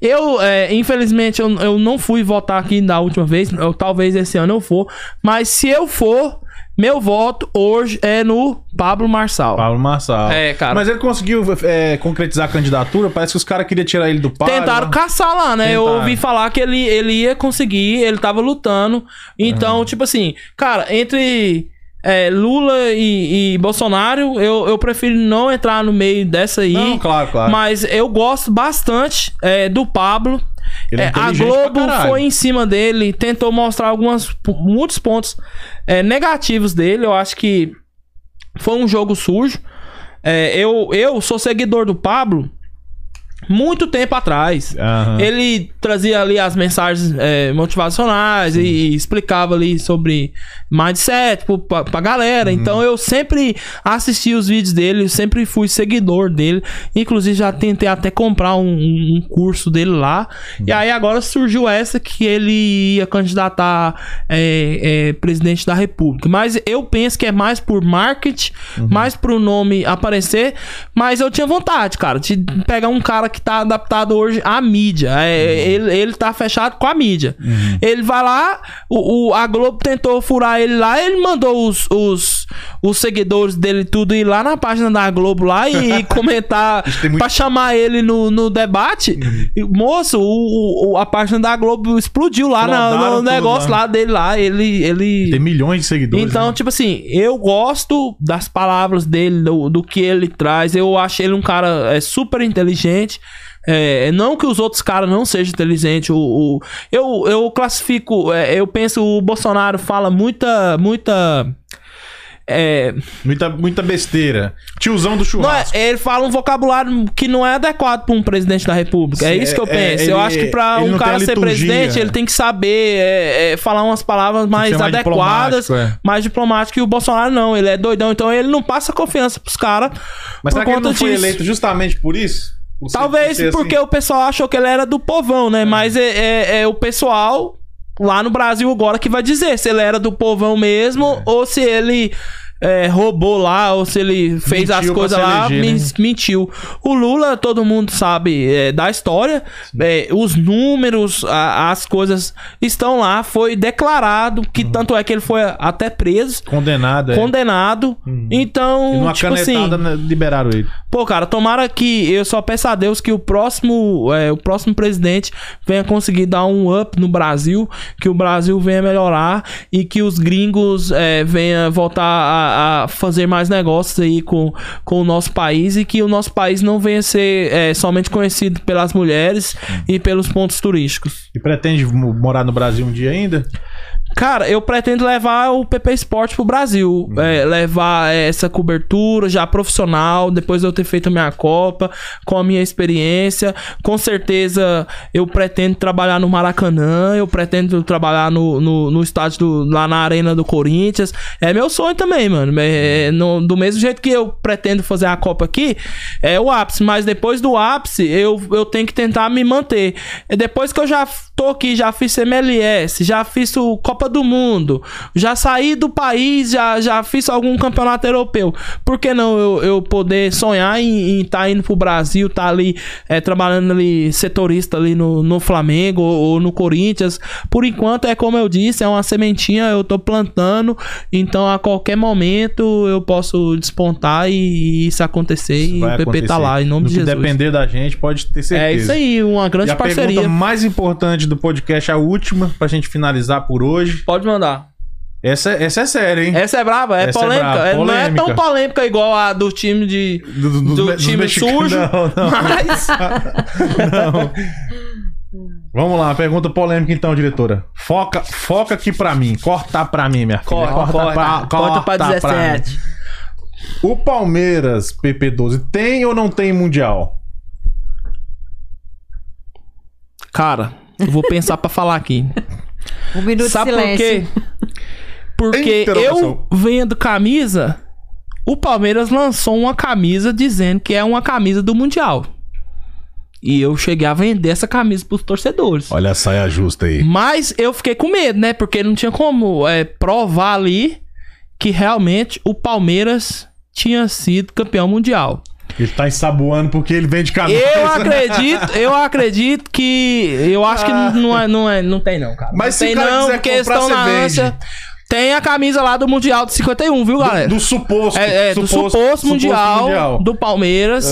Eu, é, infelizmente, eu, eu não fui votar aqui da última vez. Eu, talvez esse ano eu for. Mas se eu for, meu voto hoje é no Pablo Marçal. Pablo Marçal. É, cara. Mas ele conseguiu é, concretizar a candidatura? Parece que os caras queriam tirar ele do palio. Tentaram né? caçar lá, né? Eu Tentaram. ouvi falar que ele, ele ia conseguir, ele tava lutando. Então, tipo assim, cara, entre é, Lula e, e Bolsonaro, eu, eu prefiro não entrar no meio dessa aí. Não, claro, claro. Mas eu gosto bastante é, do Pablo. É É, a Globo foi em cima dele, tentou mostrar algumas, p- muitos pontos é, negativos dele. Eu acho que foi um jogo sujo. É, eu, eu sou seguidor do Pablo muito tempo atrás. Aham. Ele trazia ali as mensagens é, motivacionais e explicava ali sobre mindset pro- pra, pra galera. Uhum. Então eu sempre assisti os vídeos dele, eu sempre fui seguidor dele. Inclusive já tentei até comprar um, um curso dele lá. E Uhum. aí agora surgiu essa que ele ia candidatar é, é, presidente da república. Mas eu penso que é mais por marketing, Uhum. mais pro nome aparecer. Mas eu tinha vontade, cara, de pegar um cara que tá adaptado hoje à mídia. É, ele, ele tá fechado com a mídia. Ele vai lá, o, o- a Globo tentou furar ele lá, ele mandou os, os, os seguidores dele tudo ir lá na página da Globo lá e [laughs] comentar Isso tem muito- pra chamar ele no, no debate. E, Moço, o, o- a página da Globo explodiu lá na- no negócio lá. lá. dele lá. Ele. ele... Tem milhões de seguidores. Então, né? tipo assim, eu gosto das palavras dele, do, do que ele traz. Eu acho ele um cara é, super inteligente. É, não que os outros caras não sejam inteligentes. O, o- eu, eu classifico, é, eu penso, o Bolsonaro fala muita. muita é, Muita, muita besteira. Tiozão do não é, churrasco. ele fala um vocabulário que não é adequado para um presidente da república. É Sim, isso que eu é- penso. é, eu acho que para um cara ser presidente, ele tem que saber é, é, falar umas palavras mais mais adequadas, diplomático, é. mais diplomático. E o Bolsonaro não, ele é doidão. Então ele não passa confiança pros caras. Mas por será que ele não foi disso. eleito justamente por isso? Por Talvez ser porque assim? o pessoal achou que ele era do povão, né? Mas é, é- é o pessoal lá no Brasil agora que vai dizer se ele era do povão mesmo É. ou se ele é, roubou lá ou se ele fez Mentiu as coisas lá, eleger, né? mentiu. O Lula, todo mundo sabe é, da história, é, os números, a- as coisas estão lá, foi declarado que Uhum. tanto é que ele foi até preso, Condenado, é. condenado. Então, E numa tipo assim, né, liberaram ele. Pô, cara, tomara que eu só peço a Deus que o próximo, é, o próximo presidente venha conseguir dar um up no Brasil, que o Brasil venha melhorar e que os gringos é, venham voltar a, a fazer mais negócios aí com, com o nosso país e que o nosso país não venha ser é, somente conhecido pelas mulheres e pelos pontos turísticos. E pretende mo- morar no Brasil um dia ainda? Cara, eu pretendo levar o PP Sport pro Brasil. É, levar é, essa cobertura já profissional, depois de eu ter feito a minha Copa, com a minha experiência. Com certeza eu pretendo trabalhar no Maracanã, eu pretendo trabalhar no, no, no estádio do- lá na Arena do Corinthians. É meu sonho também, mano. É, no- do mesmo jeito que eu pretendo fazer a Copa aqui, é o ápice. Mas depois do ápice, eu, eu tenho que tentar me manter. É depois que eu já tô aqui, já fiz MLS, já fiz o Copa do Mundo, já saí do país, já, já fiz algum campeonato europeu. Por que não eu, eu poder sonhar em estar tá indo pro Brasil, tá ali é, trabalhando ali setorista ali no, no Flamengo ou, ou no Corinthians? Por enquanto, é como eu disse, é uma sementinha, eu tô plantando, então a qualquer momento eu posso despontar e, e isso acontecer e Vai o PP tá lá, em nome no de Jesus. depender da gente, pode ter certeza. É isso aí, uma grande E a parceria. pergunta mais importante do podcast, a última, pra gente finalizar por hoje. Pode mandar. Essa, essa é séria, hein? Essa é braba, é Essa é polêmica. É- Não é polêmica. tão polêmica igual a do time de. Do, do- do dos time sujo. [laughs] Não, não. Mas. [laughs] não. Vamos lá, pergunta polêmica então, diretora. Foca, foca aqui pra mim. Corta pra mim, minha filha. Corta, corta, pra, corta pra mim. 17. O Palmeiras, PP12, tem ou não tem Mundial? Cara, eu vou pensar pra falar aqui. Um minuto Sabe de por silêncio. quê? Porque eu vendo camisa, o Palmeiras lançou uma camisa dizendo que é uma camisa do Mundial. E eu cheguei a vender essa camisa pros torcedores. Olha a saia justa aí. Mas eu fiquei com medo, né? Porque não tinha como é, provar ali que realmente o Palmeiras tinha sido campeão mundial. Ele tá ensaboando porque ele vende camisa. Eu acredito, eu acredito que. Eu acho que não, é, não, é, não tem, não, cara. Ah. Mas não se tem, o cara não, quiser porque comprar, estão na vende. ânsia. Tem a camisa lá do Mundial de 51, viu, galera? Do suposto. é, é, do suposto, mundial, do Palmeiras.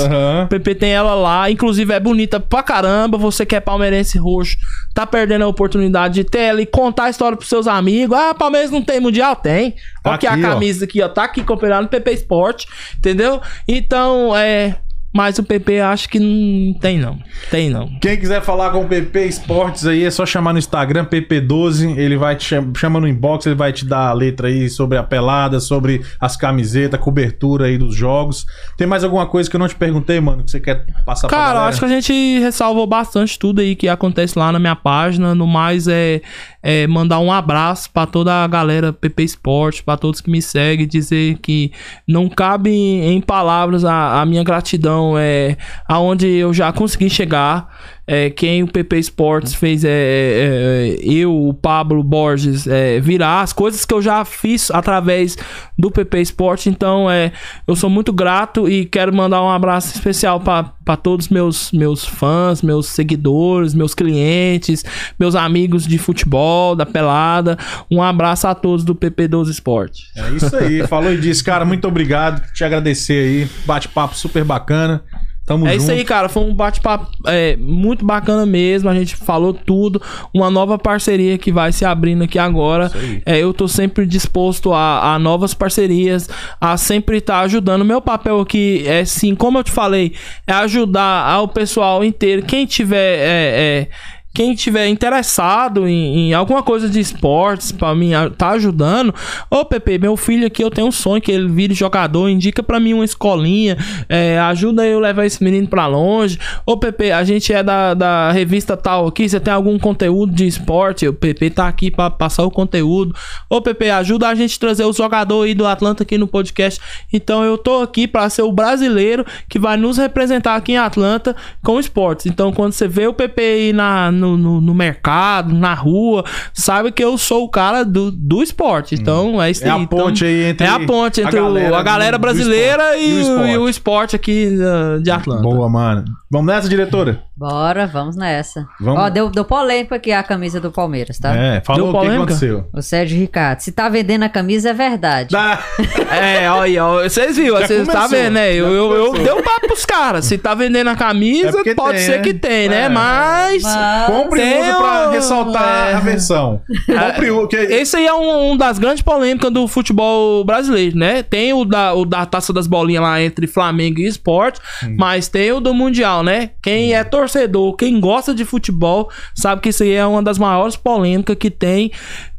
O PP tem ela lá, inclusive é bonita pra caramba. Você que é palmeirense roxo, tá perdendo a oportunidade de ter ela e contar a história pros seus amigos. Ah, Palmeiras não tem mundial? Tem. Tá aqui, aqui, a ó. camisa aqui, ó. Tá aqui comprada no PP Sport, entendeu? Então, é. Mas o PP acho que não tem, não. Tem, não. Quem quiser falar com o PP Esportes aí, é só chamar no Instagram, PP12. Ele vai te chama, chama no inbox, ele vai te dar a letra aí sobre a pelada, sobre as camisetas, cobertura aí dos jogos. Tem mais alguma coisa que eu não te perguntei, mano, que você quer passar pra Cara, eu galera? acho que a gente ressalvou bastante tudo aí que acontece lá na minha página. No mais, é, é mandar um abraço pra toda a galera PP Sport, pra todos que me seguem, dizer que não cabe em palavras a, a minha gratidão é aonde eu já consegui chegar. É, quem o PP Sports fez é, é, é, eu, o Pablo Borges, é, virar as coisas que eu já fiz através do PP Sport. Então, é, eu sou muito grato e quero mandar um abraço especial para todos meus meus fãs, meus seguidores, meus clientes, meus amigos de futebol, da pelada. Um abraço a todos do PP12 Sport. É isso aí, falou e disse, cara, muito obrigado. Te agradecer aí. Bate-papo super bacana. Tamo É junto. isso aí, cara. Foi um bate-papo é, muito bacana mesmo. A gente falou tudo. Uma nova parceria que vai se abrindo aqui agora. É, eu tô sempre disposto a, a novas parcerias, a sempre estar ajudando. Meu papel aqui é sim, como eu te falei, é ajudar ao pessoal inteiro. Quem tiver. é, é, quem tiver interessado em, em alguma coisa de esportes pra mim tá ajudando, ô Pepe, meu filho aqui eu tenho um sonho que ele vire jogador, indica pra mim uma escolinha, é, ajuda eu levar esse menino pra longe. Ô Pepe, a gente é da, da revista tal aqui, você tem algum conteúdo de esporte? O Pepe tá aqui pra passar o conteúdo. Ô Pepe, ajuda a gente trazer os jogadores aí do Atlanta aqui no podcast. Então eu tô aqui pra ser o brasileiro que vai nos representar aqui em Atlanta com esportes. Então quando você vê o Pepe aí na, no, no, no mercado, na rua, sabe que eu sou o cara do, do esporte. Então é isso É a. Então, ponte aí entre É a ponte a entre o- galera a galera do- do brasileira esporte. e, esporte. e o esporte aqui uh, de Atlanta. Boa, mano. Vamos nessa, diretora? Bora, vamos nessa. Vamos. Ó, deu, deu polêmica aqui a camisa do Palmeiras, tá? É, falou Deu o que aconteceu. O Sérgio Ricardo. Se tá vendendo a camisa, é verdade. Dá. [laughs] É, olha aí, ó, vocês viram, Já vocês tá vendo, né? Eu, eu, eu dei um papo pros caras. Se tá vendendo a É camisa, porque pode tem, ser né? que tem, né? É. Mas. Mas- Compre e Tem usa pra ressaltar é. a versão. Compre o que Esse aí é um, um das grandes polêmicas do futebol brasileiro, né? Tem o da, o da taça das bolinhas lá entre Flamengo e Esporte, mas tem o do Mundial, né? Quem é torcedor, quem gosta de futebol, sabe que isso aí é uma das maiores polêmicas que tem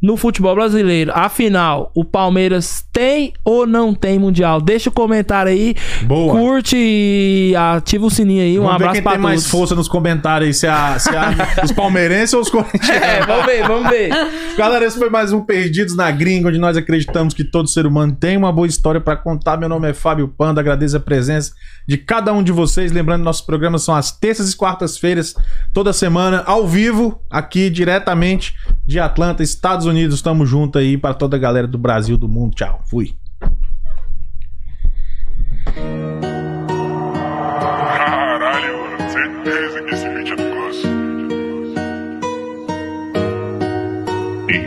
no futebol brasileiro. Afinal, o Palmeiras tem ou não tem Mundial? Deixa o comentário aí, Boa. curte e ativa o sininho aí. Um Vamos ver abraço quem pra tem todos. mais força nos comentários aí, se, a, se a- [laughs] os palmeirenses ou os [laughs] corintianos. É, vamos ver, vamos ver. Galera, esse foi mais um Perdidos na Gringa, onde nós acreditamos que todo ser humano tem uma boa história pra contar. Meu nome é Fábio Panda, agradeço a presença de cada um de vocês. Lembrando, nossos programas são às terças e quartas-feiras, toda semana, ao vivo, aqui diretamente de Atlanta, Estados Unidos. Tamo junto aí para toda a galera do Brasil, do mundo. Tchau, fui.